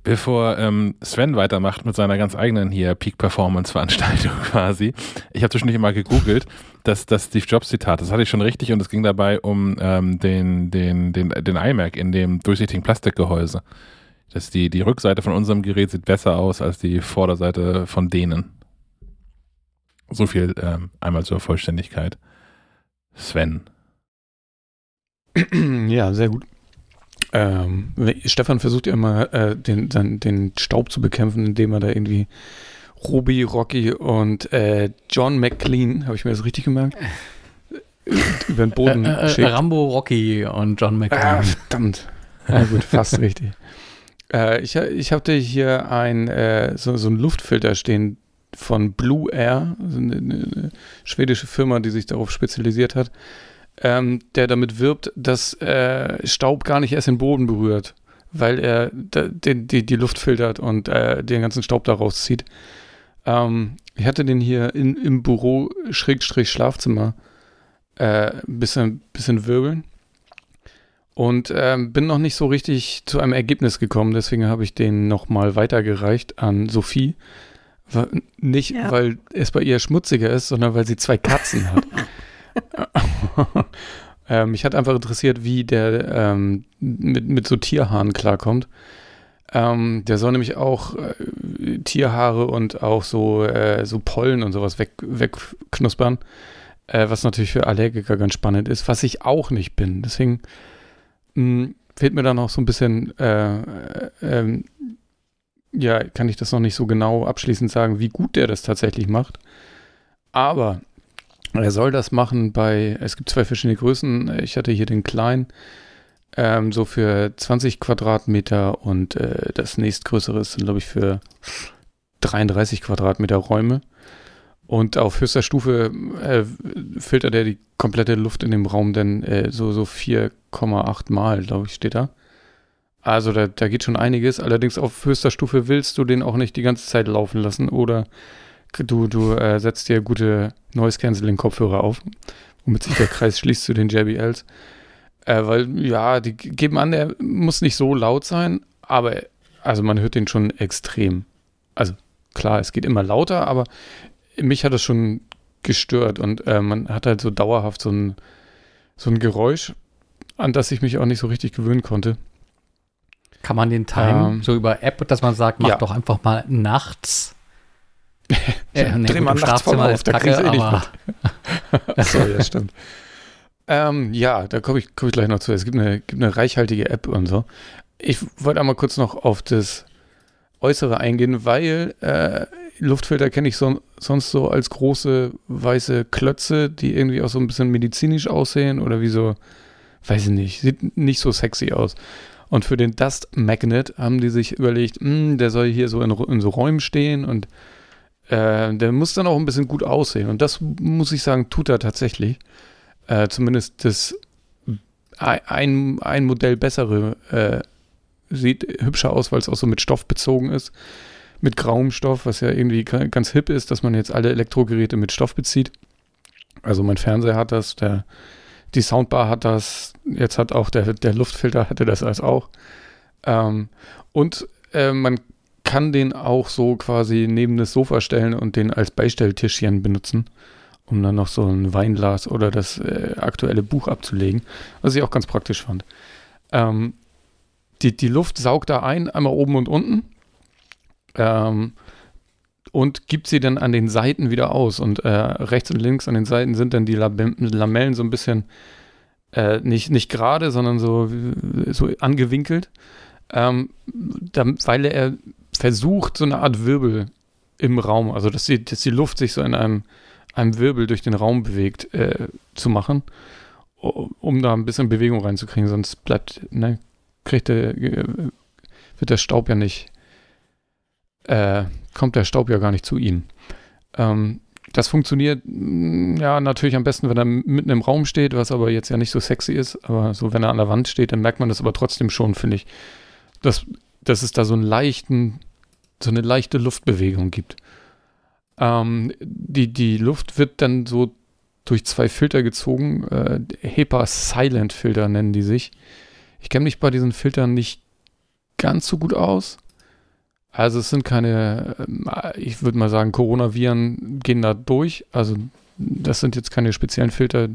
Bevor ähm, Sven weitermacht mit seiner ganz eigenen hier Peak-Performance-Veranstaltung quasi, ich habe zwischendurch mal gegoogelt, dass das Steve Jobs-Zitat, das hatte ich schon richtig und es ging dabei um ähm, den, den, den, den iMac in dem durchsichtigen Plastikgehäuse. Dass die, die Rückseite von unserem Gerät sieht besser aus als die Vorderseite von denen. So viel ähm, einmal zur Vollständigkeit. Sven. Ja, sehr gut. Ähm, Stefan versucht ja immer, äh, den, den, den Staub zu bekämpfen, indem er da irgendwie Ruby, Rocky und äh, John McLean, habe ich mir das richtig gemerkt? Über den Boden äh, äh, Rambo, Rocky und John McLean. Ah, verdammt. Na gut, fast richtig. Äh, ich, ich hatte hier ein, äh, so, so ein Luftfilter stehen von Blue Air, eine, eine schwedische Firma, die sich darauf spezialisiert hat ähm, der damit wirbt, dass äh, Staub gar nicht erst den Boden berührt, weil er die, die, die Luft filtert und äh, den ganzen Staub da rauszieht. Ähm, ich hatte den hier in, im Büro Schrägstrich Schlafzimmer äh, bisschen, bisschen wirbeln und ähm, bin noch nicht so richtig zu einem Ergebnis gekommen. Deswegen habe ich den nochmal weitergereicht an Sophie. Nicht, ja. weil es bei ihr schmutziger ist, sondern weil sie zwei Katzen hat. ähm, mich hat einfach interessiert, wie der ähm, mit, mit so Tierhaaren klarkommt. Ähm, der soll nämlich auch äh, Tierhaare und auch so, äh, so Pollen und sowas weg, wegknuspern. Äh, was natürlich für Allergiker ganz spannend ist, was ich auch nicht bin. Deswegen mh, hm, fehlt mir da noch so ein bisschen, äh, äh, ähm, ja, kann ich das noch nicht so genau abschließend sagen, wie gut der das tatsächlich macht. Aber er soll das machen bei, es gibt zwei verschiedene Größen. Ich hatte hier den kleinen, ähm, so für 20 Quadratmeter und äh, das nächstgrößere ist, glaube ich, für 33 Quadratmeter Räume. Und auf höchster Stufe äh, filtert er die komplette Luft in dem Raum, denn äh, so, so 4,8 Mal, glaube ich, steht da. Also da, da geht schon einiges. Allerdings auf höchster Stufe willst du den auch nicht die ganze Zeit laufen lassen oder du, du äh, setzt dir gute Noise-Canceling-Kopfhörer auf, womit sich der Kreis schließt zu den JBLs. Äh, weil, ja, die geben an, der muss nicht so laut sein, aber also man hört den schon extrem. Also klar, es geht immer lauter, aber mich hat es schon gestört und äh, man hat halt so dauerhaft so ein, so ein Geräusch, an das ich mich auch nicht so richtig gewöhnen konnte. Kann man den Time ähm, so über App, dass man sagt, mach ja. doch einfach mal nachts. Äh, nee, Dreh mal nachts voll auf, da kriegst du eh nicht mit. so, ja, stimmt. Ähm, ja, da komme ich, komm ich gleich noch zu. Es gibt eine, gibt eine reichhaltige App und so. Ich wollte einmal kurz noch auf das Äußere eingehen, weil äh, Luftfilter kenne ich so, sonst so als große weiße Klötze, die irgendwie auch so ein bisschen medizinisch aussehen oder wie so, weiß ich nicht, sieht nicht so sexy aus. Und für den Dust Magnet haben die sich überlegt, mh, hm, der soll hier so in, in so Räumen stehen und äh, der muss dann auch ein bisschen gut aussehen. Und das muss ich sagen, tut er tatsächlich. Äh, zumindest das ein, ein Modell bessere äh, sieht hübscher aus, weil es auch so mit Stoff bezogen ist. Mit grauem Stoff, was ja irgendwie ganz hip ist, dass man jetzt alle Elektrogeräte mit Stoff bezieht. Also mein Fernseher hat das, der, die Soundbar hat das, jetzt hat auch der, der Luftfilter hatte das als auch. Ähm, und äh, man kann den auch so quasi neben das Sofa stellen und den als Beistelltischchen benutzen, um dann noch so ein Weinglas oder das äh, aktuelle Buch abzulegen, was ich auch ganz praktisch fand. Ähm, die, die Luft saugt da ein, einmal oben und unten. Ähm, und gibt sie dann an den Seiten wieder aus. Und äh, rechts und links an den Seiten sind dann die Lamellen so ein bisschen äh, nicht, nicht gerade, sondern so, so angewinkelt. Ähm, da, weil er versucht, so eine Art Wirbel im Raum, also dass die, dass die Luft sich so in einem, einem Wirbel durch den Raum bewegt, äh, zu machen, um da ein bisschen Bewegung reinzukriegen, sonst bleibt, ne, kriegt der, äh, wird der Staub ja nicht, äh, kommt der Staub ja gar nicht zu ihnen. Ähm, das funktioniert mm, ja natürlich am besten, wenn er mitten im Raum steht, was aber jetzt ja nicht so sexy ist. Aber so, wenn er an der Wand steht, dann merkt man das aber trotzdem schon, finde ich, dass, dass es da so einen leichten, so eine leichte Luftbewegung gibt. Ähm, die, die Luft wird dann so durch zwei Filter gezogen. Äh, HEPA Silent Filter nennen die sich. Ich kenne mich bei diesen Filtern nicht ganz so gut aus. Also es sind keine, ähm, ich würde mal sagen, Coronaviren gehen da durch. Also das sind jetzt keine speziellen Filter,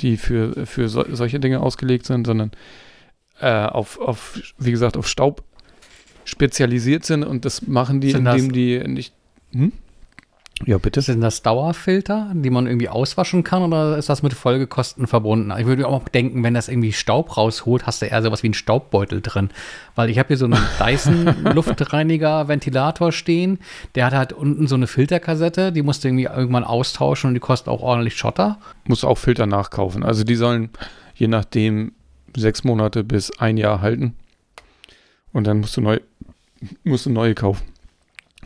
die für, für so, solche Dinge ausgelegt sind, sondern äh, auf, auf, wie gesagt, auf Staub spezialisiert sind und das machen die, sind indem die nicht. Hm? Ja, bitte. Sind das Dauerfilter, die man irgendwie auswaschen kann oder ist das mit Folgekosten verbunden? Ich würde auch denken, wenn das irgendwie Staub rausholt, hast du eher sowas wie einen Staubbeutel drin. Weil ich habe hier so einen Dyson-Luftreiniger-Ventilator stehen. Der hat halt unten so eine Filterkassette, die musst du irgendwie irgendwann austauschen und die kostet auch ordentlich Schotter. Muss auch Filter nachkaufen. Also die sollen je nachdem sechs Monate bis ein Jahr halten. Und dann musst du neu, musst du neue kaufen.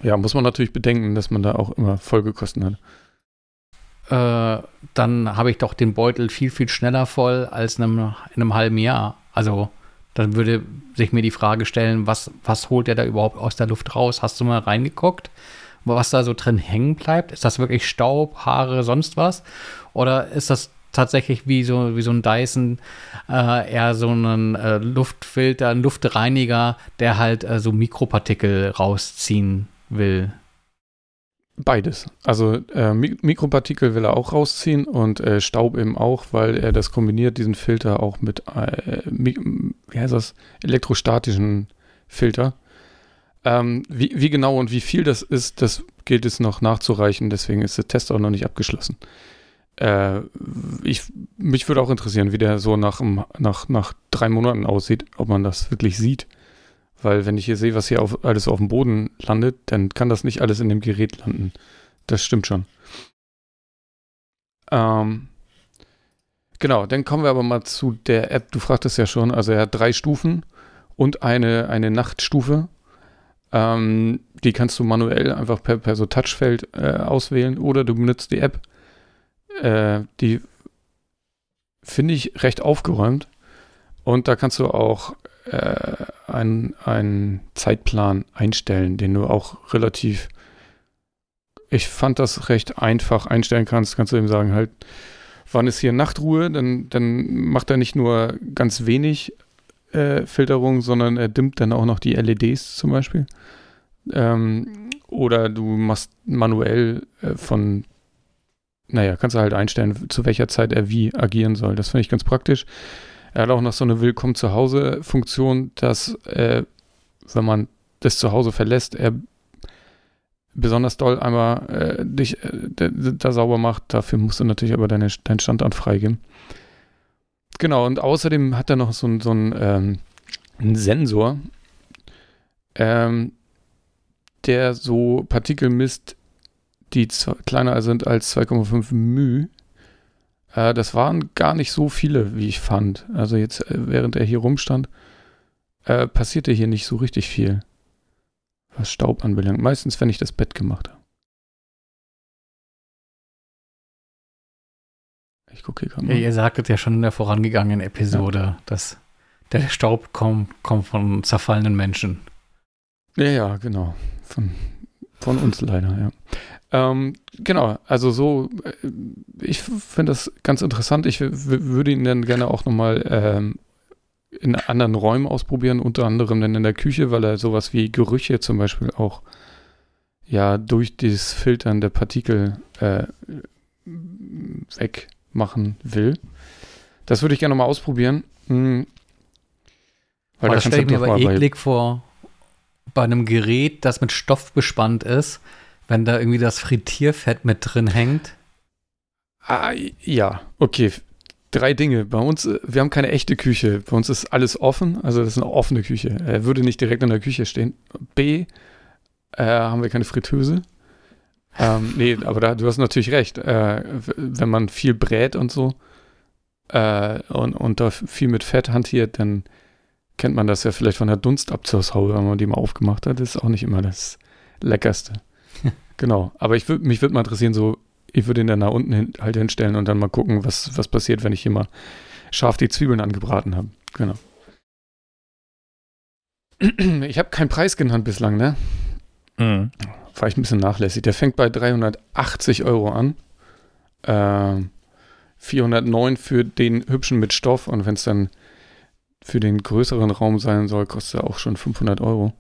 Ja, muss man natürlich bedenken, dass man da auch immer Folgekosten hat. Äh, dann habe ich doch den Beutel viel, viel schneller voll als in einem, in einem halben Jahr. Also dann würde sich mir die Frage stellen, was, was holt der da überhaupt aus der Luft raus? Hast du mal reingeguckt, was da so drin hängen bleibt? Ist das wirklich Staub, Haare, sonst was? Oder ist das tatsächlich wie so, wie so ein Dyson äh, eher so ein äh, Luftfilter, ein Luftreiniger, der halt äh, so Mikropartikel rausziehen will? Beides. Also äh, Mikropartikel will er auch rausziehen und äh, Staub eben auch, weil er das kombiniert, diesen Filter auch mit, äh, wie heißt das, elektrostatischen Filter. Ähm, wie, wie, genau und wie viel das ist, das gilt es noch nachzureichen, deswegen ist der Test auch noch nicht abgeschlossen. Äh, ich, mich würde auch interessieren, wie der so nach, nach, nach drei Monaten aussieht, ob man das wirklich sieht. Weil wenn ich hier sehe, was hier auf, alles auf dem Boden landet, dann kann das nicht alles in dem Gerät landen. Das stimmt schon. Ähm, genau, dann kommen wir aber mal zu der App. Du fragtest ja schon, also er hat drei Stufen und eine, eine Nachtstufe. Ähm, die kannst du manuell einfach per, per so Touchfeld äh, auswählen oder du benutzt die App. Äh, die finde ich recht aufgeräumt. Und da kannst du auch äh, einen, einen Zeitplan einstellen, den du auch relativ, ich fand das recht einfach einstellen kannst. Kannst du eben sagen, halt, wann ist hier Nachtruhe? Dann, dann macht er nicht nur ganz wenig äh, Filterung, sondern er dimmt dann auch noch die LEDs zum Beispiel. Ähm, oder du machst manuell äh, von, naja, kannst du halt einstellen, zu welcher Zeit er wie agieren soll. Das finde ich ganz praktisch. Er hat auch noch so eine Willkommen zu Hause Funktion, dass äh, wenn man das zu Hause verlässt, er besonders doll einmal äh, dich äh, da sauber macht. Dafür musst du natürlich aber deine, deinen Standort freigeben. Genau, und außerdem hat er noch so, so einen, ähm, einen Sensor, ähm, der so Partikel misst, die kleiner sind als 2,5 μ. Äh, das waren gar nicht so viele, wie ich fand. Also jetzt, äh, während er hier rumstand, äh, passierte hier nicht so richtig viel, was Staub anbelangt. Meistens, wenn ich das Bett gemacht habe. Ich gucke hier gerade mal. Ja, ihr sagtet ja schon in der vorangegangenen Episode, ja. dass der Staub kommt, kommt von zerfallenen Menschen. Ja, ja, genau. Von, von uns leider, ja. Ähm, genau, also so, äh, ich finde das ganz interessant. Ich würde ihn dann gerne auch nochmal ähm, in anderen Räumen ausprobieren, unter anderem dann in der Küche, weil er sowas wie Gerüche zum Beispiel auch ja durch dieses Filtern der Partikel äh, weg machen will. Das würde ich gerne mal ausprobieren. Hm. Weil oh, da stelle ich mir aber eklig vor, bei einem Gerät, das mit Stoff bespannt ist, wenn da irgendwie das Frittierfett mit drin hängt. Ah, ja, okay. Drei Dinge. Bei uns, äh, wir haben keine echte Küche. Bei uns ist alles offen, also das ist eine offene Küche. Er würde nicht direkt in der Küche stehen. B, äh, haben wir keine Fritteuse. Ähm, nee, aber da, du hast natürlich recht. Äh, wenn man viel brät und so äh, und, und da viel mit Fett hantiert, dann kennt man das ja vielleicht von der Dunstabzugshaube, wenn man die mal aufgemacht hat. Das ist auch nicht immer das Leckerste. Genau. Aber ich würd, mich würde mal interessieren, so, ich würde ihn dann da unten hin, halt hinstellen und dann mal gucken, was, was passiert, wenn ich hier mal scharf die Zwiebeln angebraten habe. Genau. Ich habe keinen Preis genannt bislang, ne? Mhm war ich ein bisschen nachlässig. Der fängt bei 380 Euro an. Äh, 409 für den hübschen mit Stoff und wenn es dann für den größeren Raum sein soll, kostet er auch schon 500 Euro.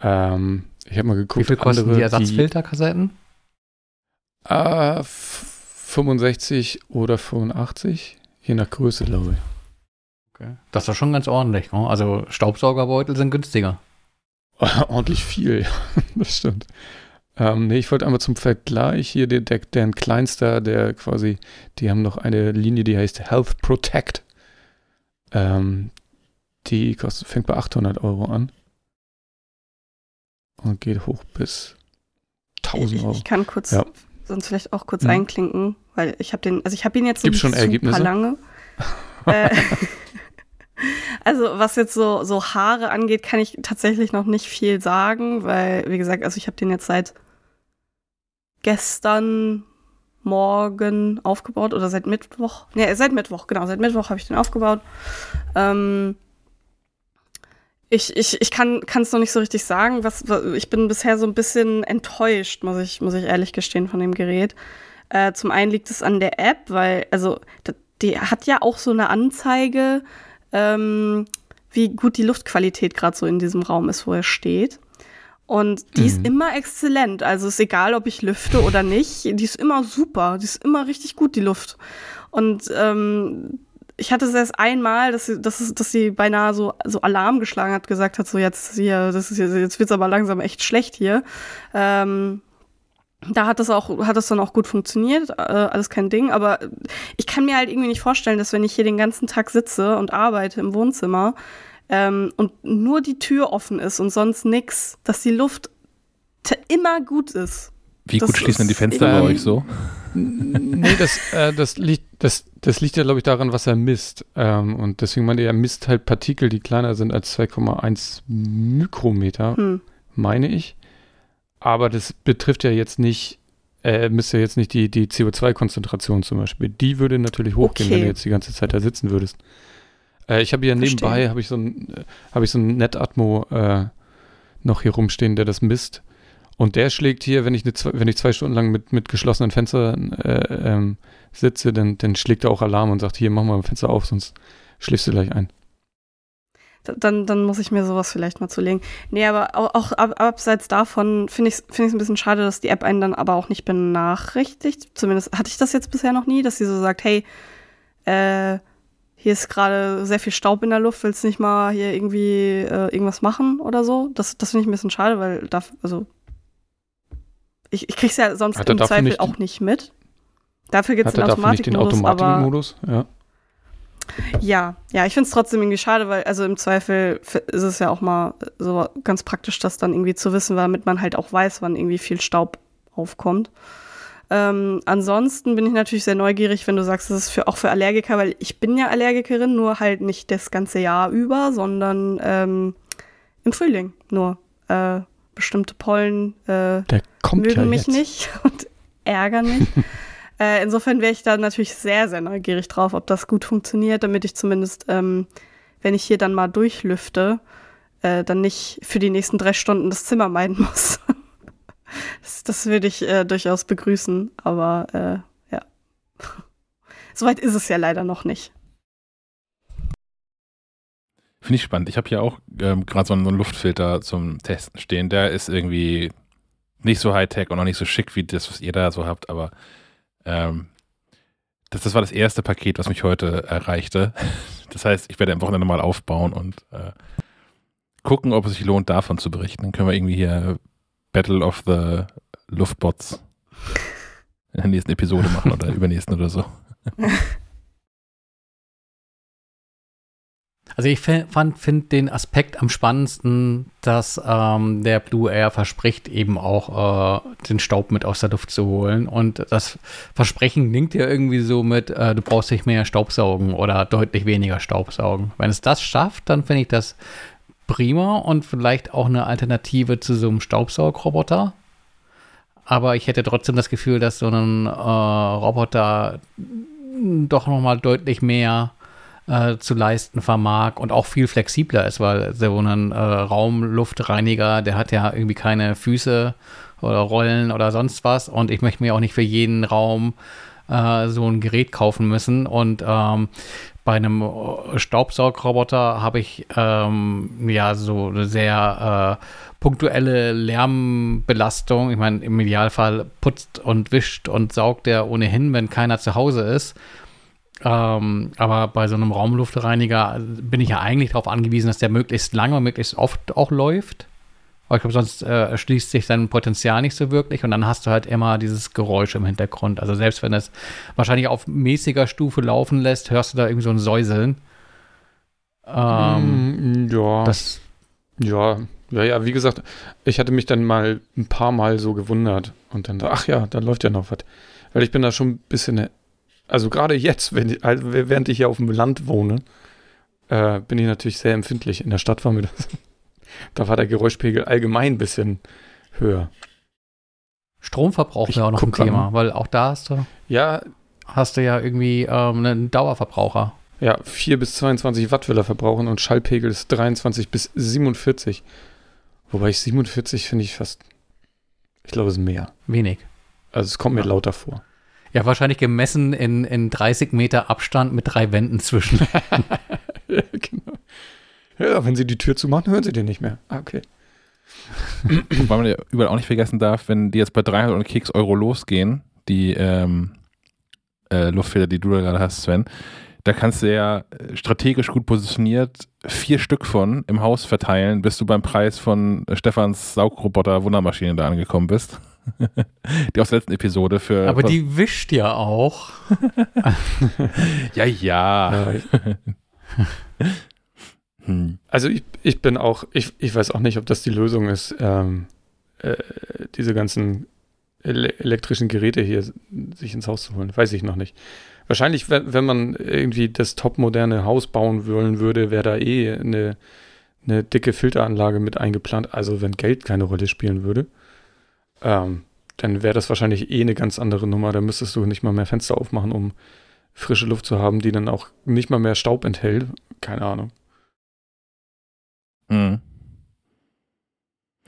Ähm, ich habe mal geguckt. Wie viel kosten andere, die Ersatzfilterkassetten? Äh, 65 oder 85, je nach Größe, glaube ich. Okay. Das ist doch schon ganz ordentlich. Ne? Also Staubsaugerbeutel sind günstiger. ordentlich viel, das stimmt. Ähm, nee, ich wollte einmal zum Vergleich hier, der, der, der kleinster, der quasi, die haben noch eine Linie, die heißt Health Protect. Ähm, die kostet, fängt bei 800 Euro an und geht hoch bis 1000 Euro. Ich, ich kann kurz, ja. sonst vielleicht auch kurz hm. einklinken, weil ich habe den, also ich habe ihn jetzt Gibt schon Ergebnisse? super lange. äh, also was jetzt so, so Haare angeht, kann ich tatsächlich noch nicht viel sagen, weil, wie gesagt, also ich habe den jetzt seit gestern Morgen aufgebaut oder seit Mittwoch. Ne, seit Mittwoch, genau, seit Mittwoch habe ich den aufgebaut. Ähm, ich, ich, ich kann es noch nicht so richtig sagen. Was, ich bin bisher so ein bisschen enttäuscht, muss ich, muss ich ehrlich gestehen, von dem Gerät. Äh, zum einen liegt es an der App, weil, also, die hat ja auch so eine Anzeige, ähm, wie gut die Luftqualität gerade so in diesem Raum ist, wo er steht. Und die mhm. ist immer exzellent. Also ist egal, ob ich lüfte oder nicht. Die ist immer super. Die ist immer richtig gut, die Luft. Und ähm, ich hatte es erst einmal, dass sie, dass, es, dass sie beinahe so, so Alarm geschlagen hat, gesagt hat, so jetzt hier, das ist jetzt, jetzt wird's aber langsam echt schlecht hier. Ähm, da hat das auch, hat das dann auch gut funktioniert, äh, alles kein Ding. Aber ich kann mir halt irgendwie nicht vorstellen, dass wenn ich hier den ganzen Tag sitze und arbeite im Wohnzimmer ähm, und nur die Tür offen ist und sonst nix, dass die Luft immer gut ist. Wie das gut schließen denn die Fenster bei euch so? Nee, das, äh, das, liegt, das, das liegt ja, glaube ich, daran, was er misst. Ähm, und deswegen meinte er, er misst halt Partikel, die kleiner sind als 2,1 Mikrometer, hm. meine ich. Aber das betrifft ja jetzt nicht, äh, müsste jetzt nicht die, die CO2-Konzentration zum Beispiel. Die würde natürlich hochgehen, okay. wenn du jetzt die ganze Zeit da sitzen würdest. Äh, ich habe hier Verstehen. nebenbei habe ich so ein äh, habe ich so ein Netatmo äh, noch hier rumstehen, der das misst. Und der schlägt hier, wenn ich, eine, wenn ich zwei Stunden lang mit, mit geschlossenen Fenstern äh, ähm, sitze, dann, dann schlägt er auch Alarm und sagt, hier, mach mal ein Fenster auf, sonst schläfst du gleich ein. Dann, dann muss ich mir sowas vielleicht mal zulegen. Nee, aber auch, auch ab, abseits davon finde ich es find ein bisschen schade, dass die App einen dann aber auch nicht benachrichtigt. Zumindest hatte ich das jetzt bisher noch nie, dass sie so sagt, hey, äh, hier ist gerade sehr viel Staub in der Luft, willst du nicht mal hier irgendwie äh, irgendwas machen oder so? Das, das finde ich ein bisschen schade, weil da, also ich, ich krieg's ja sonst im Zweifel nicht auch nicht mit. Dafür gibt es den Automatikmodus. Den Automatikmodus, ja. Ja, ja, ich finde es trotzdem irgendwie schade, weil also im Zweifel ist es ja auch mal so ganz praktisch, das dann irgendwie zu wissen, damit man halt auch weiß, wann irgendwie viel Staub aufkommt. Ähm, ansonsten bin ich natürlich sehr neugierig, wenn du sagst, das ist für, auch für Allergiker, weil ich bin ja Allergikerin, nur halt nicht das ganze Jahr über, sondern ähm, im Frühling nur. Äh, bestimmte Pollen äh, mögen ja mich nicht und ärgern mich. Äh, insofern wäre ich da natürlich sehr, sehr neugierig drauf, ob das gut funktioniert, damit ich zumindest, ähm, wenn ich hier dann mal durchlüfte, äh, dann nicht für die nächsten drei Stunden das Zimmer meiden muss. das, das würde ich äh, durchaus begrüßen, aber äh, ja. Soweit ist es ja leider noch nicht. Finde ich spannend. Ich habe hier auch ähm, gerade so einen Luftfilter zum Testen stehen. Der ist irgendwie nicht so high-tech und auch nicht so schick wie das, was ihr da so habt, aber ähm, das, das war das erste Paket, was mich heute erreichte. Das heißt, ich werde am Wochenende mal aufbauen und äh, gucken, ob es sich lohnt, davon zu berichten. Dann können wir irgendwie hier Battle of the Luftbots in der nächsten Episode machen oder übernächsten oder so. Also ich fand, finde den Aspekt am spannendsten, dass ähm, der Blue Air verspricht, eben auch äh, den Staub mit aus der Luft zu holen. Und das Versprechen klingt ja irgendwie so mit, äh, du brauchst nicht mehr Staubsaugen oder deutlich weniger Staubsaugen. Wenn es das schafft, dann finde ich das prima und vielleicht auch eine Alternative zu so einem Staubsaugroboter. Aber ich hätte trotzdem das Gefühl, dass so ein äh, Roboter doch noch mal deutlich mehr äh, zu leisten vermag und auch viel flexibler ist, weil so ein äh, Raumluftreiniger, der hat ja irgendwie keine Füße oder Rollen oder sonst was und ich möchte mir auch nicht für jeden Raum äh, so ein Gerät kaufen müssen und ähm, bei einem äh, Staubsaugroboter habe ich ähm, ja so eine sehr äh, punktuelle Lärmbelastung. Ich meine, im Idealfall putzt und wischt und saugt er ohnehin, wenn keiner zu Hause ist. Ähm, aber bei so einem Raumluftreiniger bin ich ja eigentlich darauf angewiesen, dass der möglichst lange und möglichst oft auch läuft. Aber ich glaube, sonst äh, erschließt sich sein Potenzial nicht so wirklich und dann hast du halt immer dieses Geräusch im Hintergrund. Also selbst wenn es wahrscheinlich auf mäßiger Stufe laufen lässt, hörst du da irgendwie so ein Säuseln. Ähm, mm, ja. Das ja, ja, ja, wie gesagt, ich hatte mich dann mal ein paar Mal so gewundert und dann, ach ja, da läuft ja noch was. Weil ich bin da schon ein bisschen also gerade jetzt, wenn, also während ich hier auf dem Land wohne, äh, bin ich natürlich sehr empfindlich. In der Stadt war mir das, da war der Geräuschpegel allgemein ein bisschen höher. Stromverbrauch wäre auch noch ein Thema, an. weil auch da hast du, ja, hast du ja irgendwie ähm, einen Dauerverbraucher. Ja, 4 bis 22 Watt will er verbrauchen und Schallpegel ist 23 bis 47. Wobei ich 47 finde ich fast, ich glaube, es ist mehr. Wenig. Also es kommt mir ja. lauter vor. Ja, wahrscheinlich gemessen in, in 30 Meter Abstand mit drei Wänden zwischen. ja, genau. Ja, wenn sie die Tür zumachen, hören sie den nicht mehr. Ah, okay. Weil man ja überall auch nicht vergessen darf, wenn die jetzt bei 300 und Keks Euro losgehen, die ähm, äh, Luftfilter, die du da gerade hast, Sven, da kannst du ja äh, strategisch gut positioniert vier Stück von im Haus verteilen, bis du beim Preis von Stefans Saugroboter Wundermaschine da angekommen bist die aus der letzten Episode für. Aber die wischt ja auch. ja, ja. hm. Also ich, ich bin auch, ich, ich weiß auch nicht, ob das die Lösung ist, ähm, äh, diese ganzen ele elektrischen Geräte hier sich ins Haus zu holen. Weiß ich noch nicht. Wahrscheinlich, wenn, wenn man irgendwie das topmoderne Haus bauen wollen würde, wäre da eh eine, eine dicke Filteranlage mit eingeplant. Also wenn Geld keine Rolle spielen würde ähm, dann wäre das wahrscheinlich eh eine ganz andere Nummer. Da müsstest du nicht mal mehr Fenster aufmachen, um frische Luft zu haben, die dann auch nicht mal mehr Staub enthält. keine Ahnung. Mhm.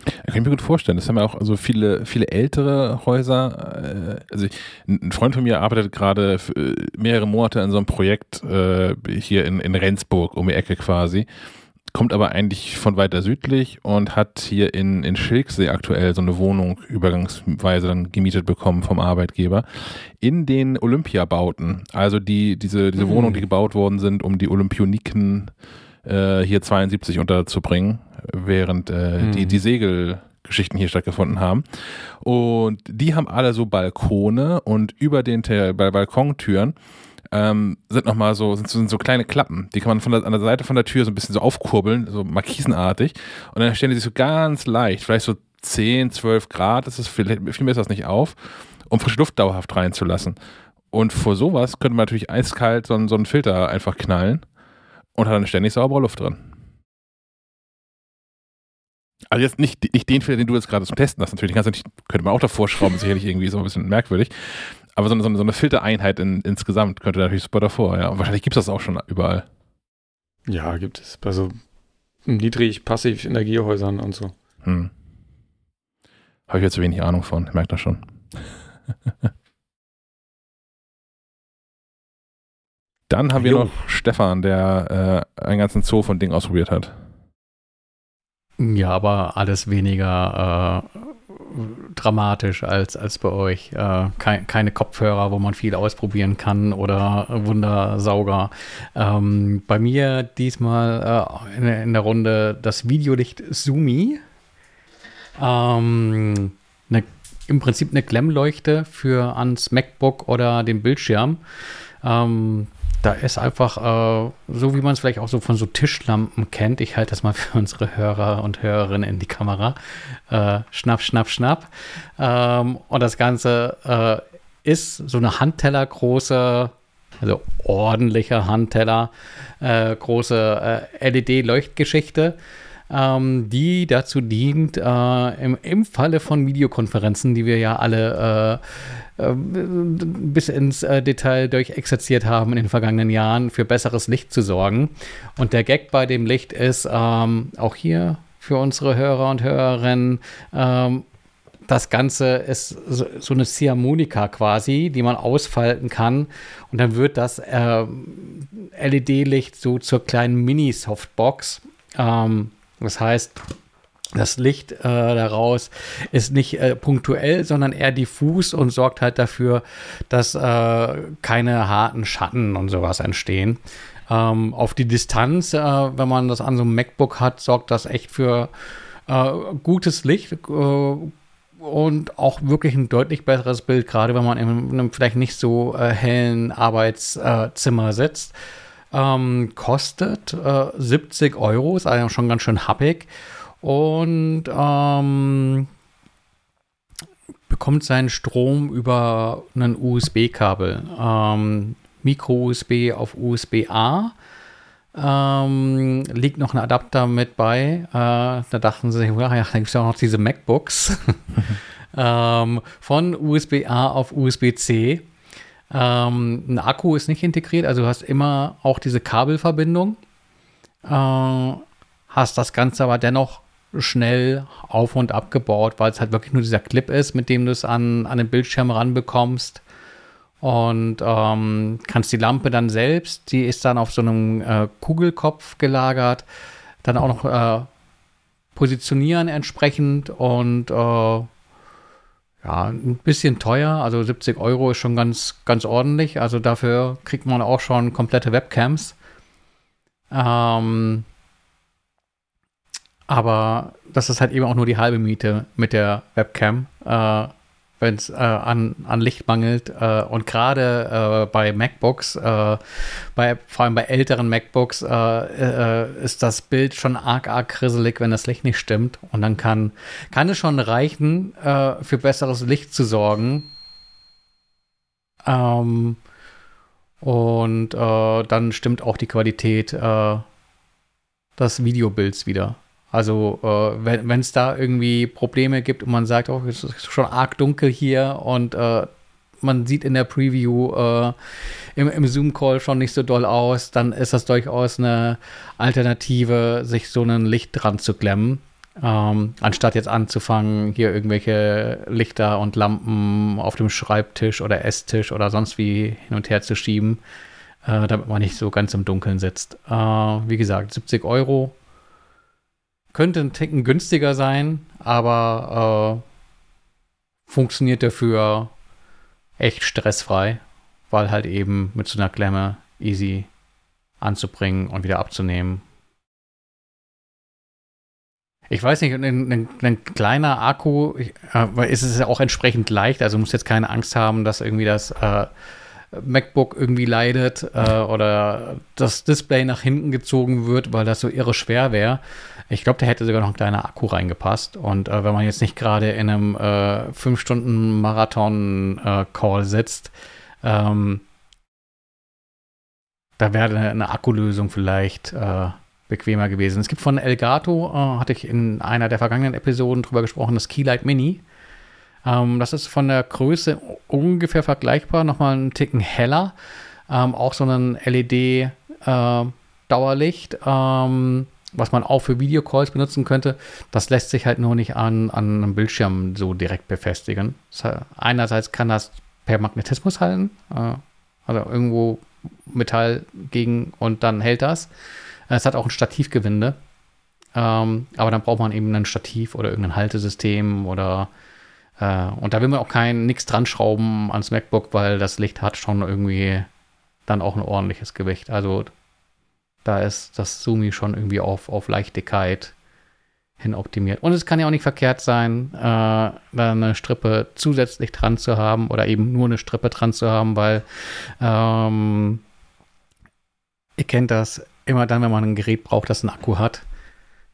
Kann ich mir gut vorstellen. Das haben ja auch also viele, viele ältere Häuser. Äh, also ich, ein Freund von mir arbeitet gerade äh, mehrere Monate an so einem Projekt äh, hier in, in Rendsburg, um die Ecke quasi. Kommt aber eigentlich von weiter südlich und hat hier in, in Schilksee aktuell so eine Wohnung übergangsweise dann gemietet bekommen vom Arbeitgeber in den Olympiabauten. Also die, diese, diese mhm. Wohnungen, die gebaut worden sind, um die Olympioniken äh, hier 72 unterzubringen während äh, hm. die, die Segelgeschichten hier stattgefunden haben. Und die haben alle so Balkone und über den Balkontüren ähm, sind nochmal so, sind sind so kleine Klappen. Die kann man von der, an der Seite von der Tür so ein bisschen so aufkurbeln, so markisenartig. Und dann stellen die sich so ganz leicht, vielleicht so 10, 12 Grad, das ist viel, viel mehr ist das nicht auf, um frische Luft dauerhaft reinzulassen. Und vor sowas könnte man natürlich eiskalt so, so einen Filter einfach knallen und hat dann ständig saubere Luft drin. Also jetzt nicht, nicht den Fehler, den du jetzt gerade zum Testen hast, natürlich. Den kannst du nicht, könnte man auch davor schrauben, sicherlich irgendwie so ein bisschen merkwürdig. Aber so eine, so eine Filtereinheit in, insgesamt könnte natürlich super davor, ja. Und wahrscheinlich gibt es das auch schon überall. Ja, gibt es. Also niedrig-passiv-Energiehäusern und so. Hm. Habe ich jetzt zu wenig Ahnung von, ich merke das schon. Dann haben jo. wir noch Stefan, der äh, einen ganzen Zoo von Dingen ausprobiert hat. Ja, aber alles weniger äh, dramatisch als, als bei euch. Äh, kein, keine Kopfhörer, wo man viel ausprobieren kann oder Wundersauger. Ähm, bei mir diesmal äh, in, in, der Runde das Videolicht Sumi. Ähm, ne, Im Prinzip eine Klemmleuchte für ans MacBook oder den Bildschirm. Ähm, da ist einfach, äh, so wie man es vielleicht auch so von so Tischlampen kennt, ich halte das mal für unsere Hörer und Hörerinnen in die Kamera, äh, schnapp, schnapp, schnapp. Ähm, und das Ganze äh, ist so eine Handteller große, also ordentlicher Handteller, äh, große äh, LED-Leuchtgeschichte. Ähm, die dazu dient, äh, im, im Falle von Videokonferenzen, die wir ja alle ähm, bis ins äh, Detail durchexerziert haben in den vergangenen Jahren, für besseres Licht zu sorgen. Und der Gag bei dem Licht ist ähm, auch hier für unsere Hörer und Hörerinnen, ähm, das Ganze ist so, so eine Ziehharmonika quasi, die man ausfalten kann. Und dann wird das äh, LED-Licht so zur kleinen Mini-Softbox. Ähm, das heißt, das Licht äh, daraus ist nicht äh, punktuell, sondern eher diffus und sorgt halt dafür, dass äh, keine harten Schatten und sowas entstehen. Ähm, auf die Distanz, äh, wenn man das an so einem MacBook hat, sorgt das echt für äh, gutes Licht äh, und auch wirklich ein deutlich besseres Bild, gerade wenn man in einem vielleicht nicht so hellen Arbeitszimmer sitzt. Ähm, kostet 70 Euro, ist also schon ganz schön happig und ähm, bekommt seinen Strom über einen USB-Kabel. Ähm, Micro-USB auf USB-A. Ähm, liegt noch ein Adapter mit bei. Äh, da dachten sie sich, ja, da gibt es ja auch noch diese MacBooks. ähm, von USB-A auf USB-C. Ähm, ein Akku ist nicht integriert, also du hast immer auch diese Kabelverbindung. Äh, hast das Ganze aber dennoch schnell auf und abgebaut, weil es halt wirklich nur dieser Clip ist, mit dem du es an, an den Bildschirm ranbekommst. Und ähm, kannst die Lampe dann selbst, die ist dann auf so einem äh, Kugelkopf gelagert, dann auch noch äh, positionieren entsprechend und äh, ja, ein bisschen teuer, also 70 Euro ist schon ganz, ganz ordentlich. Also dafür kriegt man auch schon komplette Webcams. Ähm, aber das ist halt eben auch nur die halbe Miete mit der Webcam, äh, wenn es äh, an, an Licht mangelt. Äh, und gerade äh, bei MacBooks, äh, bei, vor allem bei älteren MacBooks, äh, ist das Bild schon arg, arg krisselig, wenn das Licht nicht stimmt. Und dann kann, kann es schon reichen, für besseres Licht zu sorgen. Ähm, und dann stimmt auch die Qualität des Videobilds wieder. Also äh, wenn es da irgendwie Probleme gibt und man sagt, oh, es ist schon arg dunkel hier und äh, man sieht in der Preview äh, im, im Zoom-Call schon nicht so doll aus, dann ist das durchaus eine Alternative, sich so ein Licht dran zu klemmen. Ähm, anstatt jetzt anzufangen, hier irgendwelche Lichter und Lampen auf dem Schreibtisch oder Esstisch oder sonst wie hin und her zu schieben, äh, damit man nicht so ganz im Dunkeln sitzt. Äh, wie gesagt, 70 Euro könnte ein Ticken günstiger sein, aber äh, funktioniert dafür echt stressfrei, weil halt eben mit so einer Klemme easy anzubringen und wieder abzunehmen. Ich weiß nicht, ein, ein, ein kleiner Akku, äh, ist es ja auch entsprechend leicht, also muss jetzt keine Angst haben, dass irgendwie das äh, MacBook irgendwie leidet äh, oder das Display nach hinten gezogen wird, weil das so irre schwer wäre. Ich glaube, da hätte sogar noch ein kleiner Akku reingepasst. Und äh, wenn man jetzt nicht gerade in einem äh, 5-Stunden-Marathon-Call äh, sitzt, ähm, da wäre eine Akkulösung vielleicht äh, bequemer gewesen. Es gibt von Elgato, äh, hatte ich in einer der vergangenen Episoden drüber gesprochen, das Keylight Mini. Ähm, das ist von der Größe ungefähr vergleichbar, nochmal einen Ticken heller. Ähm, auch so ein LED-Dauerlicht, äh, ähm, was man auch für Videocalls benutzen könnte. Das lässt sich halt nur nicht an, an einem Bildschirm so direkt befestigen. Das, einerseits kann das per Magnetismus halten, äh, also irgendwo Metall gegen und dann hält das. Es hat auch ein Stativgewinde. Ähm, aber dann braucht man eben ein Stativ oder irgendein Haltesystem oder äh, und da will man auch kein nichts dran schrauben ans MacBook, weil das Licht hat schon irgendwie dann auch ein ordentliches Gewicht. Also da ist das Sumi schon irgendwie auf, auf Leichtigkeit hin optimiert. Und es kann ja auch nicht verkehrt sein, äh, da eine Strippe zusätzlich dran zu haben oder eben nur eine Strippe dran zu haben, weil ähm, ihr kennt das, immer dann, wenn man ein Gerät braucht, das einen Akku hat,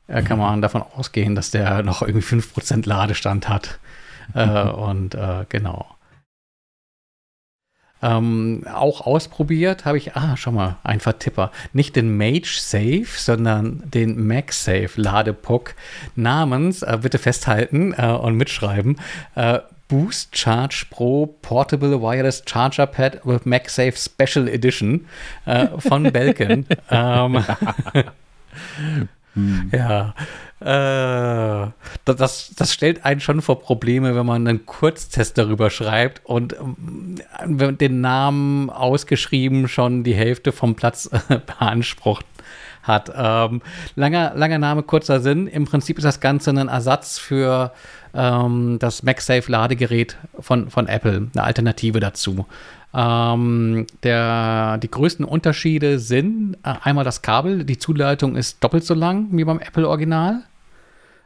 äh, kann man davon ausgehen, dass der noch irgendwie 5% Ladestand hat. Äh, und äh, genau. Ähm, auch ausprobiert habe ich, ah, schau mal, ein Vertipper. Nicht den Mage Safe, sondern den MagSafe Ladepuck namens, äh, bitte festhalten äh, und mitschreiben, äh, Boost Charge Pro Portable Wireless Charger Pad with MagSafe Special Edition äh, von Belkin. ähm, hm. Ja. Äh, das, das stellt einen schon vor Probleme, wenn man einen Kurztest darüber schreibt und äh, den Namen ausgeschrieben schon die Hälfte vom Platz äh, beansprucht hat. Ähm, langer, langer Name, kurzer Sinn. Im Prinzip ist das Ganze ein Ersatz für ähm, das MagSafe-Ladegerät von, von Apple, eine Alternative dazu. Ähm, der, die größten Unterschiede sind äh, einmal das Kabel, die Zuleitung ist doppelt so lang wie beim Apple Original.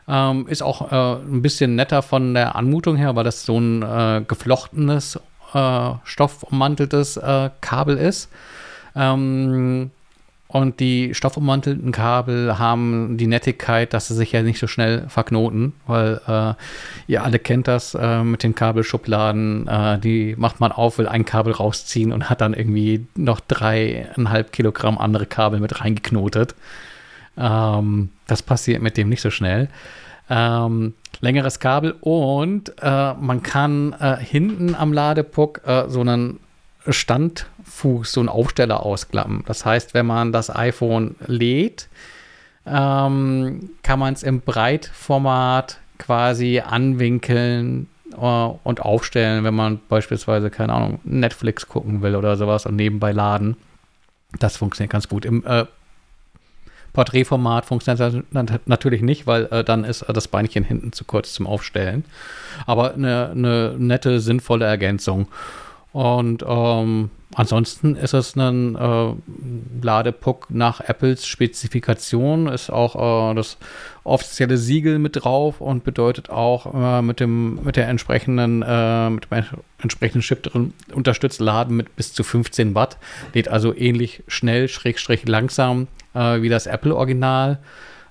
Ähm, ist auch äh, ein bisschen netter von der Anmutung her, weil das so ein äh, geflochtenes, äh, stoffummanteltes äh, Kabel ist. Ähm, und die stoffummantelten Kabel haben die Nettigkeit, dass sie sich ja nicht so schnell verknoten, weil äh, ihr alle kennt das äh, mit den Kabelschubladen. Äh, die macht man auf, will ein Kabel rausziehen und hat dann irgendwie noch dreieinhalb Kilogramm andere Kabel mit reingeknotet. Ähm, das passiert mit dem nicht so schnell. Ähm, längeres Kabel und äh, man kann äh, hinten am Ladepuck äh, so einen Standfuß, so einen Aufsteller ausklappen. Das heißt, wenn man das iPhone lädt, ähm, kann man es im Breitformat quasi anwinkeln äh, und aufstellen, wenn man beispielsweise, keine Ahnung, Netflix gucken will oder sowas und nebenbei laden. Das funktioniert ganz gut. Im äh, Porträtformat funktioniert das natürlich nicht, weil äh, dann ist äh, das Beinchen hinten zu kurz zum Aufstellen. Aber eine, eine nette, sinnvolle Ergänzung. Und ähm, ansonsten ist es ein äh, Ladepuck nach Apples Spezifikation, ist auch äh, das offizielle Siegel mit drauf und bedeutet auch äh, mit dem mit der entsprechenden äh, mit dem entsprechenden Chip drin unterstützt Laden mit bis zu 15 Watt, lädt also ähnlich schnell schrägstrich langsam äh, wie das Apple Original.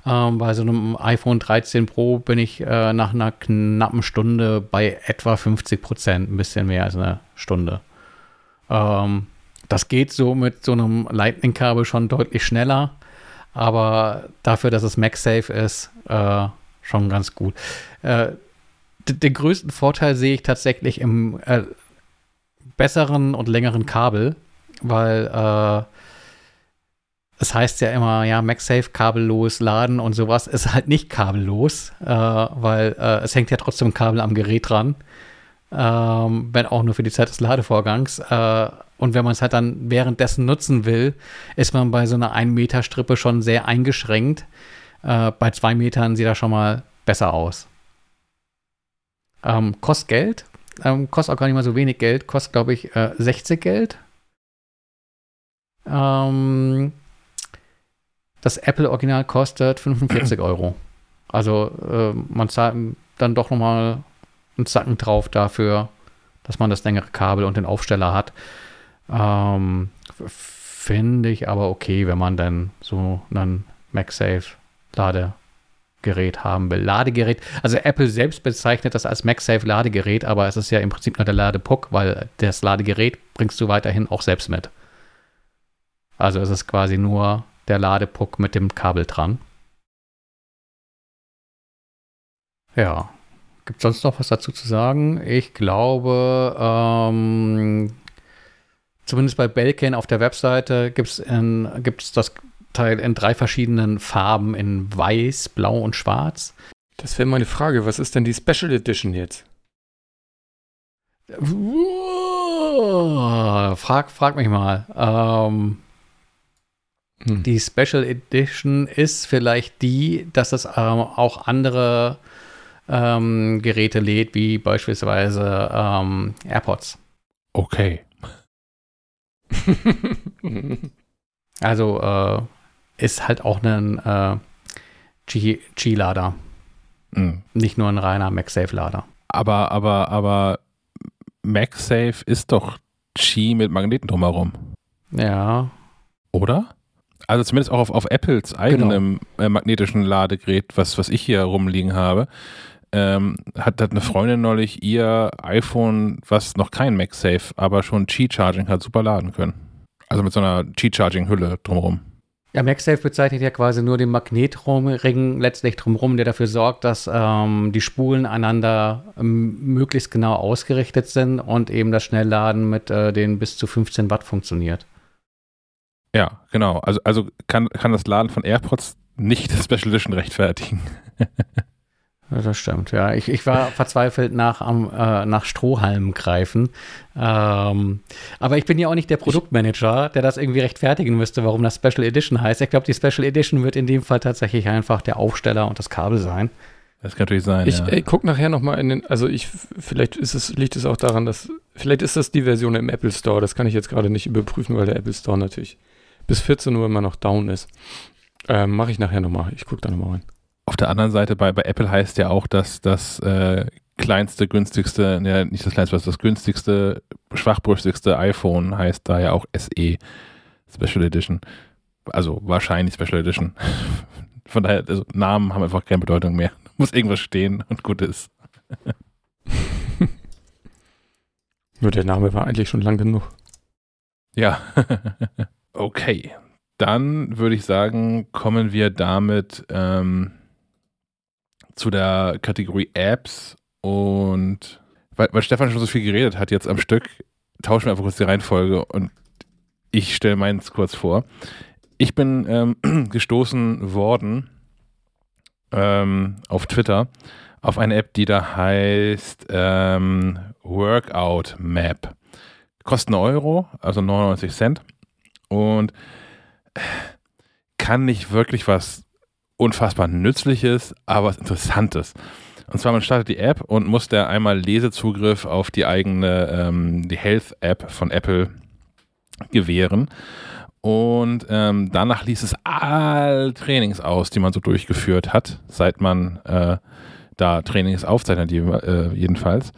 Ähm, bei so einem iPhone 13 Pro bin ich äh, nach einer knappen Stunde bei etwa 50 Prozent, ein bisschen mehr als eine Stunde. Ähm, das geht so mit so einem Lightning-Kabel schon deutlich schneller, aber dafür, dass es MagSafe ist, äh, schon ganz gut. Äh, den größten Vorteil sehe ich tatsächlich im äh, besseren und längeren Kabel, weil äh, es heißt ja immer, ja, MagSafe kabellos laden und sowas ist halt nicht kabellos, äh, weil äh, es hängt ja trotzdem ein Kabel am Gerät dran, ähm, wenn auch nur für die Zeit des Ladevorgangs. Äh, und wenn man es halt dann währenddessen nutzen will, ist man bei so einer 1-Meter-Strippe schon sehr eingeschränkt. Äh, bei 2 Metern sieht das schon mal besser aus. Ähm, kostet Geld, ähm, kostet auch gar nicht mal so wenig Geld, kostet glaube ich äh, 60 Geld. Ähm, das Apple Original kostet 45 Euro. Also äh, man zahlt dann doch nochmal einen Zacken drauf dafür, dass man das längere Kabel und den Aufsteller hat. Ähm, Finde ich aber okay, wenn man dann so einen MagSafe Ladegerät haben will. Ladegerät, also Apple selbst bezeichnet das als MagSafe Ladegerät, aber es ist ja im Prinzip nur der Ladepuck, weil das Ladegerät bringst du weiterhin auch selbst mit. Also es ist quasi nur der Ladepuck mit dem Kabel dran. Ja. Gibt es sonst noch was dazu zu sagen? Ich glaube, ähm, zumindest bei Belkin auf der Webseite gibt es das Teil in drei verschiedenen Farben, in weiß, blau und schwarz. Das wäre meine Frage. Was ist denn die Special Edition jetzt? Frag, frag mich mal. Ähm, hm. Die Special Edition ist vielleicht die, dass es ähm, auch andere ähm, Geräte lädt, wie beispielsweise ähm, AirPods. Okay. also äh, ist halt auch ein äh, G-Lader. Mhm. Nicht nur ein reiner MagSafe-Lader. Aber, aber, aber MagSafe ist doch Qi mit Magneten drumherum. Ja. Oder? Also zumindest auch auf, auf Apples eigenem genau. äh, magnetischen Ladegerät, was, was ich hier rumliegen habe, ähm, hat, hat eine Freundin neulich ihr iPhone, was noch kein MagSafe, aber schon Qi-Charging hat, super laden können. Also mit so einer Qi-Charging-Hülle drumherum. Ja, MagSafe bezeichnet ja quasi nur den Magnetring letztlich drumherum, der dafür sorgt, dass ähm, die Spulen einander ähm, möglichst genau ausgerichtet sind und eben das Schnellladen mit äh, den bis zu 15 Watt funktioniert. Ja, genau. Also, also kann, kann das Laden von AirPods nicht das Special Edition rechtfertigen. Das stimmt, ja. Ich, ich war verzweifelt nach, am, äh, nach Strohhalmen greifen. Ähm, aber ich bin ja auch nicht der Produktmanager, der das irgendwie rechtfertigen müsste, warum das Special Edition heißt. Ich glaube, die Special Edition wird in dem Fall tatsächlich einfach der Aufsteller und das Kabel sein. Das kann natürlich sein. Ich ja. äh, gucke nachher nochmal in den, also ich, vielleicht ist es, liegt es auch daran, dass, vielleicht ist das die Version im Apple Store. Das kann ich jetzt gerade nicht überprüfen, weil der Apple Store natürlich bis 14 Uhr immer noch down ist. Ähm, Mache ich nachher nochmal. Ich gucke da nochmal rein. Auf der anderen Seite, bei, bei Apple heißt ja auch, dass das äh, kleinste, günstigste, ja, nicht das kleinste, was das günstigste, schwachbrüstigste iPhone heißt da ja auch SE Special Edition. Also wahrscheinlich Special Edition. Von daher, also Namen haben einfach keine Bedeutung mehr. Muss irgendwas stehen und gut ist. Nur der Name war eigentlich schon lang genug. Ja. okay. Dann würde ich sagen, kommen wir damit ähm, zu der Kategorie Apps und weil, weil Stefan schon so viel geredet hat jetzt am Stück, tauschen wir einfach kurz die Reihenfolge und ich stelle meins kurz vor. Ich bin ähm, gestoßen worden ähm, auf Twitter auf eine App, die da heißt ähm, Workout Map. Kostet einen Euro, also 99 Cent und kann nicht wirklich was unfassbar Nützliches, aber was Interessantes. Und zwar, man startet die App und muss da einmal Lesezugriff auf die eigene, ähm, die Health-App von Apple gewähren. Und ähm, danach liest es all Trainings aus, die man so durchgeführt hat, seit man äh, da Trainings aufzeichnet, äh, jedenfalls.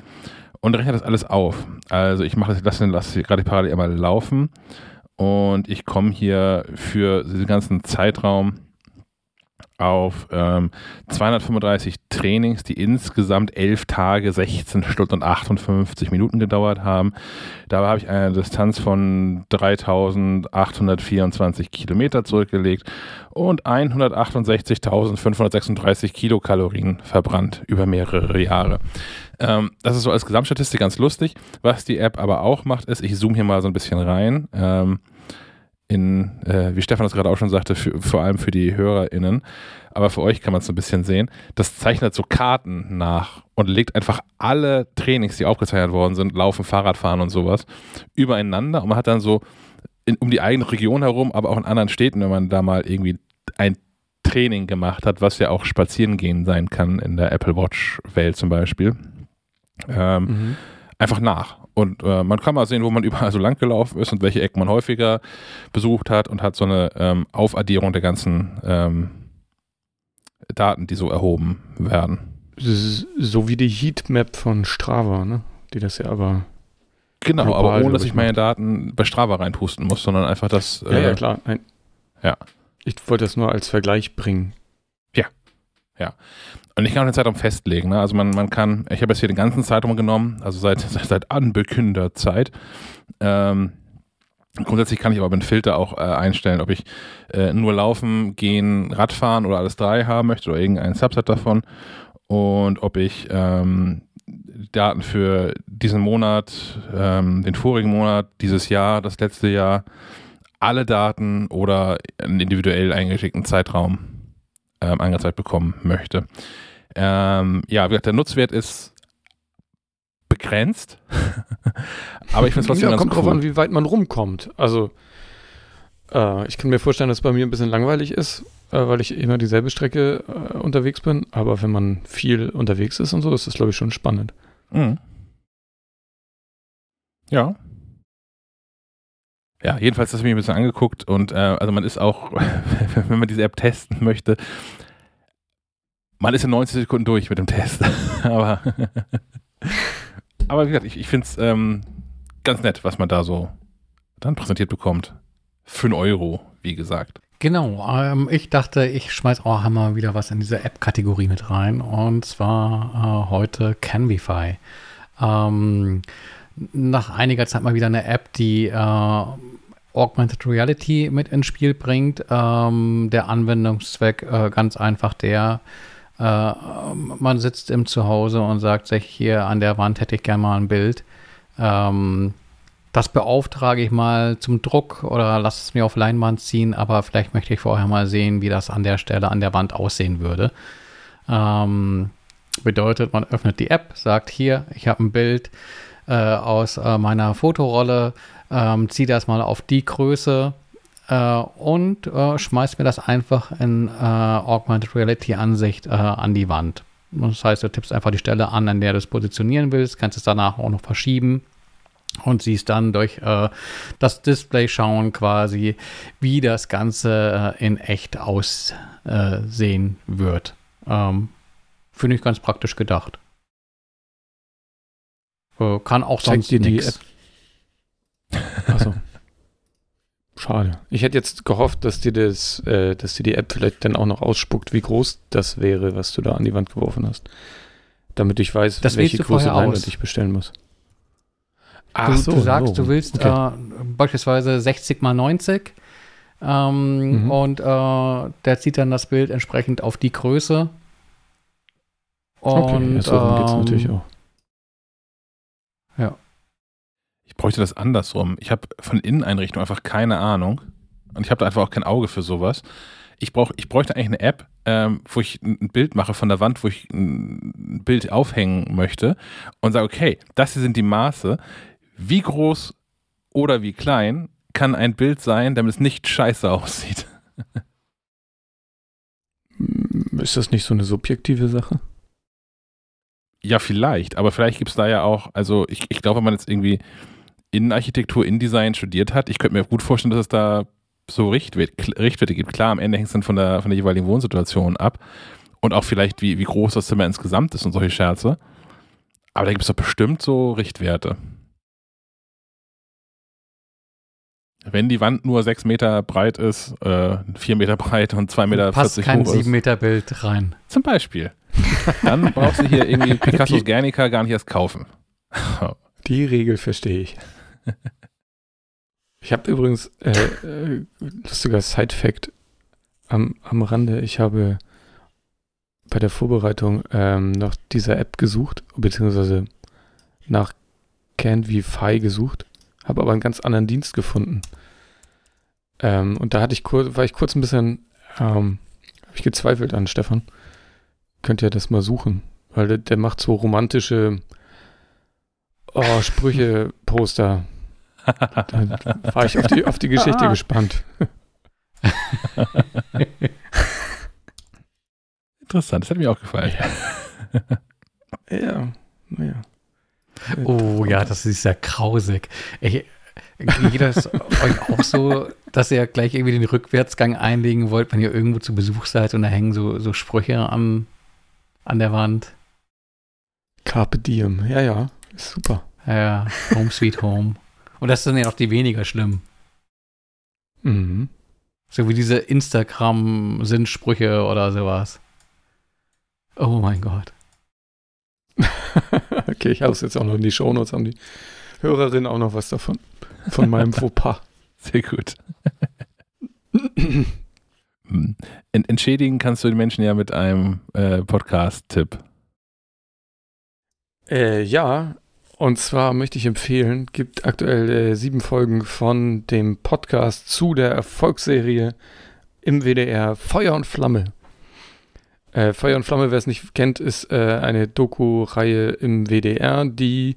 Und rechnet das alles auf. Also ich mache das, lasse, lasse gerade parallel einmal laufen und ich komme hier für diesen ganzen Zeitraum auf ähm, 235 Trainings, die insgesamt elf Tage, 16 Stunden und 58 Minuten gedauert haben. Dabei habe ich eine Distanz von 3824 Kilometer zurückgelegt und 168.536 Kilokalorien verbrannt über mehrere Jahre. Ähm, das ist so als Gesamtstatistik ganz lustig. Was die App aber auch macht, ist, ich zoome hier mal so ein bisschen rein. Ähm, in, äh, wie Stefan das gerade auch schon sagte, für, vor allem für die HörerInnen, aber für euch kann man es ein bisschen sehen. Das zeichnet so Karten nach und legt einfach alle Trainings, die aufgezeichnet worden sind, Laufen, Fahrradfahren und sowas, übereinander und man hat dann so in, um die eigene Region herum, aber auch in anderen Städten, wenn man da mal irgendwie ein Training gemacht hat, was ja auch spazieren gehen sein kann in der Apple Watch Welt zum Beispiel. Ähm, mhm. Einfach nach. Und äh, man kann mal sehen, wo man überall so lang gelaufen ist und welche Ecken man häufiger besucht hat und hat so eine ähm, Aufaddierung der ganzen ähm, Daten, die so erhoben werden. So wie die Heatmap von Strava, ne? Die das ja aber. Genau, aber ohne dass ich meine Daten bei Strava reinpusten muss, sondern einfach das. Ja, äh, ja, klar. Nein. Ja. Ich wollte das nur als Vergleich bringen. Ja. Ja. Und ich kann auch den Zeitraum festlegen. Ne? Also man, man kann, ich habe jetzt hier den ganzen Zeitraum genommen, also seit, seit, seit Anbekünder Zeit. Ähm, grundsätzlich kann ich aber mit Filter auch äh, einstellen, ob ich äh, nur Laufen, Gehen, Radfahren oder alles drei haben möchte oder irgendein Subset davon. Und ob ich ähm, Daten für diesen Monat, ähm, den vorigen Monat, dieses Jahr, das letzte Jahr, alle Daten oder einen individuell eingeschickten Zeitraum ähm, angezeigt bekommen möchte. Ähm, ja, wie gesagt, der Nutzwert ist begrenzt. Aber ich finde es trotzdem ja, kommt cool. drauf an, wie weit man rumkommt. Also, äh, ich kann mir vorstellen, dass es bei mir ein bisschen langweilig ist, äh, weil ich immer dieselbe Strecke äh, unterwegs bin. Aber wenn man viel unterwegs ist und so, ist das, glaube ich, schon spannend. Mhm. Ja. Ja, jedenfalls das habe ich mir ein bisschen angeguckt und äh, also man ist auch, wenn man diese App testen möchte, man ist in 90 Sekunden durch mit dem Test. aber, aber wie gesagt, ich, ich finde es ähm, ganz nett, was man da so dann präsentiert bekommt. Für einen Euro, wie gesagt. Genau, ähm, ich dachte, ich schmeiß auch mal wieder was in diese App-Kategorie mit rein. Und zwar äh, heute Canvify. Ähm, nach einiger Zeit mal wieder eine App, die äh, Augmented Reality mit ins Spiel bringt. Ähm, der Anwendungszweck äh, ganz einfach der, äh, man sitzt im Zuhause und sagt sich, hier an der Wand hätte ich gerne mal ein Bild. Ähm, das beauftrage ich mal zum Druck oder lasse es mir auf Leinwand ziehen, aber vielleicht möchte ich vorher mal sehen, wie das an der Stelle an der Wand aussehen würde. Ähm, bedeutet, man öffnet die App, sagt hier, ich habe ein Bild äh, aus äh, meiner Fotorolle, ähm, ziehe das mal auf die Größe, äh, und äh, schmeißt mir das einfach in äh, Augmented Reality Ansicht äh, an die Wand. Das heißt, du tippst einfach die Stelle an, an der du es positionieren willst, kannst es danach auch noch verschieben und siehst dann durch äh, das Display schauen quasi, wie das Ganze äh, in echt aussehen wird. Ähm, Finde ich ganz praktisch gedacht. kann auch sonst dir die App. Achso. Schade. Ich hätte jetzt gehofft, dass dir das, äh, dass dir die App vielleicht dann auch noch ausspuckt, wie groß das wäre, was du da an die Wand geworfen hast. Damit ich weiß, das welche Leinwand ich bestellen muss. Ach du, so, du sagst, so. du willst okay. äh, beispielsweise 60 mal 90 ähm, mhm. und äh, der zieht dann das Bild entsprechend auf die Größe. Und, okay, ja, so ähm, geht es natürlich auch. Ja. Ich bräuchte das andersrum. Ich habe von Inneneinrichtung einfach keine Ahnung. Und ich habe da einfach auch kein Auge für sowas. Ich, brauch, ich bräuchte eigentlich eine App, ähm, wo ich ein Bild mache von der Wand, wo ich ein Bild aufhängen möchte und sage, okay, das hier sind die Maße. Wie groß oder wie klein kann ein Bild sein, damit es nicht scheiße aussieht? Ist das nicht so eine subjektive Sache? Ja, vielleicht, aber vielleicht gibt es da ja auch, also ich, ich glaube, wenn man jetzt irgendwie Innenarchitektur, Innendesign studiert hat, ich könnte mir gut vorstellen, dass es da so Richtwerte gibt. Klar, am Ende hängt es dann von der, von der jeweiligen Wohnsituation ab und auch vielleicht, wie, wie groß das Zimmer insgesamt ist und solche Scherze. Aber da gibt es doch bestimmt so Richtwerte. Wenn die Wand nur sechs Meter breit ist, äh, vier Meter breit und zwei Meter Passt 40 kein hoch ist, sieben Meter Bild rein. zum Beispiel, dann brauchst du hier irgendwie Picassos Guernica gar nicht erst kaufen. Die Regel verstehe ich. Ich habe übrigens, äh, äh, lustiger Side-Fact am, am Rande, ich habe bei der Vorbereitung ähm, nach dieser App gesucht, beziehungsweise nach CanVFi gesucht, habe aber einen ganz anderen Dienst gefunden. Ähm, und da hatte ich kurz, war ich kurz ein bisschen, ähm, habe ich gezweifelt an Stefan. Könnt ihr das mal suchen, weil der, der macht so romantische oh, Sprüche-Poster. Da war ich auf die, auf die Geschichte Ah. gespannt. Interessant, das hat mir auch gefallen. Ja, naja. Oh ja, das ist ja grausig. Ich, geht das euch auch so, dass ihr gleich irgendwie den Rückwärtsgang einlegen wollt, wenn ihr irgendwo zu Besuch seid und da hängen so, so Sprüche am, an der Wand? Carpe Diem. Ja, ja, ist super. Ja, Home Sweet Home. Und das sind ja auch die weniger schlimm. Mhm. So wie diese Instagram-Sinnsprüche oder sowas. Oh mein Gott. okay, ich habe es jetzt auch noch in die Shownotes, haben die Hörerinnen auch noch was davon. Von meinem Fauxpas. Sehr gut. Ent entschädigen kannst du den Menschen ja mit einem äh, Podcast-Tipp. Äh, ja, und zwar möchte ich empfehlen, gibt aktuell äh, sieben Folgen von dem Podcast zu der Erfolgsserie im WDR Feuer und Flamme. Äh, Feuer und Flamme, wer es nicht kennt, ist äh, eine Doku-Reihe im WDR, die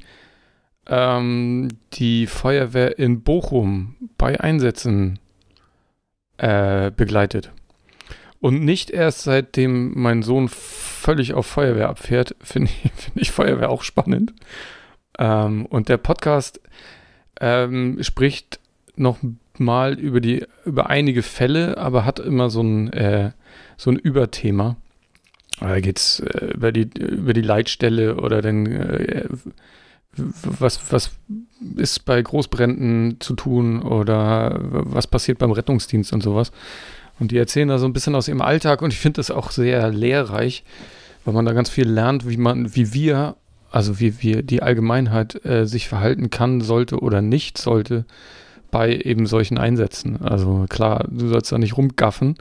ähm, die Feuerwehr in Bochum bei Einsätzen äh, begleitet. Und nicht erst seitdem mein Sohn völlig auf Feuerwehr abfährt, finde ich, find ich Feuerwehr auch spannend. Ähm, und der Podcast ähm, spricht noch mal über die über einige Fälle, aber hat immer so ein äh, so ein Überthema. Da geht es äh, über die über die Leitstelle oder den äh, was was ist bei Großbränden zu tun oder was passiert beim Rettungsdienst und sowas. Und die erzählen da so ein bisschen aus ihrem Alltag und ich finde das auch sehr lehrreich, weil man da ganz viel lernt, wie man, wie wir, also wie wir die Allgemeinheit äh, sich verhalten kann, sollte oder nicht sollte bei eben solchen Einsätzen. Also klar, du sollst da nicht rumgaffen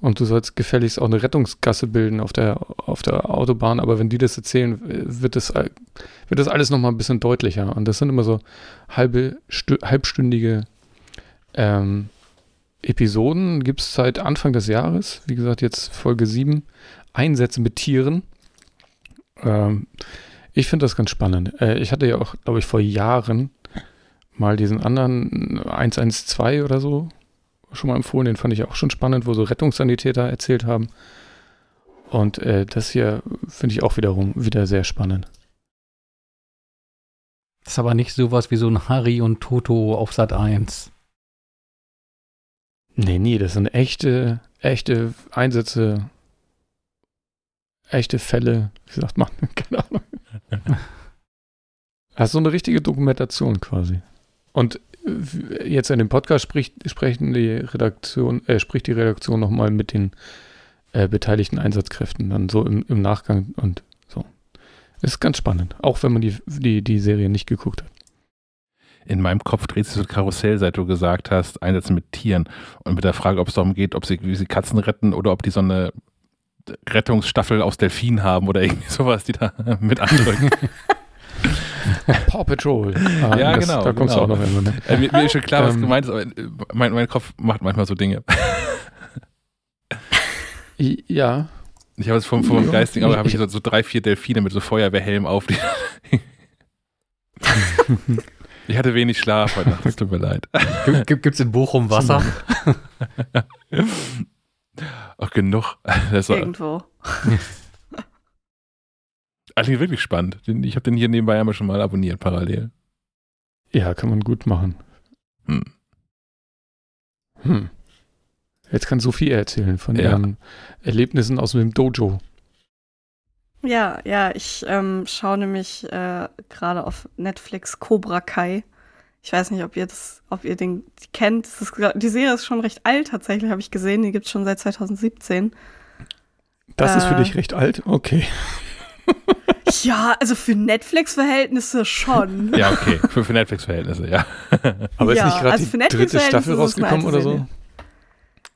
und du sollst gefälligst auch eine Rettungsgasse bilden auf der, auf der Autobahn, aber wenn die das erzählen, wird das, wird das alles nochmal ein bisschen deutlicher. Und das sind immer so halbe, stü halbstündige ähm, Episoden gibt es seit Anfang des Jahres. Wie gesagt, jetzt Folge 7. Einsätze mit Tieren. Ähm, ich finde das ganz spannend. Äh, ich hatte ja auch, glaube ich, vor Jahren mal diesen anderen 112 oder so schon mal empfohlen. Den fand ich auch schon spannend, wo so Rettungssanitäter erzählt haben. Und äh, das hier finde ich auch wiederum wieder sehr spannend. Das ist aber nicht sowas wie so ein Harry und Toto auf Sat 1. Nee, nee, das sind echte, echte Einsätze, echte Fälle. Wie sagt man? Keine Ahnung. Das ist so eine richtige Dokumentation quasi. Und äh, jetzt in dem Podcast spricht, sprechen die Redaktion, äh, spricht die Redaktion nochmal mit den äh, beteiligten Einsatzkräften dann so im, im Nachgang und so. Ist ganz spannend, auch wenn man die, die, die Serie nicht geguckt hat. In meinem Kopf dreht sich so ein Karussell, seit du gesagt hast, Einsätze mit Tieren. Und mit der Frage, ob es darum geht, ob sie, sie Katzen retten oder ob die so eine Rettungsstaffel aus Delfinen haben oder irgendwie sowas, die da mit andrücken. Paw Patrol. Ah, Ja, das, genau, Da kommst genau. du auch noch immer mit. äh, mir, mir ist schon klar, was Ähm. gemeint ist, aber äh, mein, mein Kopf macht manchmal so Dinge. I- Ja, Ich habe es vom, vom Ja. Geistigen, aber habe ich Ich- so, so drei, vier Delfine mit so Feuerwehrhelm auf. Die ich hatte wenig Schlaf heute Nacht, es tut mir leid. Gibt es in Bochum Wasser? Ach, genug. Das war Irgendwo. eigentlich wirklich spannend. Ich habe den hier nebenbei einmal schon mal abonniert, parallel. ja, kann man gut machen. Hm. Hm. Jetzt kann Sophie erzählen von Ja. ihren Erlebnissen aus dem Dojo. Ja, ja, ich ähm, schaue nämlich äh, gerade auf Netflix Cobra Kai. Ich weiß nicht, ob ihr das, ob ihr den kennt. Ist, die Serie ist schon recht alt tatsächlich, habe ich gesehen. Die gibt es schon seit 2017. Das äh, ist für äh. dich recht alt? Okay. Ja, also für Netflix-Verhältnisse schon. Ja, okay. Für, für Netflix-Verhältnisse, ja. Aber ja, ist nicht gerade also die dritte Staffel rausgekommen oder so?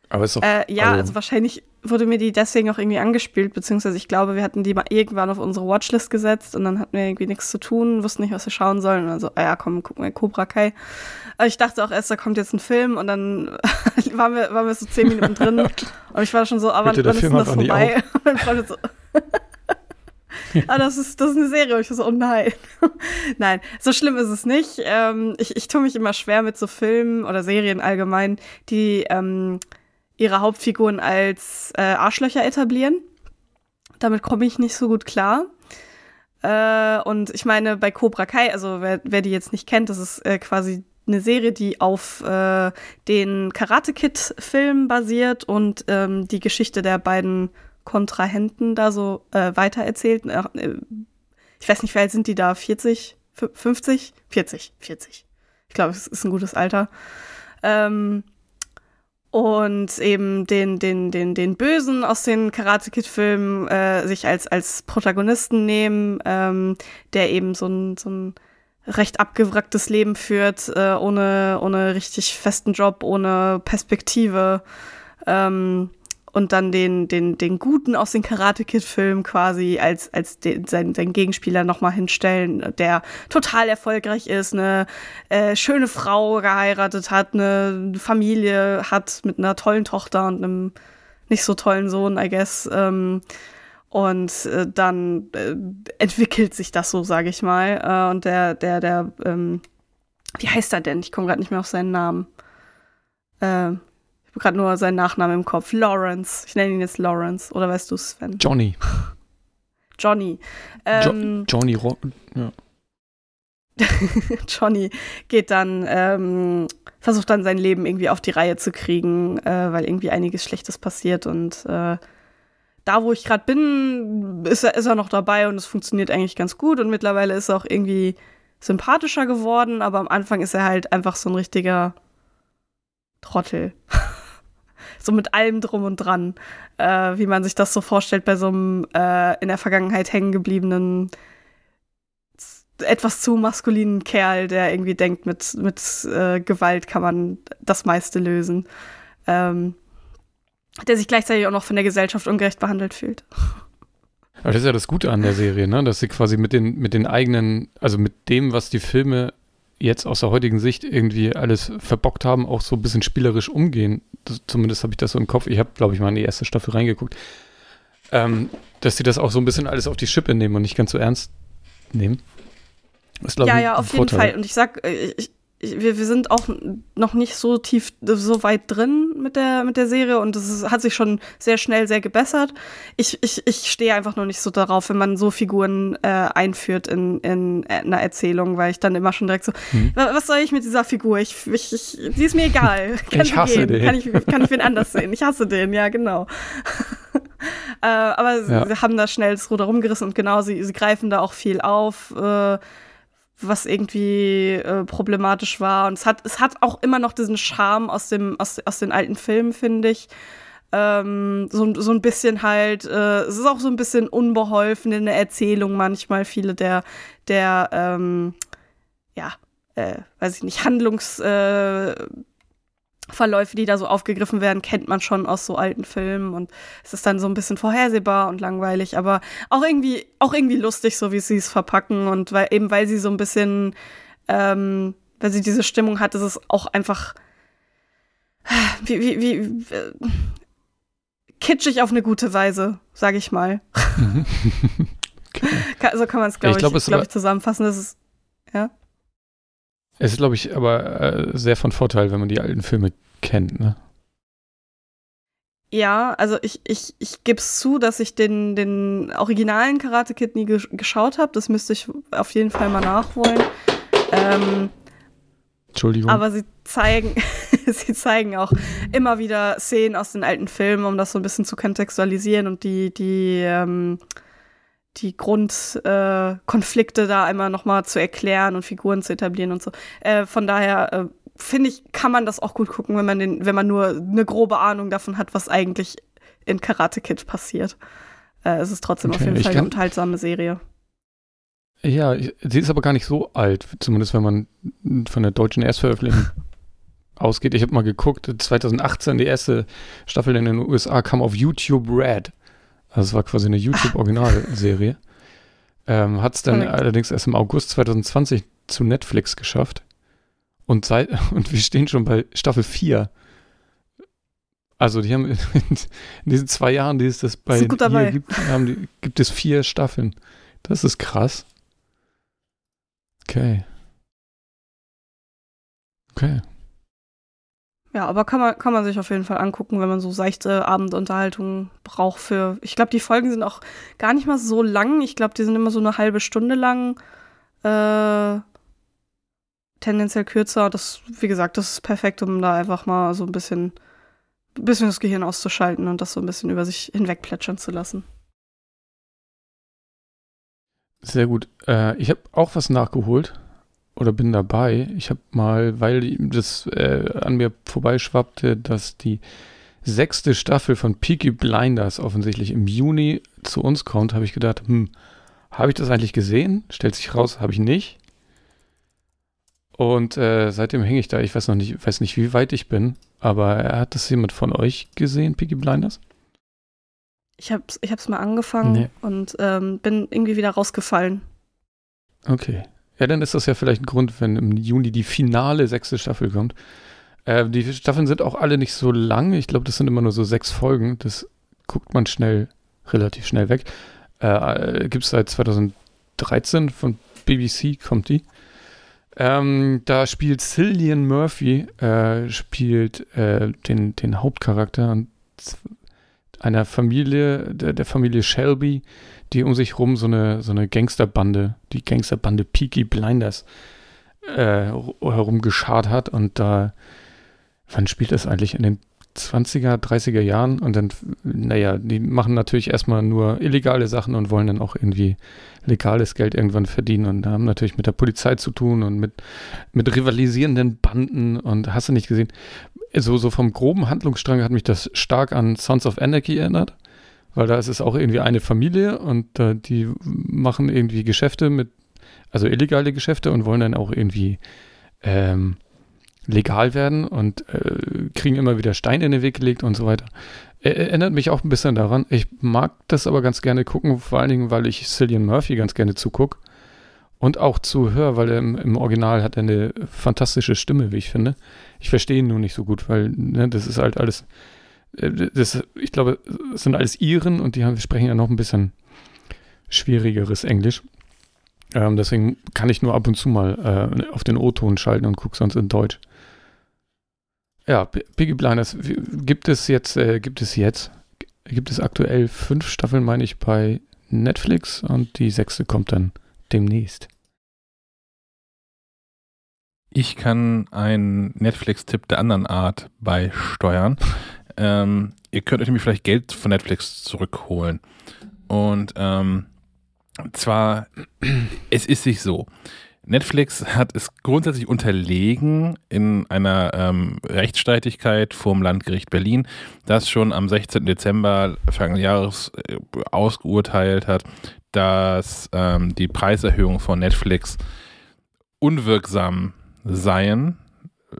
Aber ist doch, äh, ja, also, also, wahrscheinlich wurde mir die deswegen auch irgendwie angespielt, beziehungsweise ich glaube, wir hatten die mal irgendwann auf unsere Watchlist gesetzt und dann hatten wir irgendwie nichts zu tun, wussten nicht, was wir schauen sollen. Und dann so, ah ja, komm, gucken wir Cobra Kai. Aber ich dachte auch erst, da kommt jetzt ein Film und dann waren, wir, waren wir so zehn Minuten drin und ich war schon so, aber wann, wann ist denn das vorbei? Und so, ah, das ist, das ist eine Serie. Und ich so, oh nein. nein, so schlimm ist es nicht. Ähm, ich, ich tue mich immer schwer mit so Filmen oder Serien allgemein, die ähm, ihre Hauptfiguren als äh, Arschlöcher etablieren. Damit komme ich nicht so gut klar. Äh, und ich meine, bei Cobra Kai, also wer, wer die jetzt nicht kennt, das ist äh, quasi eine Serie, die auf äh, den Karate Kid-Film basiert und ähm, die Geschichte der beiden Kontrahenten da so äh, weitererzählt. Äh, ich weiß nicht, wie alt sind die da? 40? 50? 40, 40. Ich glaube, es ist ein gutes Alter. Ähm, und eben den, den, den, den Bösen aus den Karate Kid-Filmen äh, sich als, als Protagonisten nehmen, ähm, der eben so ein, so ein recht abgewracktes Leben führt, äh, ohne, ohne richtig festen Job, ohne Perspektive. Ähm, und dann den, den, den Guten aus den Karate Kid-Filmen quasi als, als den, sein, sein Gegenspieler nochmal hinstellen, der total erfolgreich ist, eine äh, schöne Frau geheiratet hat, eine Familie hat mit einer tollen Tochter und einem nicht so tollen Sohn, I guess. Ähm, und äh, dann äh, entwickelt sich das so, sage ich mal. Äh, und der, der, der, ähm, wie heißt er denn? Ich komme gerade nicht mehr auf seinen Namen. Habe gerade nur seinen Nachnamen im Kopf. Lawrence. Ich nenne ihn jetzt Lawrence. Oder weißt du, Sven? Johnny. Johnny. Ähm, jo Johnny Rock. Ja. Johnny geht dann, ähm, versucht dann sein Leben irgendwie auf die Reihe zu kriegen, äh, weil irgendwie einiges Schlechtes passiert und äh, da, wo ich gerade bin, ist er, ist er noch dabei und es funktioniert eigentlich ganz gut und mittlerweile ist er auch irgendwie sympathischer geworden, aber am Anfang ist er halt einfach so ein richtiger Trottel. so mit allem drum und dran, äh, wie man sich das so vorstellt bei so einem äh, in der Vergangenheit hängen gebliebenen etwas zu maskulinen Kerl, der irgendwie denkt, mit, mit äh, Gewalt kann man das meiste lösen. Ähm, der sich gleichzeitig auch noch von der Gesellschaft ungerecht behandelt fühlt. Aber das ist ja das Gute an der Serie, ne? dass sie quasi mit den, mit den eigenen, also mit dem, was die Filme jetzt aus der heutigen Sicht irgendwie alles verbockt haben, auch so ein bisschen spielerisch umgehen. Zumindest habe ich das so im Kopf. Ich habe, glaube ich, mal in die erste Staffel reingeguckt. Ähm, dass sie das auch so ein bisschen alles auf die Schippe nehmen und nicht ganz so ernst nehmen. Das, ja, ja, auf jeden Fall. Und ich sag, äh, ich, wir, wir sind auch noch nicht so tief, so weit drin mit der, mit der Serie und es hat sich schon sehr schnell sehr gebessert. Ich, ich, ich stehe einfach noch nicht so darauf, wenn man so Figuren äh, einführt in, in einer Erzählung, weil ich dann immer schon direkt so, hm. was soll ich mit dieser Figur? Ich, ich, ich, die ist mir egal. Kann ich hasse gehen. den. Kann ich, kann ich wen anders sehen? Ich hasse den, ja, genau. äh, aber ja. sie haben da schnell das Ruder rumgerissen und genau, sie, sie greifen da auch viel auf. Äh, was irgendwie äh, problematisch war. Und es hat, es hat auch immer noch diesen Charme aus, dem, aus, aus den alten Filmen, finde ich. Ähm, so, so ein bisschen halt, äh, es ist auch so ein bisschen unbeholfen in der Erzählung manchmal. Viele der, der ähm, ja, äh, weiß ich nicht, Handlungs- äh, Verläufe, die da so aufgegriffen werden, kennt man schon aus so alten Filmen und es ist dann so ein bisschen vorhersehbar und langweilig, aber auch irgendwie, auch irgendwie lustig, so wie sie es verpacken und weil eben weil sie so ein bisschen, ähm, weil sie diese Stimmung hat, ist es auch einfach wie, wie, wie äh, kitschig auf eine gute Weise, sage ich mal. okay. So kann man es, glaube ich, glaub, ich, glaub ich, zusammenfassen. Das ist, ja. Es ist, glaube ich, aber äh, sehr von Vorteil, wenn man die alten Filme kennt, ne? Ja, also ich, ich, ich gebe es zu, dass ich den, den originalen Karate Kid nie gesch geschaut habe. Das müsste ich auf jeden Fall mal nachholen. Ähm, Entschuldigung. Aber sie zeigen, sie zeigen auch immer wieder Szenen aus den alten Filmen, um das so ein bisschen zu kontextualisieren und die, die, ähm, die Grundkonflikte äh, da einmal nochmal zu erklären und Figuren zu etablieren und so. Äh, von daher äh, finde ich, kann man das auch gut gucken, wenn man den, wenn man nur eine grobe Ahnung davon hat, was eigentlich in Karate Kid passiert. Äh, es ist trotzdem okay, auf jeden Fall eine unterhaltsame Serie. Ja, sie ist aber gar nicht so alt, zumindest wenn man von der deutschen Erstveröffentlichung ausgeht. Ich habe mal geguckt, 2018 die erste Staffel in den USA kam auf YouTube Red. Also es war quasi eine YouTube-Originalserie. ähm, Hat es dann Correct. allerdings erst im August 2020 zu Netflix geschafft. Und, seit, und wir stehen schon bei Staffel 4. Also die haben in, in diesen zwei Jahren, die es das bei hier gibt, haben die, gibt es vier Staffeln. Das ist krass. Okay. Okay. Ja, aber kann man, kann man sich auf jeden Fall angucken, wenn man so seichte Abendunterhaltung braucht für. Ich glaube, die Folgen sind auch gar nicht mal so lang. Ich glaube, die sind immer so eine halbe Stunde lang. Äh, tendenziell kürzer. Das, wie gesagt, das ist perfekt, um da einfach mal so ein bisschen, ein bisschen das Gehirn auszuschalten und das so ein bisschen über sich hinweg plätschern zu lassen. Sehr gut. Äh, ich habe auch was nachgeholt oder bin dabei. Ich habe mal, weil das äh, an mir vorbeischwappte, dass die sechste Staffel von Peaky Blinders offensichtlich im Juni zu uns kommt, habe ich gedacht, hm, habe ich das eigentlich gesehen? Stellt sich raus, habe ich nicht. Und äh, seitdem hänge ich da. Ich weiß noch nicht, weiß nicht, wie weit ich bin, aber hat das jemand von euch gesehen, Peaky Blinders? Ich habe es ich hab's mal angefangen nee. und ähm, bin irgendwie wieder rausgefallen. Okay. Ja, dann ist das ja vielleicht ein Grund, wenn im Juni die finale sechste Staffel kommt. Äh, die Staffeln sind auch alle nicht so lang. Ich glaube, das sind immer nur so sechs Folgen. Das guckt man schnell, relativ schnell weg. Äh, Gibt es seit 2013 von BBC, kommt die. Ähm, da spielt Cillian Murphy, äh, spielt äh, den, den Hauptcharakter einer Familie, der, der, Familie Shelby, die um sich rum so eine, so eine Gangsterbande, die Gangsterbande Peaky Blinders, äh, herumgeschart hat. Und da, wann spielt das eigentlich? In den 20er, 30er Jahren und dann, naja, die machen natürlich erstmal nur illegale Sachen und wollen dann auch irgendwie legales Geld irgendwann verdienen und haben natürlich mit der Polizei zu tun und mit, mit rivalisierenden Banden und hast du nicht gesehen. So, so vom groben Handlungsstrang hat mich das stark an Sons of Anarchy erinnert, weil da ist es auch irgendwie eine Familie und äh, die machen irgendwie Geschäfte mit, also illegale Geschäfte und wollen dann auch irgendwie ähm, legal werden und äh, kriegen immer wieder Steine in den Weg gelegt und so weiter. Erinnert mich auch ein bisschen daran. Ich mag das aber ganz gerne gucken, vor allen Dingen, weil ich Cillian Murphy ganz gerne zugucke. Und auch zuhöre, weil er im, im, Original hat eine fantastische Stimme, wie ich finde. Ich verstehe ihn nur nicht so gut, weil ne, das ist halt alles. Äh, das, ich glaube, es sind alles Iren und die haben, sprechen ja noch ein bisschen schwierigeres Englisch. Ähm, deswegen kann ich nur ab und zu mal äh, auf den O-Ton schalten und gucke sonst in Deutsch. Ja, Piggy Blinders gibt es jetzt, äh, gibt es jetzt, gibt es aktuell fünf Staffeln, meine ich, bei Netflix und die sechste kommt dann demnächst. Ich kann einen Netflix-Tipp der anderen Art beisteuern. Ähm, ihr könnt euch nämlich vielleicht Geld von Netflix zurückholen. Und ähm, zwar, es ist sich so. Netflix hat es grundsätzlich unterlegen in einer ähm, Rechtsstreitigkeit vom Landgericht Berlin, das schon am 16. Dezember vergangenen Jahres äh, ausgeurteilt hat, dass ähm, die Preiserhöhung von Netflix unwirksam seien,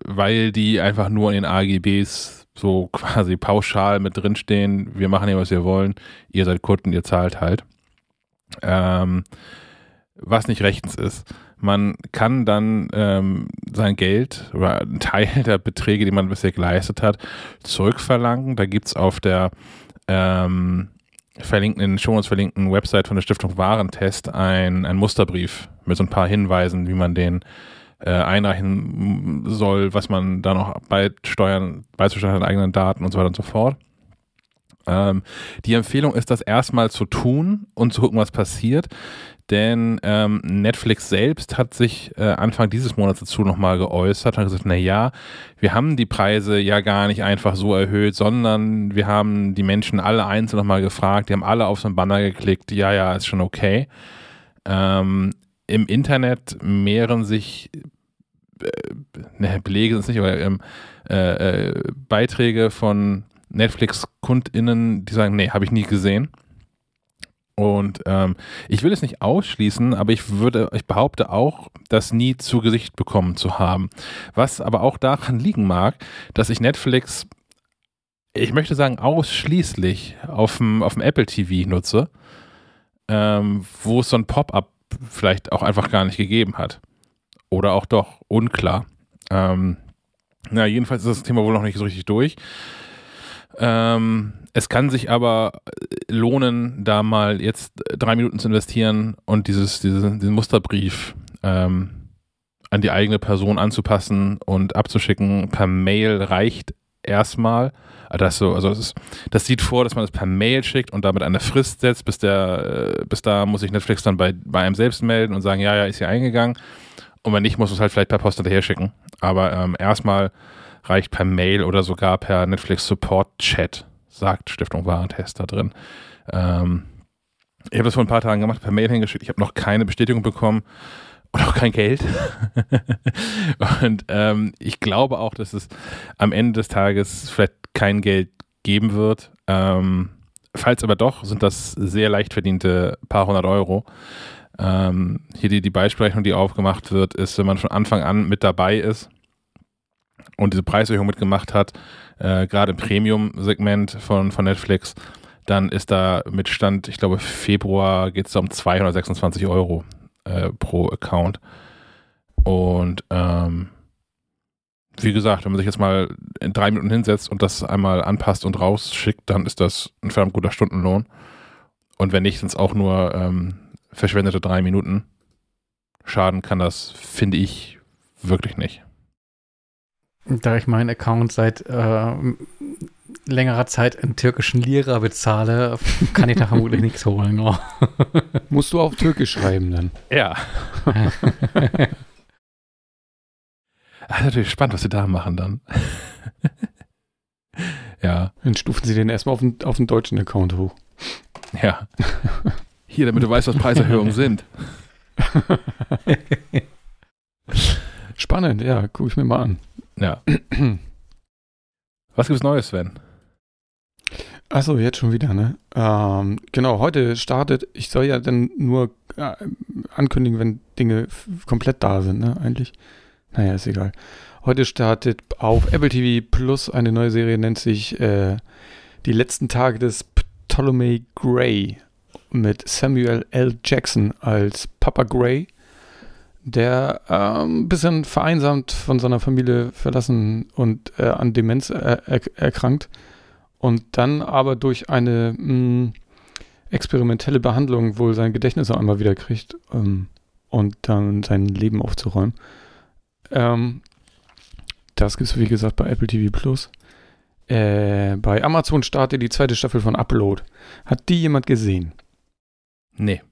weil die einfach nur in den AGBs so quasi pauschal mit drinstehen, wir machen hier, was wir wollen, ihr seid Kunden, ihr zahlt halt. Ähm, was nicht rechtens ist. Man kann dann ähm, sein Geld oder einen Teil der Beträge, die man bisher geleistet hat, zurückverlangen. Da gibt es auf der ähm, verlinkten, in den Show verlinkten Website von der Stiftung Warentest ein, ein Musterbrief mit so ein paar Hinweisen, wie man den äh, einreichen soll, was man da noch beisteuern, beizusteuern an eigenen Daten und so weiter und so fort. Ähm, die Empfehlung ist, das erstmal zu tun und zu gucken, was passiert. denn ähm, Netflix selbst hat sich äh, Anfang dieses Monats dazu nochmal geäußert und gesagt, naja, wir haben die Preise ja gar nicht einfach so erhöht, sondern wir haben die Menschen alle einzeln nochmal gefragt, die haben alle auf so ein Banner geklickt, ja, ja, ist schon okay. Ähm, Im Internet mehren sich ne, Belege sind es nicht, aber ähm, äh, äh, Beiträge von Netflix-KundInnen, die sagen, nee, habe ich nie gesehen. Und ähm, ich will es nicht ausschließen, aber ich würde, ich behaupte auch, das nie zu Gesicht bekommen zu haben. Was aber auch daran liegen mag, dass ich Netflix, ich möchte sagen, ausschließlich auf dem, auf dem Apple TV nutze, ähm, wo es so ein Pop-up vielleicht auch einfach gar nicht gegeben hat. Oder auch doch, unklar. Ähm, na, jedenfalls ist das Thema wohl noch nicht so richtig durch. Ähm, es kann sich aber lohnen, da mal jetzt drei Minuten zu investieren und dieses, diese, diesen Musterbrief ähm, an die eigene Person anzupassen und abzuschicken. Per Mail reicht erstmal. Das, so, also das, ist, das sieht vor, dass man es per Mail schickt und damit eine Frist setzt, bis, der, äh, bis da muss sich Netflix dann bei, bei einem selbst melden und sagen, ja, ja, ist hier eingegangen. Und wenn nicht, muss es halt vielleicht per Post hinterher schicken. Aber ähm, erstmal reicht per Mail oder sogar per Netflix Support Chat sagt Stiftung Warentest da drin. Ähm, ich habe das vor ein paar Tagen gemacht, per Mail hingeschickt. Ich habe noch keine Bestätigung bekommen und auch kein Geld. und ähm, ich glaube auch, dass es am Ende des Tages vielleicht kein Geld geben wird. Ähm, falls aber doch, sind das sehr leicht verdiente paar hundert Euro. Ähm, hier die, die Beisprechung, die aufgemacht wird, ist, wenn man von Anfang an mit dabei ist und diese Preiserhöhung mitgemacht hat, äh, gerade im Premium-Segment von, von Netflix, dann ist da mit Stand, ich glaube, Februar geht es da um 226 Euro äh, pro Account. Und ähm, wie gesagt, wenn man sich jetzt mal in drei Minuten hinsetzt und das einmal anpasst und rausschickt, dann ist das ein verdammt guter Stundenlohn. Und wenn nicht, sind es auch nur ähm, verschwendete drei Minuten. Schaden kann das, finde ich, wirklich nicht. Da ich meinen Account seit äh, längerer Zeit in türkischen Lira bezahle, kann ich da vermutlich nichts holen. Oh. Musst du auf Türkisch schreiben dann? Ja. Ach, natürlich spannend, was sie da machen dann. ja. Dann stufen sie den erstmal auf den, auf den deutschen Account hoch. Ja. Hier, damit du weißt, was Preiserhöhungen sind. Spannend, ja, gucke ich mir mal an. Ja. Was gibt's Neues, Sven? Achso, jetzt schon wieder, ne? Ähm, genau, heute startet, ich soll ja dann nur äh, ankündigen, wenn Dinge komplett da sind, ne? Eigentlich. Naja, ist egal. Heute startet auf Apple TV Plus eine neue Serie, nennt sich äh, Die letzten Tage des Ptolemy Gray mit Samuel L. Jackson als Papa Gray der ein ähm, bisschen vereinsamt von seiner Familie verlassen und äh, an Demenz er er erkrankt und dann aber durch eine mh, hm, experimentelle Behandlung wohl sein Gedächtnis auch einmal wieder kriegt ähm, und dann sein Leben aufzuräumen. Ähm, das gibt es, wie gesagt, bei Apple TV Plus. Äh, bei Amazon startet die zweite Staffel von Upload. Hat die jemand gesehen? Nee.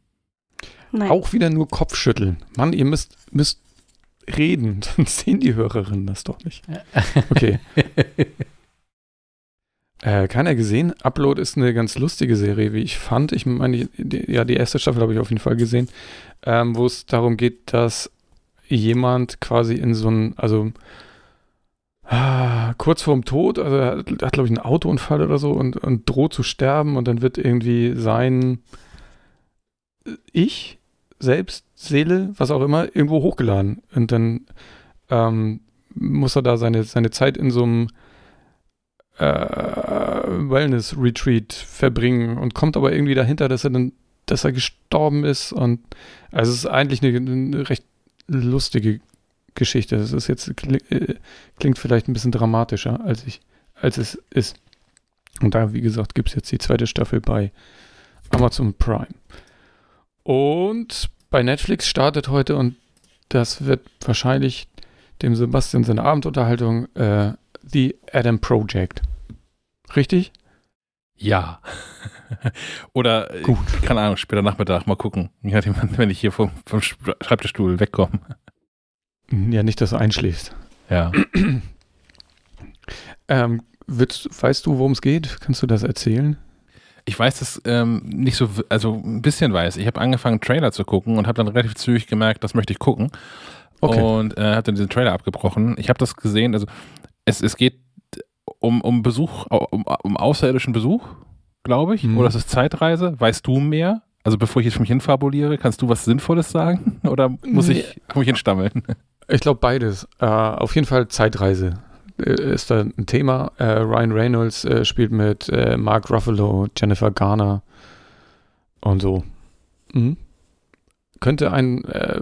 Nein. Auch wieder nur Kopfschütteln. Mann, ihr müsst, müsst reden, sonst sehen die Hörerinnen das doch nicht. Okay. äh, keiner gesehen. Upload ist eine ganz lustige Serie, wie ich fand. Ich meine, die, ja, die erste Staffel habe ich auf jeden Fall gesehen, ähm, wo es darum geht, dass jemand quasi in so ein, also ah, kurz vorm Tod, also er hat, hat glaube ich, einen Autounfall oder so und, und droht zu sterben und dann wird irgendwie sein Ich selbst, Seele, was auch immer, irgendwo hochgeladen. Und dann ähm, muss er da seine, seine Zeit in so einem äh, Wellness-Retreat verbringen und kommt aber irgendwie dahinter, dass er dann, dass er gestorben ist. Und also es ist eigentlich eine, eine recht lustige Geschichte. Das ist jetzt äh, klingt vielleicht ein bisschen dramatischer, als ich, als es ist. Und da, wie gesagt, gibt es jetzt die zweite Staffel bei Amazon Prime. Und bei Netflix startet heute, und das wird wahrscheinlich dem Sebastian seine Abendunterhaltung, äh, The Adam Project. Richtig? Ja. Oder, äh, Gut. keine Ahnung, später Nachmittag mal gucken, wenn ich hier vom, vom Schreibtischstuhl wegkomme. Ja, nicht, dass du einschläfst. Ja. ähm, willst, weißt du, worum es geht? Kannst du das erzählen? Ich weiß das ähm, nicht so, also ein bisschen weiß. Ich habe angefangen, Trailer zu gucken und habe dann relativ zügig gemerkt, das möchte ich gucken. Okay. Und äh, habe dann diesen Trailer abgebrochen. Ich habe das gesehen, also es, es geht um, um Besuch, um, um außerirdischen Besuch, glaube ich. Mhm. Oder es ist Zeitreise. Weißt du mehr? Also bevor ich jetzt für mich hinfabuliere, kannst du was Sinnvolles sagen? Oder muss ich, muss ich hinstammeln? Ich glaube beides. Uh, auf jeden Fall Zeitreise äh, ist da ein Thema. Uh, Ryan Reynolds uh, spielt mit Mark Ruffalo, Jennifer Garner und so. Mhm könnte ein, äh,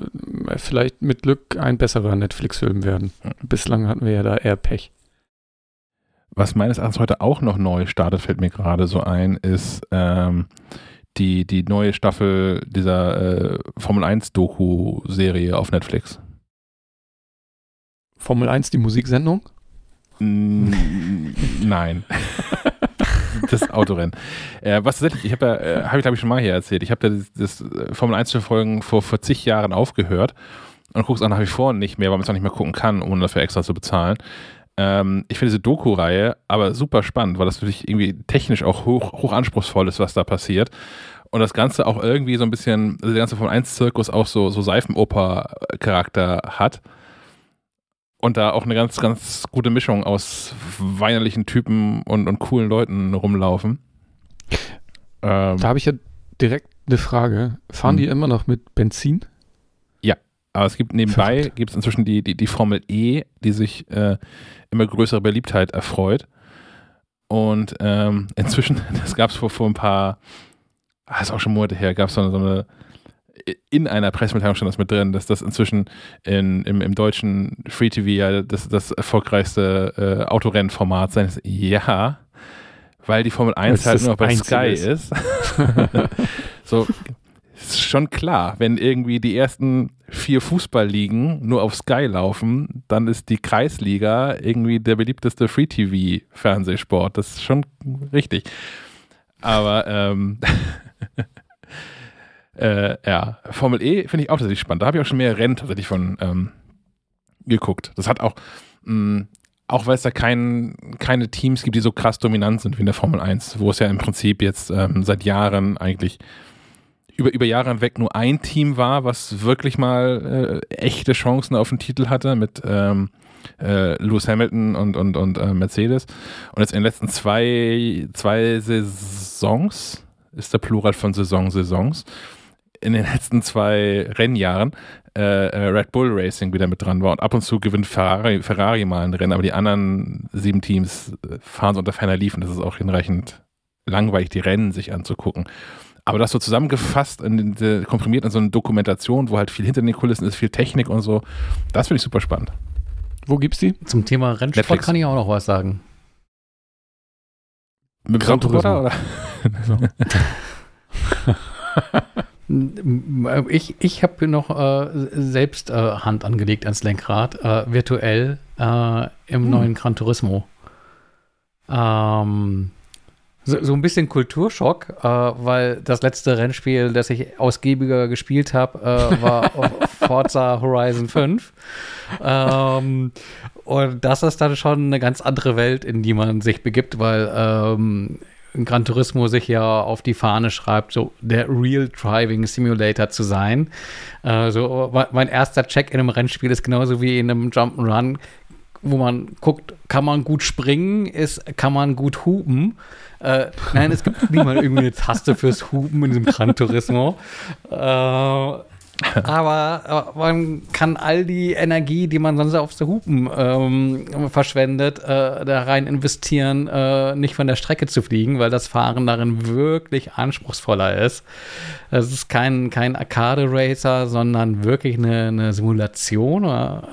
vielleicht mit Glück ein besserer Netflix-Film werden. Bislang hatten wir ja da eher Pech. Was meines Erachtens heute auch noch neu startet, fällt mir gerade so ein, ist ähm, die, die neue Staffel dieser äh, Formel 1 Doku-Serie auf Netflix. Formel 1, die Musiksendung? Nein. das Autorennen. Äh, was tatsächlich, ich habe ja, äh, habe ich glaube ich schon mal hier erzählt, ich habe ja das, das äh, Formel 1 zu folgen vor, vor zig Jahren aufgehört und gucke es auch nach wie vor nicht mehr, weil man es auch nicht mehr gucken kann, ohne dafür extra zu bezahlen. Ähm, ich finde diese Doku-Reihe aber super spannend, weil das natürlich irgendwie technisch auch hoch, hoch anspruchsvoll ist, was da passiert. Und das Ganze auch irgendwie so ein bisschen, also der ganze Formel 1-Zirkus auch so, so Seifenoper-Charakter hat und da auch eine ganz, ganz gute Mischung aus weinerlichen Typen und, und coolen Leuten rumlaufen. Ähm, da habe ich ja direkt eine Frage. Fahren die hm. immer noch mit Benzin? Ja, aber es gibt nebenbei, gibt es inzwischen die, die, die Formel E, die sich äh, immer größere Beliebtheit erfreut. Und ähm, inzwischen, das gab es vor, vor ein paar, ah, ist auch schon Monate her, gab es so eine, so eine in einer Pressemitteilung stand das mit drin, dass das inzwischen in, im, im deutschen Free TV ja das, das erfolgreichste äh, Autorennformat sein ist. Ja, weil die Formel 1 halt nur bei Sky ist. ist. so, ist schon klar, wenn irgendwie die ersten vier Fußballligen nur auf Sky laufen, dann ist die Kreisliga irgendwie der beliebteste Free TV Fernsehsport. Das ist schon richtig. Aber ähm, äh, ja, Formel E finde ich auch tatsächlich spannend. Da habe ich auch schon mehr Rennen tatsächlich von ähm, geguckt. Das hat auch, mh, mm, auch weil es da kein, keine Teams gibt, die so krass dominant sind wie in der Formel 1, wo es ja im Prinzip jetzt ähm, seit Jahren eigentlich über, über Jahre hinweg nur ein Team war, was wirklich mal äh, echte Chancen auf den Titel hatte mit ähm, äh, Lewis Hamilton und, und, und äh, Mercedes. Und jetzt in den letzten zwei, zwei Saisons, ist der Plural von Saison, Saisons, in den letzten zwei Rennjahren äh, äh, Red Bull Racing wieder mit dran war und ab und zu gewinnt Ferrari, Ferrari mal ein Rennen, aber die anderen sieben Teams äh, fahren so unter ferner Liefen. Das ist auch hinreichend langweilig, die Rennen sich anzugucken. Aber das so zusammengefasst, in, in, komprimiert in so eine Dokumentation, wo halt viel hinter den Kulissen ist, viel Technik und so, das finde ich super spannend. Wo gibt's die? Zum Thema Rennsport Netflix. kann ich auch noch was sagen. Mit Gran Turismo. Oder? Ich, ich habe noch äh, selbst äh, Hand angelegt ans Lenkrad, äh, virtuell äh, im hm. neuen Gran Turismo. Ähm, so, so, ein bisschen Kulturschock, äh, weil das letzte Rennspiel, das ich ausgiebiger gespielt habe, äh, war Forza Horizon 5. Ähm, und das ist dann schon eine ganz andere Welt, in die man sich begibt, weil ähm, Gran Turismo sich ja auf die Fahne schreibt, so der Real Driving Simulator zu sein. Äh, so, mein erster Check in einem Rennspiel ist genauso wie in einem Jump'n'Run, wo man guckt, kann man gut springen, ist, kann man gut hupen. Äh, nein, es gibt niemand irgendwie eine Taste fürs Hupen in diesem Gran Turismo. Äh, aber äh, man kann all die Energie, die man sonst auf so Hupen ähm, verschwendet, äh, da rein investieren, äh, nicht von der Strecke zu fliegen, weil das Fahren darin wirklich anspruchsvoller ist. Es ist kein, kein Arcade-Racer, sondern wirklich eine, eine Simulation.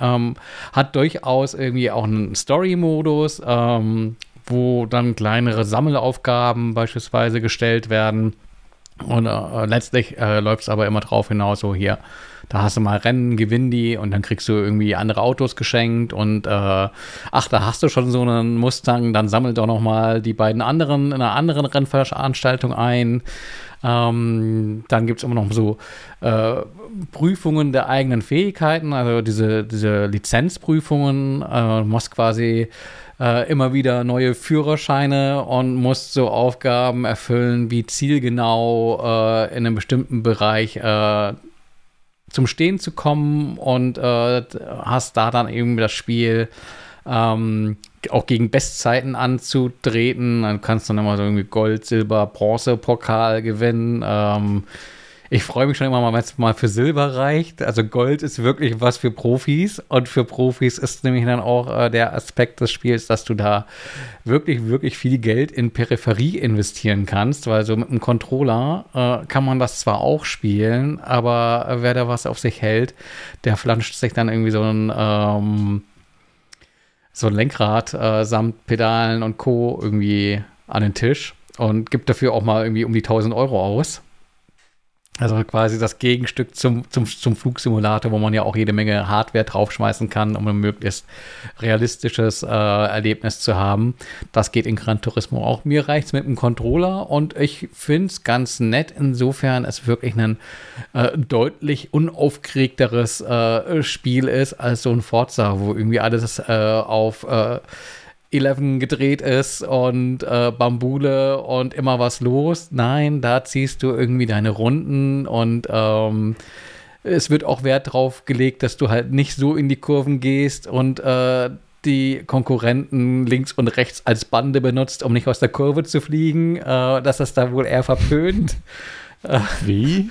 Ähm, hat durchaus irgendwie auch einen Story-Modus, ähm, wo dann kleinere Sammelaufgaben beispielsweise gestellt werden Und äh, letztlich äh, läuft es aber immer drauf hinaus, so hier, da hast du mal Rennen, gewinn die und dann kriegst du irgendwie andere Autos geschenkt und äh, ach, da hast du schon so einen Mustang, dann sammel doch noch mal die beiden anderen in einer anderen Rennveranstaltung ein. Ähm, dann gibt es immer noch so äh, Prüfungen der eigenen Fähigkeiten, also diese, diese Lizenzprüfungen. Äh, musst quasi äh, immer wieder neue Führerscheine und musst so Aufgaben erfüllen, wie zielgenau äh, in einem bestimmten Bereich äh, zum Stehen zu kommen und äh, hast da dann eben das Spiel ähm, auch gegen Bestzeiten anzutreten. Dann kannst du dann immer so irgendwie Gold, Silber, Bronze, Pokal gewinnen. Ähm, ich freue mich schon immer mal, wenn es mal für Silber reicht. Also Gold ist wirklich was für Profis und für Profis ist nämlich dann auch äh, der Aspekt des Spiels, dass du da wirklich, wirklich viel Geld in Peripherie investieren kannst, weil so mit einem Controller äh, kann man das zwar auch spielen, aber wer da was auf sich hält, der flanscht sich dann irgendwie so ein ähm, so ein Lenkrad äh, samt Pedalen und Co. irgendwie an den Tisch und gibt dafür auch mal irgendwie um die 1000 Euro aus. Also quasi das Gegenstück zum, zum, zum Flugsimulator, wo man ja auch jede Menge Hardware draufschmeißen kann, um ein möglichst realistisches äh, Erlebnis zu haben. Das geht in Gran Turismo auch. Mir reicht es mit einem Controller und ich finde es ganz nett, insofern es wirklich ein äh, deutlich unaufgeregteres äh, Spiel ist als so ein Forza, wo irgendwie alles äh, auf 11 gedreht ist und äh, Bambule und immer was los. Nein, da ziehst du irgendwie deine Runden und ähm, es wird auch Wert drauf gelegt, dass du halt nicht so in die Kurven gehst und äh, die Konkurrenten links und rechts als Bande benutzt, um nicht aus der Kurve zu fliegen. Äh, das ist da wohl eher verpönt. Wie?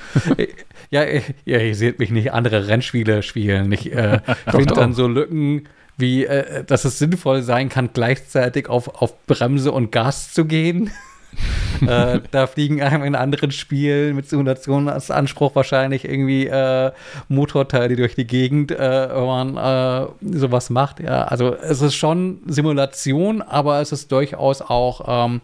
ja, ja, ihr seht mich nicht andere Rennspiele spielen. Ich äh, finde dann so Lücken wie, äh, dass es sinnvoll sein kann, gleichzeitig auf, auf Bremse und Gas zu gehen. äh, da fliegen einem in anderen Spielen mit Simulationsanspruch wahrscheinlich irgendwie äh, Motorteile durch die Gegend, äh, wenn man äh, sowas macht. Ja, also es ist schon Simulation, aber es ist durchaus auch ähm,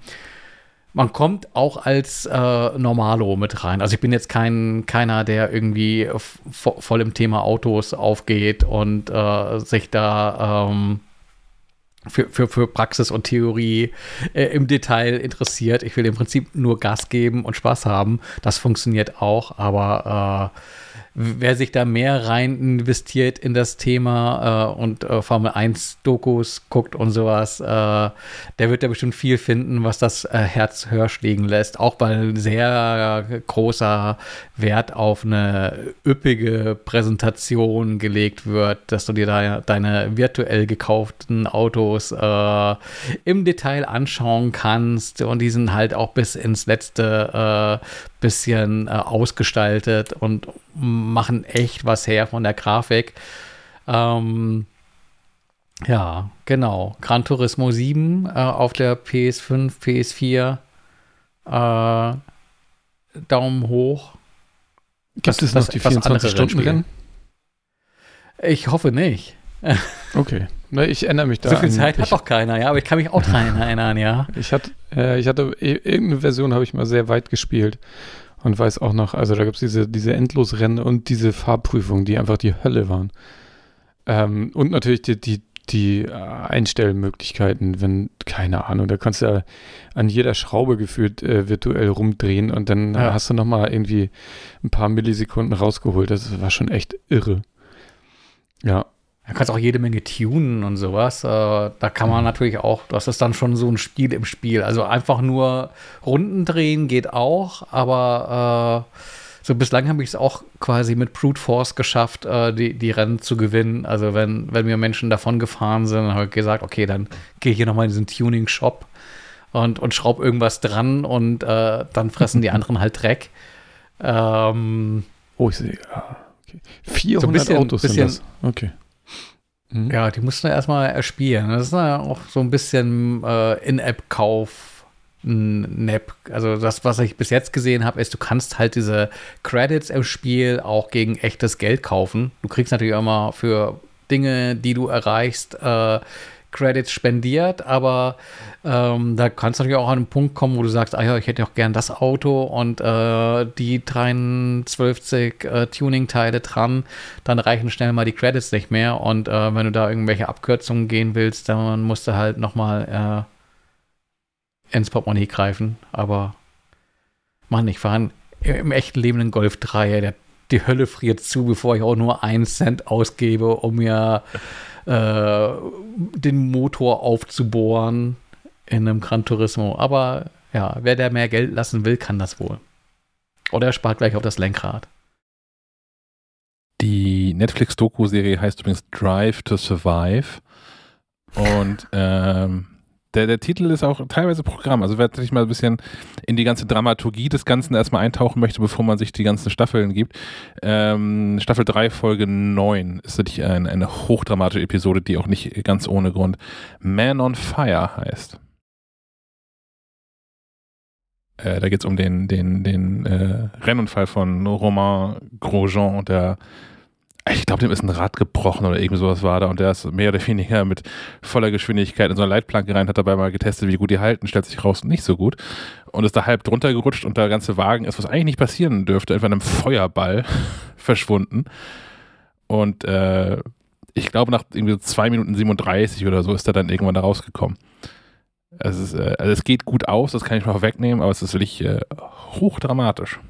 man kommt auch als äh, Normalo mit rein. Also ich bin jetzt kein keiner, der irgendwie voll im Thema Autos aufgeht und äh, sich da ähm, für, für, für Praxis und Theorie äh, im Detail interessiert. Ich will im Prinzip nur Gas geben und Spaß haben. Das funktioniert auch, aber äh, wer sich da mehr rein investiert in das Thema äh, und äh, Formel 1 Dokus guckt und sowas, äh, der wird da bestimmt viel finden, was das äh, Herz höher schlägen lässt. Auch weil sehr großer Wert auf eine üppige Präsentation gelegt wird, dass du dir da deine virtuell gekauften Autos äh, im Detail anschauen kannst und die sind halt auch bis ins letzte äh, bisschen ausgestaltet und machen echt was her von der Grafik. Ähm, ja, genau. Gran Turismo 7 äh, auf der PS5, PS4. Äh, Daumen hoch. Gibt das, es noch die 24-Stunden-Rennen? Ich hoffe nicht. okay. Ich erinnere mich da. So viel Zeit hat doch keiner, ja, aber ich kann mich auch daran erinnern, ja. Ich hatte, äh, ich hatte irgendeine Version habe ich mal sehr weit gespielt und weiß auch noch, also da gab es diese, diese Endlosrennen und diese Fahrprüfungen, die einfach die Hölle waren. Ähm, und natürlich die, die, die äh, Einstellmöglichkeiten, wenn, keine Ahnung, da kannst du ja an jeder Schraube gefühlt äh, virtuell rumdrehen und dann ja. hast du nochmal irgendwie ein paar Millisekunden rausgeholt. Das war schon echt irre. Ja, da kannst auch jede Menge tunen und sowas. Äh, da kann man mhm. natürlich auch, das ist dann schon so ein Spiel im Spiel. Also einfach nur Runden drehen geht auch, aber äh, so bislang habe ich es auch quasi mit Brute Force geschafft, äh, die, die Rennen zu gewinnen. Also wenn, wenn mir Menschen davon gefahren sind, dann habe ich gesagt, okay, dann gehe ich hier nochmal in diesen Tuning-Shop und, und schraub irgendwas dran und äh, dann fressen die anderen halt Dreck. Ähm, oh, ich sehe. Ah, okay. 400 so bisschen, Autos bisschen, sind das. Okay. Mhm. Ja, die mussten wir erstmal erspielen. Das ist ja auch so ein bisschen äh, In-App-Kauf. Nap. Also das, was ich bis jetzt gesehen habe, ist, du kannst halt diese Credits im Spiel auch gegen echtes Geld kaufen. Du kriegst natürlich immer für Dinge, die du erreichst, äh, Credits spendiert, aber ähm, da kannst du natürlich auch an einen Punkt kommen, wo du sagst, ah ja, ich hätte auch gern das Auto und äh, die 312 äh, Tuning-Teile dran, dann reichen schnell mal die Credits nicht mehr und äh, wenn du da irgendwelche Abkürzungen gehen willst, dann musst du halt nochmal äh, ins Portemonnaie greifen, aber Mann, ich fahre im echten Leben einen Golf 3, der die Hölle friert zu, bevor ich auch nur einen Cent ausgebe, um mir äh, den Motor aufzubohren in einem Gran Turismo. Aber ja, wer da mehr Geld lassen will, kann das wohl. Oder er spart gleich auf das Lenkrad. Die Netflix-Doku-Serie heißt übrigens Drive to Survive. Und ähm, der, der Titel ist auch teilweise Programm. Also wer sich mal ein bisschen in die ganze Dramaturgie des Ganzen erstmal eintauchen möchte, bevor man sich die ganzen Staffeln gibt. Ähm, Staffel 3, Folge 9 ist natürlich eine, eine hochdramatische Episode, die auch nicht ganz ohne Grund Man on Fire heißt. Äh, da geht es um den, den, den äh, Rennunfall von Romain Grosjean, der ich glaube, dem ist ein Rad gebrochen oder irgendwie sowas war da und der ist mehr oder weniger mit voller Geschwindigkeit in so eine Leitplanke rein, hat dabei mal getestet, wie gut die halten, stellt sich raus, nicht so gut und ist da halb drunter gerutscht und der ganze Wagen ist, was eigentlich nicht passieren dürfte, einfach in einem Feuerball verschwunden und äh, ich glaube, nach irgendwie 2 Minuten 37 oder so ist er dann irgendwann da rausgekommen. Es, ist, äh, also es geht gut aus, das kann ich mal wegnehmen, aber es ist wirklich äh, hochdramatisch.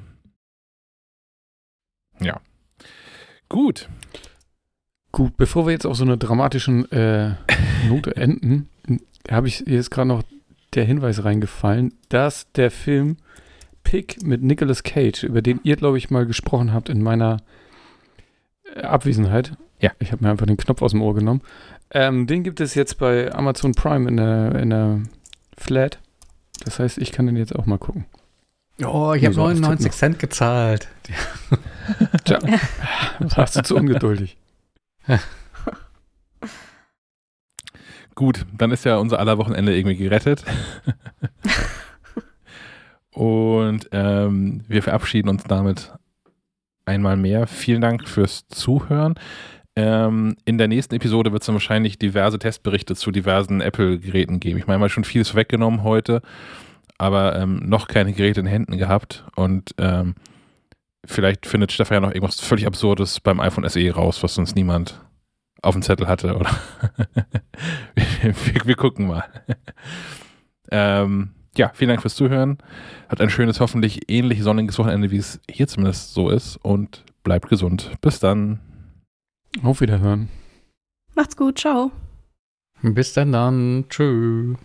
Ja. Gut. Gut, bevor wir jetzt auf so einer dramatischen äh, Note enden, habe ich jetzt gerade noch der Hinweis reingefallen, dass der Film Pick mit Nicolas Cage, über den ihr, glaube ich, mal gesprochen habt in meiner äh, Abwesenheit. Ja. Ich habe mir einfach den Knopf aus dem Ohr genommen. Ähm, den gibt es jetzt bei Amazon Prime in der, in der Flat. Das heißt, ich kann den jetzt auch mal gucken. Oh, ich habe 99 Cent gezahlt. Tja, warst du zu ungeduldig. Gut, dann ist ja unser aller Wochenende irgendwie gerettet. Und ähm, wir verabschieden uns damit einmal mehr. Vielen Dank fürs Zuhören. Ähm, in der nächsten Episode wird es dann wahrscheinlich diverse Testberichte zu diversen Apple-Geräten geben. Ich meine, mal schon vieles weggenommen heute aber ähm, noch keine Geräte in Händen gehabt und ähm, vielleicht findet Stefan ja noch irgendwas völlig Absurdes beim iPhone SE raus, was sonst niemand auf dem Zettel hatte, oder? wir, wir, gucken mal. ähm, ja, vielen Dank fürs Zuhören. Hat ein schönes, hoffentlich ähnlich sonniges Wochenende, wie es hier zumindest so ist. Und bleibt gesund. Bis dann. Auf Wiederhören. Macht's gut. Ciao. Bis dann dann. Tschüss.